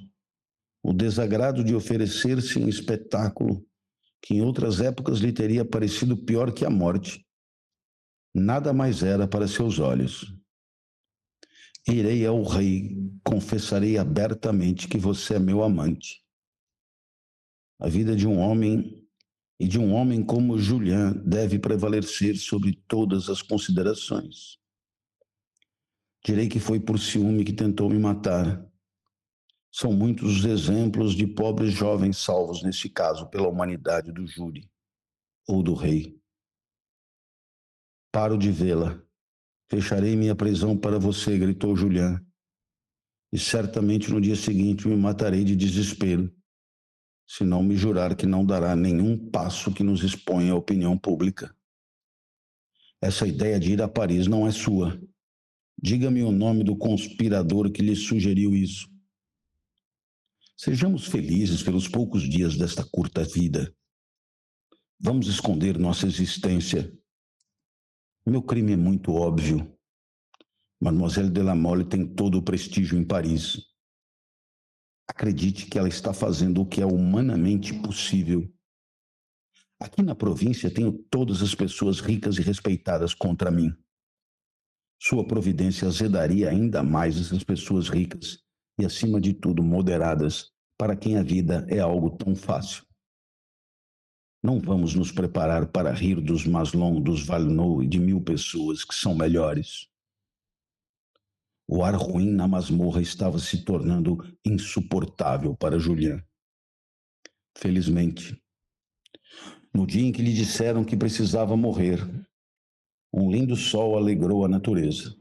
o desagrado de oferecer-se em espetáculo que em outras épocas lhe teria parecido pior que a morte, nada mais era para seus olhos. Irei ao rei, confessarei abertamente que você é meu amante. A vida de um homem e de um homem como Julian deve prevalecer sobre todas as considerações. Direi que foi por ciúme que tentou me matar. São muitos os exemplos de pobres jovens salvos, nesse caso, pela humanidade do júri ou do rei. Paro de vê-la Fecharei minha prisão para você, gritou Julian. E certamente no dia seguinte me matarei de desespero, se não me jurar que não dará nenhum passo que nos exponha à opinião pública. Essa ideia de ir a Paris não é sua. Diga-me o nome do conspirador que lhe sugeriu isso. Sejamos felizes pelos poucos dias desta curta vida. Vamos esconder nossa existência meu crime é muito óbvio. Mademoiselle de la Mole tem todo o prestígio em Paris. Acredite que ela está fazendo o que é humanamente possível. Aqui na província tenho todas as pessoas ricas e respeitadas contra mim. Sua providência azedaria ainda mais essas pessoas ricas e, acima de tudo, moderadas, para quem a vida é algo tão fácil. Não vamos nos preparar para rir dos Maslon, dos Valnot e de mil pessoas que são melhores. O ar ruim na masmorra estava se tornando insuportável para Julian. Felizmente, no dia em que lhe disseram que precisava morrer, um lindo sol alegrou a natureza.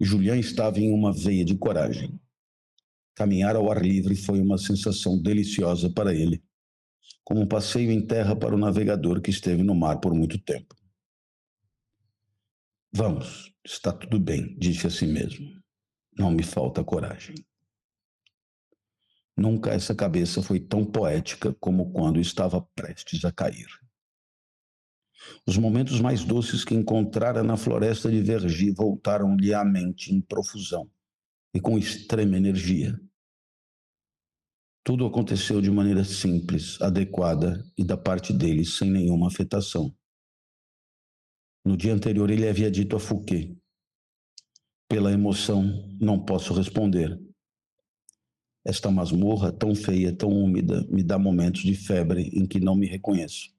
Julian estava em uma veia de coragem. Caminhar ao ar livre foi uma sensação deliciosa para ele como um passeio em terra para o navegador que esteve no mar por muito tempo. Vamos, está tudo bem, disse a si mesmo. Não me falta coragem. Nunca essa cabeça foi tão poética como quando estava prestes a cair. Os momentos mais doces que encontrara na floresta de Vergi voltaram-lhe à mente em profusão e com extrema energia. Tudo aconteceu de maneira simples, adequada e da parte dele sem nenhuma afetação. No dia anterior ele havia dito a Fouquet: Pela emoção, não posso responder. Esta masmorra tão feia, tão úmida, me dá momentos de febre em que não me reconheço.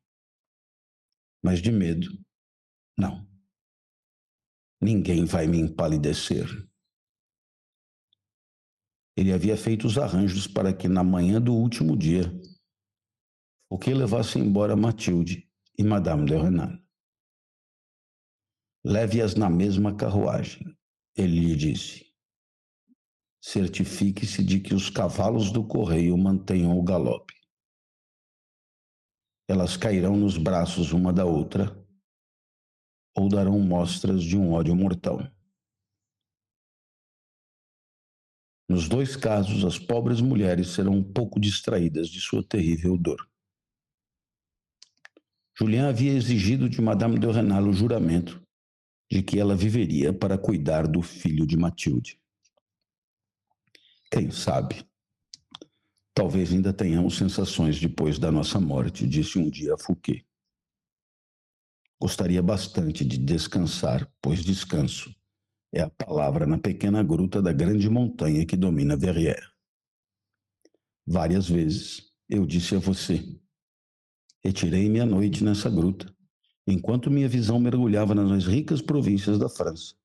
Mas de medo, não. Ninguém vai me empalidecer. Ele havia feito os arranjos para que, na manhã do último dia, o que levasse embora Matilde e Madame de Renal. Leve-as na mesma carruagem, ele lhe disse. Certifique-se de que os cavalos do correio mantenham o galope. Elas cairão nos braços uma da outra ou darão mostras de um ódio mortal. Nos dois casos, as pobres mulheres serão um pouco distraídas de sua terrível dor. Julien havia exigido de Madame de Renal o juramento de que ela viveria para cuidar do filho de Matilde. Quem sabe? Talvez ainda tenhamos sensações depois da nossa morte, disse um dia Fouquet. Gostaria bastante de descansar, pois descanso é a palavra na pequena gruta da grande montanha que domina Verrières. Várias vezes eu disse a você: retirei-me à noite nessa gruta Enquanto minha visão mergulhava nas mais ricas províncias da França,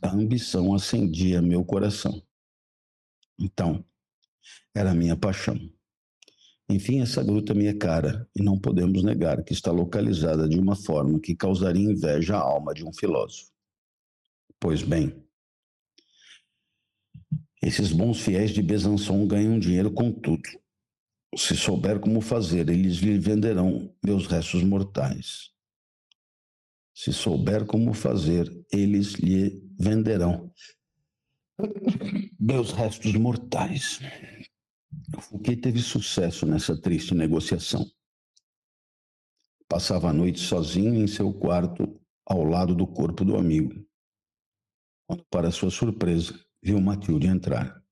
a ambição acendia meu coração. Então, era minha paixão. Enfim, essa gruta me é cara, e não podemos negar que está localizada de uma forma que causaria inveja à alma de um filósofo. Pois bem, esses bons fiéis de Besançon ganham dinheiro com tudo. Se souber como fazer, eles lhe venderão meus restos mortais. Se souber como fazer, eles lhe venderão meus restos mortais. Fouquet teve sucesso nessa triste negociação. Passava a noite sozinho em seu quarto, ao lado do corpo do amigo. Quando, para sua surpresa, viu Matilde entrar.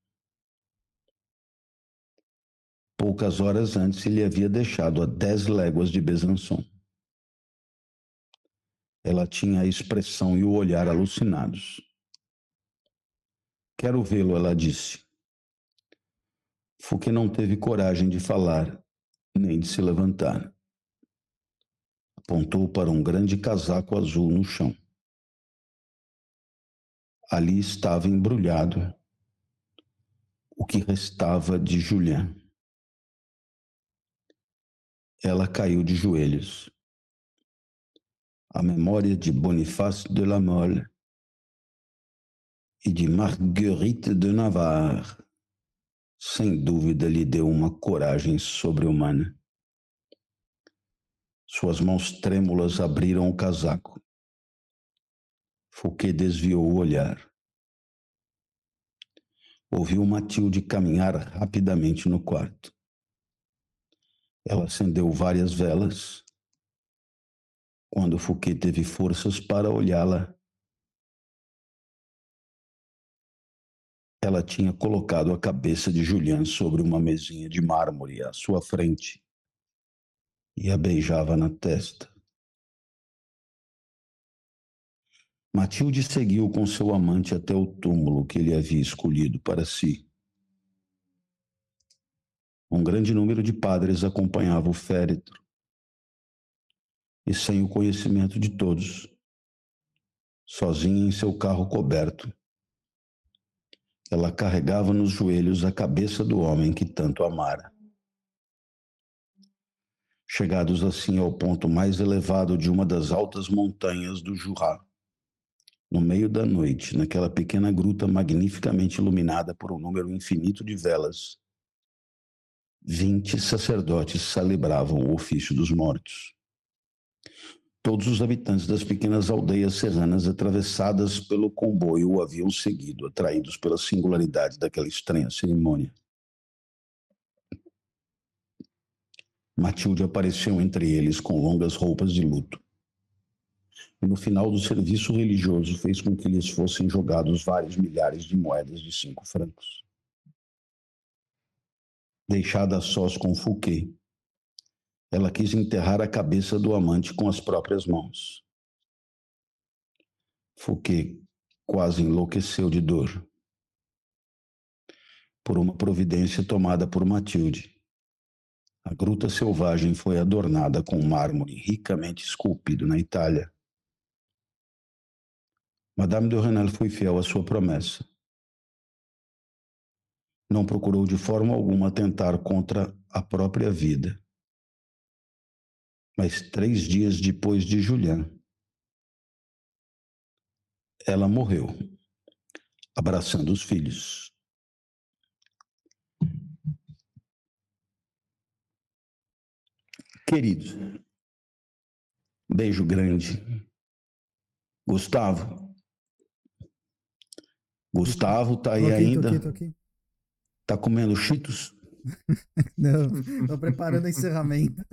Poucas horas antes ele havia deixado a dez léguas de Besançon. Ela tinha a expressão e o olhar alucinados. Quero vê-lo, ela disse. Fouquet não teve coragem de falar, nem de se levantar. Apontou para um grande casaco azul no chão. Ali estava embrulhado o que restava de Julien ela caiu de joelhos. A memória de Bonifácio de la Mole e de Marguerite de Navarre, sem dúvida, lhe deu uma coragem sobre-humana. Suas mãos trêmulas abriram o casaco. Fouquet desviou o olhar. Ouviu Matilde caminhar rapidamente no quarto. Ela acendeu várias velas. Quando Fouquet teve forças para olhá-la, ela tinha colocado a cabeça de Julian sobre uma mesinha de mármore à sua frente e a beijava na testa. Matilde seguiu com seu amante até o túmulo que ele havia escolhido para si. Um grande número de padres acompanhava o féretro. E sem o conhecimento de todos, sozinha em seu carro coberto, ela carregava nos joelhos a cabeça do homem que tanto amara. Chegados assim ao ponto mais elevado de uma das altas montanhas do Jura, no meio da noite, naquela pequena gruta magnificamente iluminada por um número infinito de velas, Vinte sacerdotes celebravam o ofício dos mortos. Todos os habitantes das pequenas aldeias serranas atravessadas pelo comboio o haviam seguido, atraídos pela singularidade daquela estranha cerimônia. Matilde apareceu entre eles com longas roupas de luto. E no final do serviço religioso fez com que lhes fossem jogados vários milhares de moedas de cinco francos deixada sós com Fouquet. Ela quis enterrar a cabeça do amante com as próprias mãos. Fouquet quase enlouqueceu de dor. Por uma providência tomada por Matilde, a gruta selvagem foi adornada com mármore ricamente esculpido na Itália. Madame de Renal foi fiel à sua promessa não procurou de forma alguma atentar contra a própria vida. Mas três dias depois de Julian, ela morreu, abraçando os filhos. Queridos, beijo grande. Gustavo, Gustavo tá aí Tô aqui, ainda? tô aqui, tô aqui. Tá comendo cheetos? Não, tô preparando o encerramento.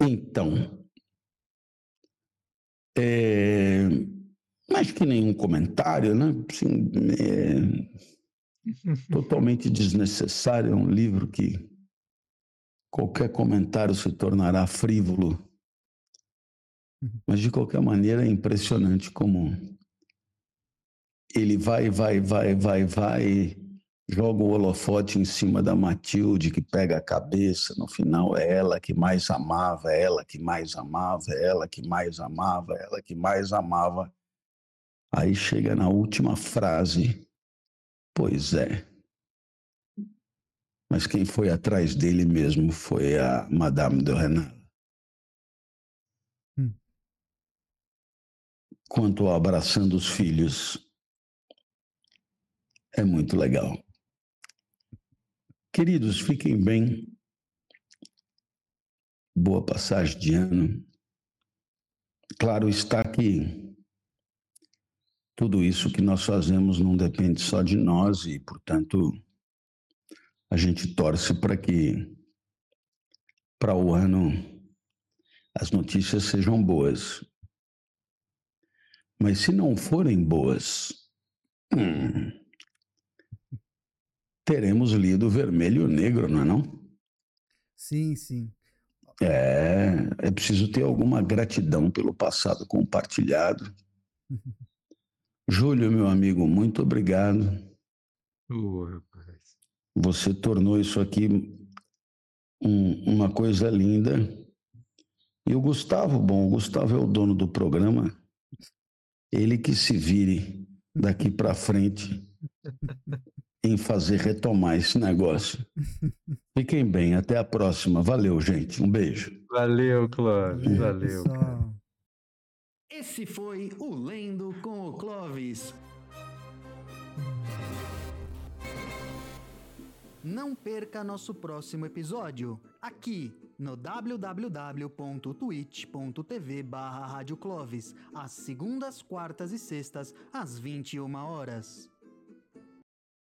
Então, é, mais que nenhum comentário, né? Assim, é, totalmente desnecessário. É um livro que qualquer comentário se tornará frívolo. Mas, de qualquer maneira, é impressionante como ele vai, vai, vai, vai, vai, joga o holofote em cima da Matilde, que pega a cabeça. No final, é ela que mais amava, é ela que mais amava, é ela que mais amava, é ela que mais amava. Aí chega na última frase. Pois é. Mas quem foi atrás dele mesmo foi a Madame de Renal. Hum. Quanto ao abraçando os filhos, é muito legal. Queridos, fiquem bem. Boa passagem de ano. Claro está que tudo isso que nós fazemos não depende só de nós e, portanto, a gente torce para que para o ano as notícias sejam boas. Mas se não forem boas, hum, teremos lido vermelho e negro, não é não? Sim, sim. É, é preciso ter alguma gratidão pelo passado compartilhado. Júlio, meu amigo, muito obrigado. Ô, rapaz. Você tornou isso aqui um- uma coisa linda. E o Gustavo, bom, o Gustavo é o dono do programa. Ele que se vire daqui para frente em fazer retomar esse negócio. Fiquem bem, até a próxima. Valeu, gente. Um beijo. Valeu, Clóvis. Valeu. Pessoal. Esse foi o Lendo com o Clovis. Não perca nosso próximo episódio, aqui no www.twitch.tv barra às segundas, quartas e sextas, às 21 horas.